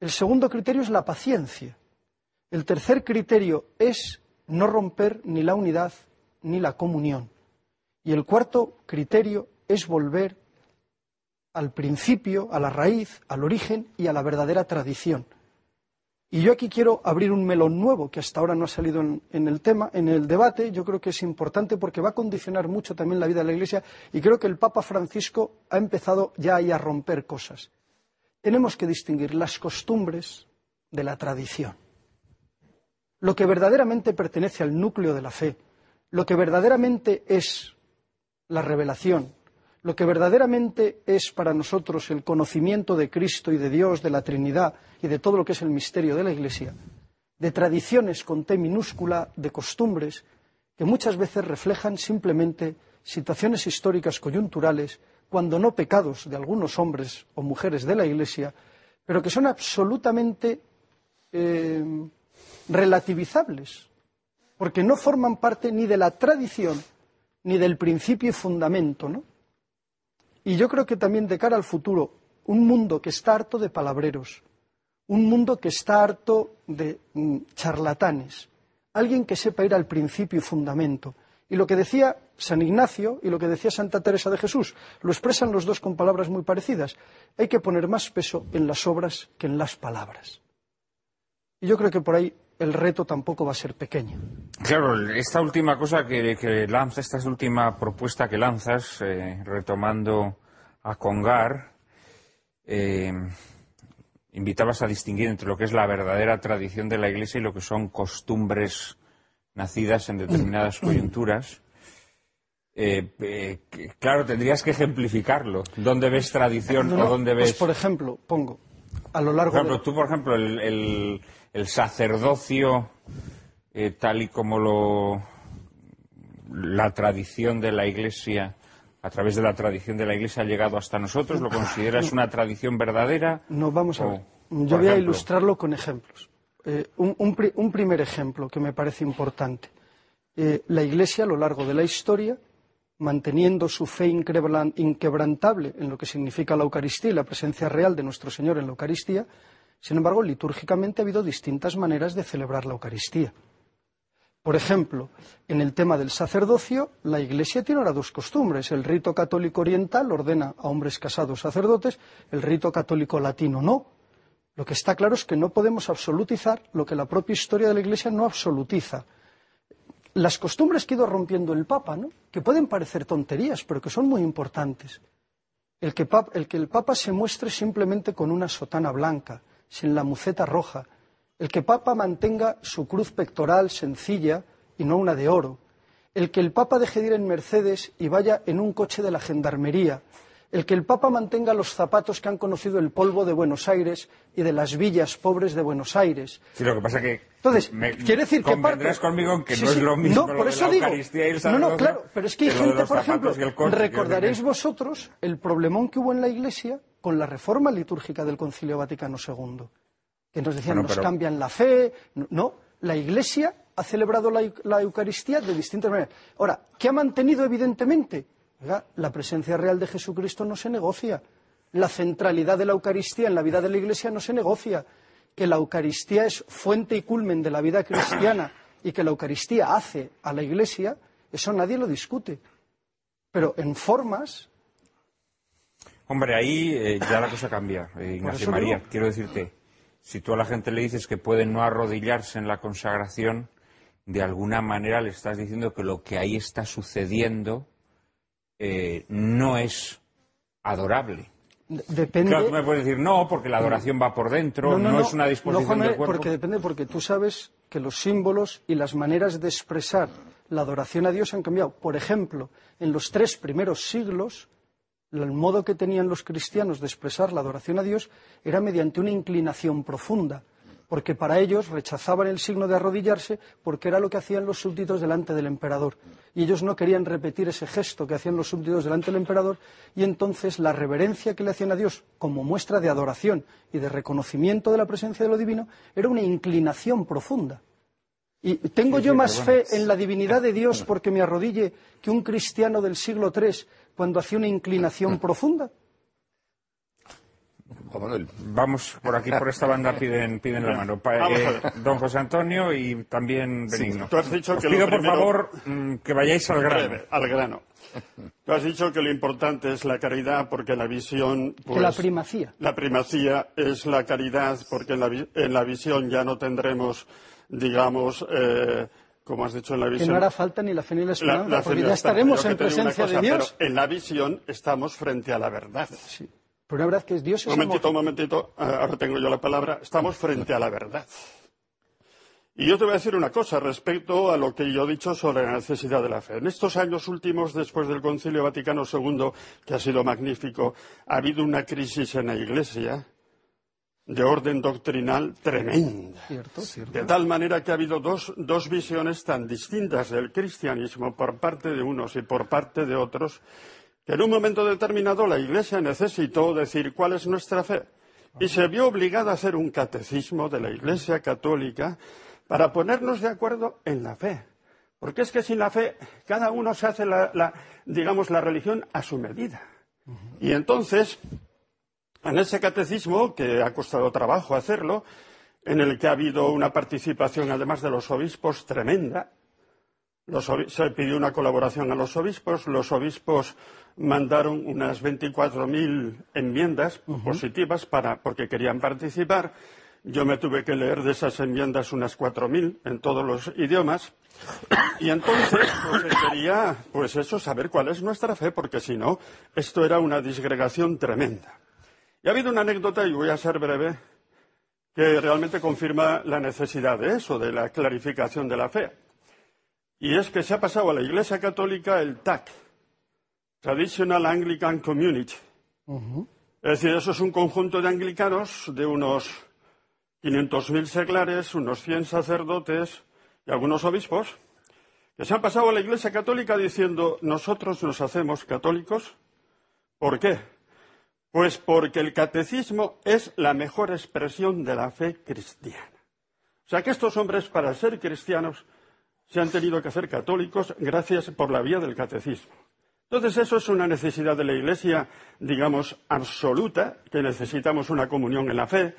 El segundo criterio es la paciencia. El tercer criterio es no romper ni la unidad ni la comunión. Y el cuarto criterio es volver al principio, a la raíz, al origen y a la verdadera tradición. Y yo aquí quiero abrir un melón nuevo que hasta ahora no ha salido en, el tema, en el debate. Yo creo que es importante porque va a condicionar mucho también la vida de la Iglesia y creo que el Papa Francisco ha empezado ya ahí a romper cosas. Tenemos que distinguir las costumbres de la tradición. Lo que verdaderamente pertenece al núcleo de la fe, lo que verdaderamente es la revelación, lo que verdaderamente es para nosotros el conocimiento de Cristo y de Dios, de la Trinidad y de todo lo que es el misterio de la Iglesia, de tradiciones con T minúscula, de costumbres, que muchas veces reflejan simplemente situaciones históricas coyunturales, cuando no pecados de algunos hombres o mujeres de la Iglesia, pero que son absolutamente eh, relativizables, porque no forman parte ni de la tradición ni del principio y fundamento, ¿no? Y yo creo que también de cara al futuro, un mundo que está harto de palabreros, un mundo que está harto de mm, charlatanes, alguien que sepa ir al principio y fundamento. Y lo que decía San Ignacio y lo que decía Santa Teresa de Jesús lo expresan los dos con palabras muy parecidas. Hay que poner más peso en las obras que en las palabras. Y yo creo que por ahí el reto tampoco va a ser pequeño. Claro, esta última cosa que, que lanza, esta última propuesta que lanzas, eh, retomando a Congar, eh, invitabas a distinguir entre lo que es la verdadera tradición de la Iglesia y lo que son costumbres nacidas en determinadas coyunturas. Eh, eh, claro, tendrías que ejemplificarlo. ¿Dónde ves tradición o dónde pues, ves...? por ejemplo, pongo, a lo largo por Tú, por ejemplo, el, sacerdocio, eh, tal y como lo... la tradición de la Iglesia a través de la tradición de la Iglesia ha llegado hasta nosotros? ¿Lo consideras una tradición verdadera? No, vamos a ver. Yo voy a ilustrarlo con ejemplos. Eh, un, primer ejemplo que me parece importante. Eh, la Iglesia, a lo largo de la historia, manteniendo su fe inquebrantable en lo que significa la Eucaristía y la presencia real de nuestro Señor en la Eucaristía, sin embargo, litúrgicamente ha habido distintas maneras de celebrar la Eucaristía. Por ejemplo, en el tema del sacerdocio, la Iglesia tiene ahora dos costumbres. El rito católico oriental ordena a hombres casados sacerdotes, el rito católico latino no. Lo que está claro es que no podemos absolutizar lo que la propia historia de la Iglesia no absolutiza. Las costumbres que ha ido rompiendo el Papa, ¿no? que pueden parecer tonterías, pero que son muy importantes. El que, el que el Papa se muestre simplemente con una sotana blanca, sin la muceta roja, el que el Papa mantenga su cruz pectoral sencilla y no una de oro, el que el Papa deje de ir en Mercedes y vaya en un coche de la gendarmería, el que el Papa mantenga los zapatos que han conocido el polvo de Buenos Aires y de las villas pobres de Buenos Aires. Sí, lo que pasa que entonces quiere decir que parte... conmigo en que no es lo mismo no, por eso digo, no, no, claro, pero es que hay gente, por ejemplo, recordaréis vosotros el problemón que hubo en la Iglesia con la reforma litúrgica del Concilio Vaticano II que nos decían nos cambian la fe. No, la Iglesia ha celebrado la, Eucaristía de distintas maneras. Ahora, ¿qué ha mantenido evidentemente? La presencia real de Jesucristo no se negocia. La centralidad de la Eucaristía en la vida de la Iglesia no se negocia. Que la Eucaristía es fuente y culmen de la vida cristiana y que la Eucaristía hace a la Iglesia, eso nadie lo discute. Pero en formas. Hombre, ahí eh, ya la cosa cambia, eh, Ignacio María. Quiero decirte, si tú a la gente le dices que puede no arrodillarse en la consagración, de alguna manera le estás diciendo que lo que ahí está sucediendo eh, no es adorable. Depende. Claro, tú me puedes decir no, porque la adoración va por dentro, no, es una disposición del cuerpo. Porque depende, porque tú sabes que los símbolos y las maneras de expresar la adoración a Dios han cambiado. Por ejemplo, en los tres primeros siglos, el modo que tenían los cristianos de expresar la adoración a Dios era mediante una inclinación profunda, porque para ellos rechazaban el signo de arrodillarse porque era lo que hacían los súbditos delante del emperador. Y ellos no querían repetir ese gesto que hacían los súbditos delante del emperador, y entonces la reverencia que le hacían a Dios como muestra de adoración y de reconocimiento de la presencia de lo divino era una inclinación profunda. Y tengo yo más fe en la divinidad de Dios porque me arrodille que un cristiano del siglo III cuando hacía una inclinación profunda. Vamos por aquí, por esta banda, piden, piden la mano. Eh, don José Antonio y también Benigno. tú has dicho que pido, por favor, mm, que vayáis al grano. al grano. Tú has dicho que lo importante es la caridad porque la visión... Pues, la primacía. La primacía es la caridad porque en la, en la visión ya no tendremos, digamos... Eh, como has dicho en la visión. Que no hará falta ni la fe ni la esperanza, porque ya estaremos en presencia de Dios. en la visión estamos frente a la verdad. Sí. Pero una verdad que es Dios es Un momentito, un momentito, ah, ahora tengo yo la palabra. Estamos frente a la verdad. Y yo te voy a decir una cosa respecto a lo que yo he dicho sobre la necesidad de la fe. En estos años últimos, después del Concilio Vaticano II, que ha sido magnífico, ha habido una crisis en la Iglesia de orden doctrinal tremenda. De tal manera que ha habido dos, dos visiones tan distintas del cristianismo por parte de unos y por parte de otros, que en un momento determinado la Iglesia necesitó decir cuál es nuestra fe y se vio obligada a hacer un catecismo de la Iglesia católica para ponernos de acuerdo en la fe. Porque es que sin la fe cada uno se hace la, digamos la religión a su medida. Y entonces en ese catecismo, que ha costado trabajo hacerlo, en el que ha habido una participación, además de los obispos, tremenda, se pidió una colaboración a los obispos, los obispos mandaron unas 24.000 enmiendas positivas para, porque querían participar. Yo me tuve que leer de esas enmiendas unas 4.000 en todos los idiomas. Y entonces, pues quería, pues eso, saber cuál es nuestra fe, porque si no, esto era una disgregación tremenda. Y ha habido una anécdota, y voy a ser breve, que realmente confirma la necesidad de eso, de la clarificación de la fe. Y es que se ha pasado a la Iglesia Católica el TAC, Traditional Anglican Community. Es decir, eso es un conjunto de anglicanos de unos 500.000 seglares, unos 100 sacerdotes y algunos obispos, que se han pasado a la Iglesia Católica diciendo, nosotros nos hacemos católicos. ¿Por qué? Pues porque el catecismo es la mejor expresión de la fe cristiana. O sea que estos hombres, para ser cristianos, se han tenido que hacer católicos gracias por la vía del catecismo. Entonces, eso es una necesidad de la Iglesia, digamos, absoluta, que necesitamos una comunión en la fe.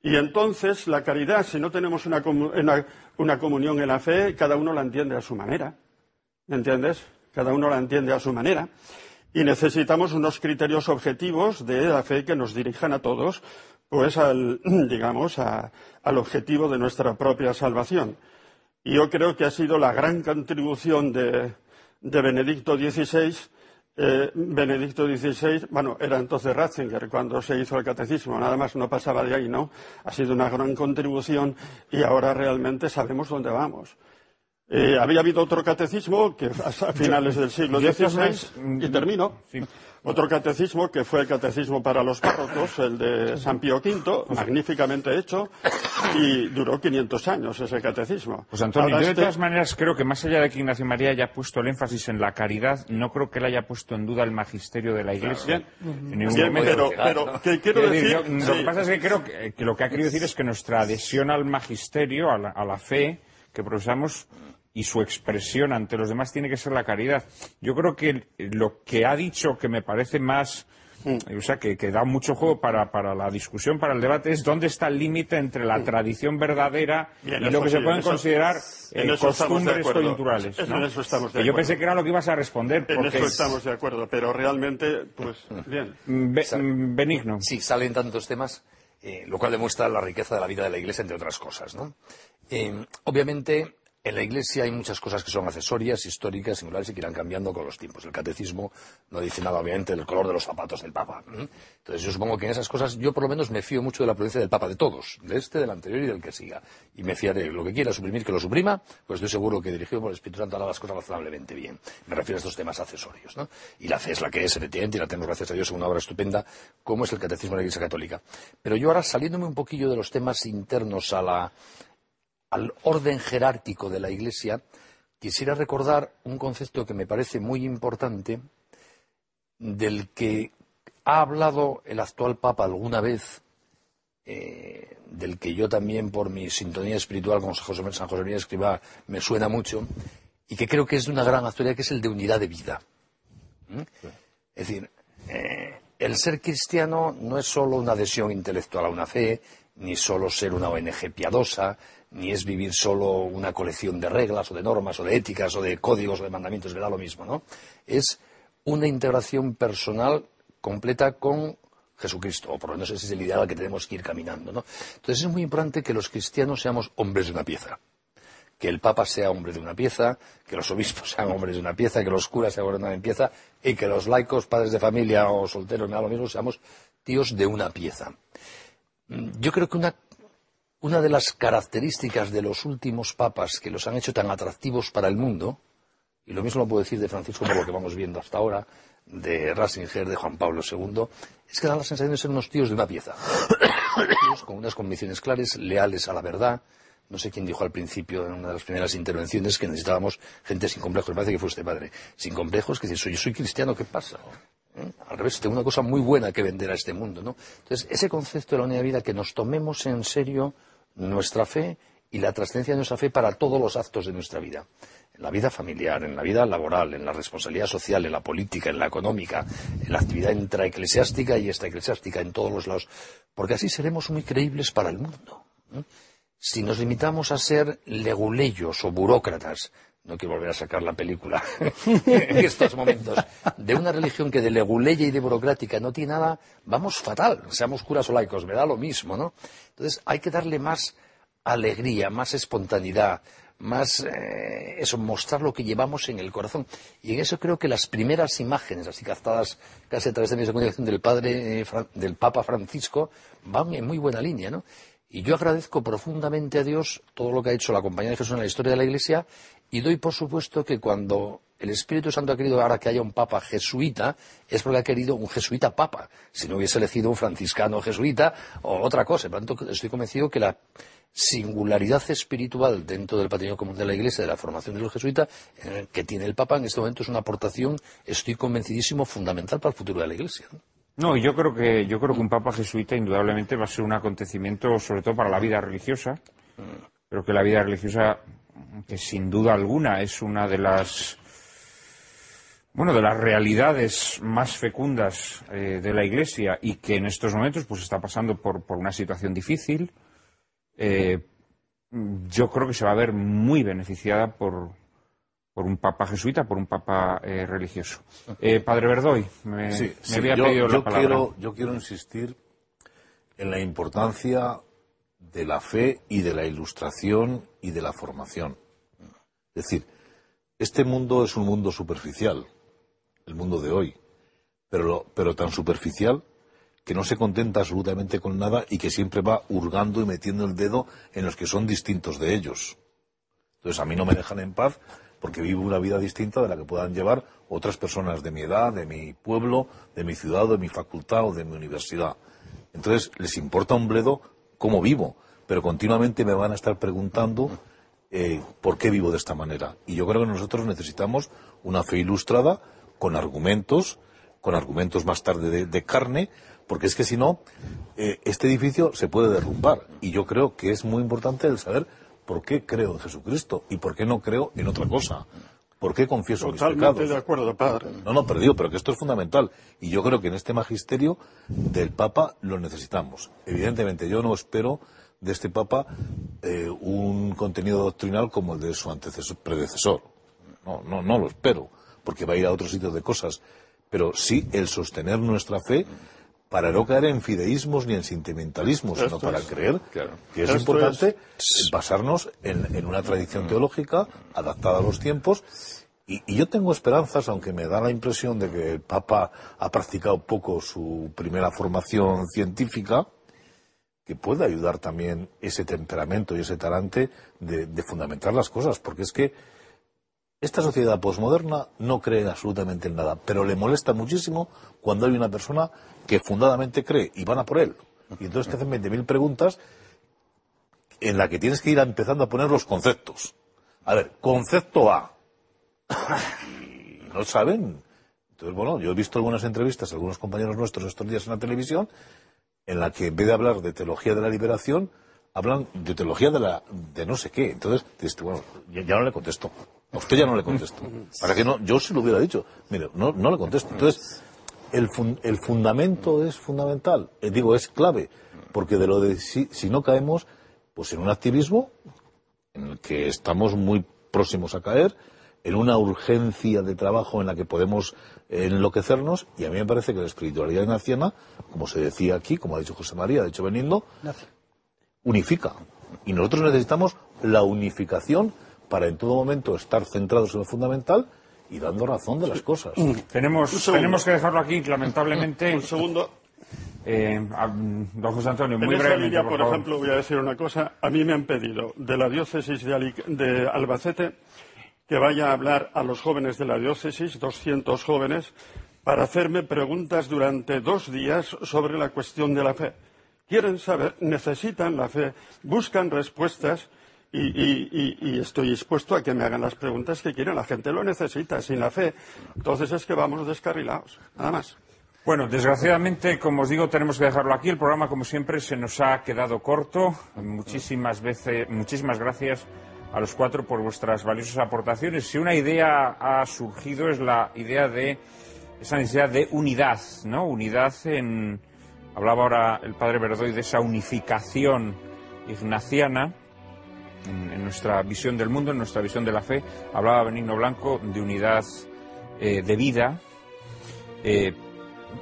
Y entonces, la caridad, si no tenemos una, una comunión en la fe, cada uno la entiende a su manera. ¿Me entiendes? Cada uno la entiende a su manera y necesitamos unos criterios objetivos de la fe que nos dirijan a todos, pues al, digamos, al objetivo de nuestra propia salvación. Y yo creo que ha sido la gran contribución de, Benedicto XVI. Eh, Benedicto XVI, bueno, era entonces Ratzinger cuando se hizo el catecismo, nada más no pasaba de ahí, ¿no? Ha sido una gran contribución y ahora realmente sabemos dónde vamos. Eh, había habido otro catecismo que a finales del siglo XVI, y termino, otro catecismo que fue el catecismo para los párrocos, el de San Pío V, magníficamente hecho, y duró 500 años ese catecismo. Pues Antonio, yo de este todas maneras creo que más allá de que Ignacio María haya puesto el énfasis en la caridad, no creo que él haya puesto en duda el magisterio de la Iglesia. pero, ¿qué quiero decir? Lo que pasa es que creo que, lo que ha querido decir es que nuestra adhesión al magisterio, a la fe que profesamos, y su expresión ante los demás tiene que ser la caridad. Yo creo que lo que ha dicho que me parece más, mm. o sea, que, da mucho juego para, la discusión, para el debate, es dónde está el límite entre la mm. tradición verdadera y lo que se pueden considerar eh, costumbres coyunturales. yo pensé que era lo que ibas a responder. En eso estamos de acuerdo, pero realmente, pues, bien. benigno. Sí, salen tantos temas. Eh, lo cual demuestra la riqueza de la vida de la Iglesia, entre otras cosas. ¿no? Eh, obviamente, en la Iglesia hay muchas cosas que son accesorias, históricas, singulares y que irán cambiando con los tiempos. El catecismo no dice nada, obviamente, del color de los zapatos del Papa. Entonces, yo supongo que en esas cosas, yo por lo menos me fío mucho de la prudencia del Papa, de todos, de este, del anterior y del que siga. Y me fiaré, lo que quiera suprimir, que lo suprima, pues estoy seguro que dirigido por el Espíritu Santo hará las cosas razonablemente bien. Me refiero a estos temas accesorios. ¿no? Y la fe es la que es, efectivamente, y la tenemos, gracias a Dios, en una obra estupenda, como es el catecismo de la Iglesia Católica. Pero yo ahora, saliéndome un poquillo de los temas internos a la al orden jerárquico de la Iglesia, quisiera recordar un concepto que me parece muy importante, del que ha hablado el actual Papa alguna vez, eh, del que yo también por mi sintonía espiritual con José, San José María Escribá me suena mucho, y que creo que es de una gran actualidad, que es el de unidad de vida. ¿Mm? Es decir, eh, el ser cristiano no es solo una adhesión intelectual a una fe, ni solo ser una ONG piadosa, ni es vivir solo una colección de reglas o de normas o de éticas o de códigos o de mandamientos, me da lo mismo, ¿no? Es una integración personal completa con Jesucristo, o por lo menos ese es el ideal al que tenemos que ir caminando, ¿no? Entonces es muy importante que los cristianos seamos hombres de una pieza. Que el Papa sea hombre de una pieza, que los obispos sean hombres de una pieza, que los curas sean hombres de una pieza, y que los laicos, padres de familia o solteros, me da lo mismo, seamos tíos de una pieza. Yo creo que una una de las características de los últimos papas que los han hecho tan atractivos para el mundo, y lo mismo lo puedo decir de Francisco por lo que vamos viendo hasta ahora, de Ratzinger, de Juan Pablo II, es que da la sensación de ser unos tíos de una pieza. con unas convicciones claras, leales a la verdad. No sé quién dijo al principio, en una de las primeras intervenciones, que necesitábamos gente sin complejos. Me parece que fue padre. Sin complejos, que dice, soy, yo soy cristiano, ¿qué pasa? ¿Eh? Al revés, tengo una cosa muy buena que vender a este mundo, ¿no? Entonces, ese concepto de la unidad de vida, que nos tomemos en serio nuestra fe y la trascendencia de nuestra fe para todos los actos de nuestra vida. En la vida familiar, en la vida laboral, en la responsabilidad social, en la política, en la económica, en la actividad intraeclesiástica y extraeclesiástica, en todos los lados. Porque así seremos muy creíbles para el mundo. Si nos limitamos a ser leguleyos o burócratas, no quiero volver a sacar la película en estos momentos, de una religión que de leguleya y de burocrática no tiene nada, vamos fatal, seamos curas o laicos, me da lo mismo, ¿no? Entonces hay que darle más alegría, más espontaneidad, más eh, eso, mostrar lo que llevamos en el corazón. Y en eso creo que las primeras imágenes, así captadas casi a través de mi comunicación del padre, eh, del Papa Francisco, van en muy buena línea, ¿no? Y yo agradezco profundamente a Dios todo lo que ha hecho la Compañía de Jesús en la historia de la Iglesia y doy por supuesto que cuando el Espíritu Santo ha querido ahora que haya un papa jesuita, es porque ha querido un jesuita papa. Si no hubiese elegido un franciscano jesuita o otra cosa. Por tanto, estoy convencido que la singularidad espiritual dentro del patrimonio común de la Iglesia, de la formación de los jesuitas, que tiene el Papa en este momento es una aportación, estoy convencidísimo, fundamental para el futuro de la Iglesia. ¿no? yo creo que yo creo que un Papa jesuita indudablemente va a ser un acontecimiento, sobre todo para la vida religiosa. Creo que la vida religiosa, que sin duda alguna es una de las bueno, de las realidades más fecundas eh, de la Iglesia y que en estos momentos pues está pasando por, por una situación difícil, eh, yo creo que se va a ver muy beneficiada por, por un papa jesuita, por un papa eh, religioso. Eh, padre Verdoy, me, había pedido la palabra. Quiero, yo quiero insistir en la importancia de la fe y de la ilustración y de la formación. Es decir, este mundo es un mundo superficial, el mundo de hoy, pero, pero tan superficial que no se contenta absolutamente con nada y que siempre va hurgando y metiendo el dedo en los que son distintos de ellos. Entonces a mí no me dejan en paz porque vivo una vida distinta de la que puedan llevar otras personas de mi edad, de mi pueblo, de mi ciudad, de mi facultad o de mi universidad. Entonces les importa un bledo cómo vivo, pero continuamente me van a estar preguntando eh, por qué vivo de esta manera. Y yo creo que nosotros necesitamos una fe ilustrada con argumentos, con argumentos más tarde de carne, porque es que si no, eh, este edificio se puede derrumbar. Y yo creo que es muy importante el saber por qué creo en Jesucristo y por qué no creo en otra cosa. ¿Por qué confieso mis pecados? de acuerdo, padre. No, no, perdido, pero que esto es fundamental. Y yo creo que en este magisterio del Papa lo necesitamos. Evidentemente, yo no espero de este Papa eh, un contenido doctrinal como el de su antecesor, predecesor. No, no, no lo espero, porque va a ir a otros sitios de cosas. Pero sí el sostener nuestra fe para no caer en fideísmos ni en sentimentalismos, sino para creer que es importante basarnos en, una tradición teológica adaptada a los tiempos. Y, yo tengo esperanzas, aunque me da la impresión de que el Papa ha practicado poco su primera formación científica, que puede ayudar también ese temperamento y ese talante de, de fundamentar las cosas, porque es que esta sociedad posmoderna no cree absolutamente en nada, pero le molesta muchísimo cuando hay una persona que fundadamente cree y van a por él. Y entonces te hacen 20.000 preguntas en la que tienes que ir empezando a poner los conceptos. A ver, concepto A. Y no saben. Entonces, bueno, yo he visto algunas entrevistas, algunos compañeros nuestros estos días en la televisión, en la que en vez de hablar de teología de la liberación, hablan de teología de la de no sé qué. Entonces, bueno, ya, no le contesto. A usted ya no le contesto. Para que no, yo sí lo hubiera dicho. Mire, no, no le contesto. Entonces, el, el fundamento es fundamental, eh, digo, es clave, porque de lo de si, no caemos, pues en un activismo en el que estamos muy próximos a caer, en una urgencia de trabajo en la que podemos enloquecernos, y a mí me parece que la espiritualidad ignaciana, como se decía aquí, como ha dicho José María, ha dicho Benindo, unifica. Y nosotros necesitamos la unificación para en todo momento estar centrados en lo fundamental y dando razón de las cosas. Mm. Tenemos, tenemos que dejarlo aquí, lamentablemente. Un segundo. Eh, don José Antonio, muy brevemente. por, ejemplo, voy a decir una cosa. A mí me han pedido de la diócesis de, Albacete que vaya a hablar a los jóvenes de la diócesis, 200 jóvenes, para hacerme preguntas durante dos días sobre la cuestión de la fe. quieren saber, necesitan la fe, buscan respuestas y, estoy dispuesto a que me hagan las preguntas que quieren. La gente lo necesita, sin la fe. Entonces es que vamos descarrilados, nada más. Bueno, desgraciadamente, como os digo, tenemos que dejarlo aquí. El programa, como siempre, se nos ha quedado corto. Muchísimas veces, muchísimas gracias a los cuatro por vuestras valiosas aportaciones. Si una idea ha surgido es la idea de esa necesidad de unidad, ¿no? Unidad en hablaba ahora el padre Verdoy de esa unificación ignaciana en, nuestra visión del mundo, en nuestra visión de la fe. Hablaba Benigno Blanco de unidad eh, de vida. Eh,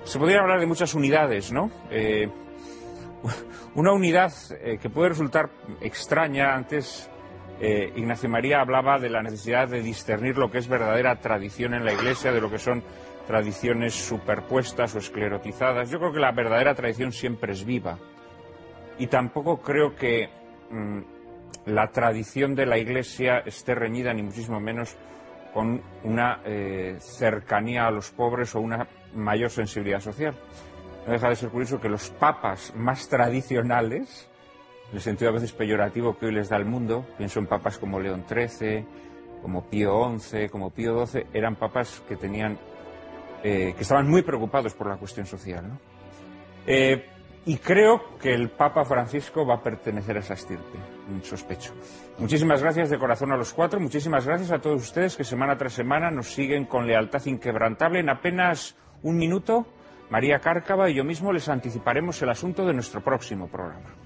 se podría hablar de muchas unidades, ¿no? Eh, una unidad que puede resultar extraña antes eh, Ignacio María hablaba de la necesidad de discernir lo que es verdadera tradición en la Iglesia de lo que son tradiciones superpuestas o esclerotizadas. Yo creo que la verdadera tradición siempre es viva. Y tampoco creo que mm, la tradición de la Iglesia esté reñida, ni muchísimo menos, con una eh, cercanía a los pobres o una mayor sensibilidad social. No deja de ser curioso que los papas más tradicionales en el sentido a veces peyorativo que hoy les da el mundo. Pienso en papas como León XIII, como Pío XI, como Pío XII, eran papas que tenían, eh, que estaban muy preocupados por la cuestión social. ¿no? Eh, y creo que el Papa Francisco va a pertenecer a esa estirpe, sospecho. Muchísimas gracias de corazón a los cuatro, muchísimas gracias a todos ustedes que semana tras semana nos siguen con lealtad inquebrantable. En apenas un minuto, María Cárcava y yo mismo les anticiparemos el asunto de nuestro próximo programa.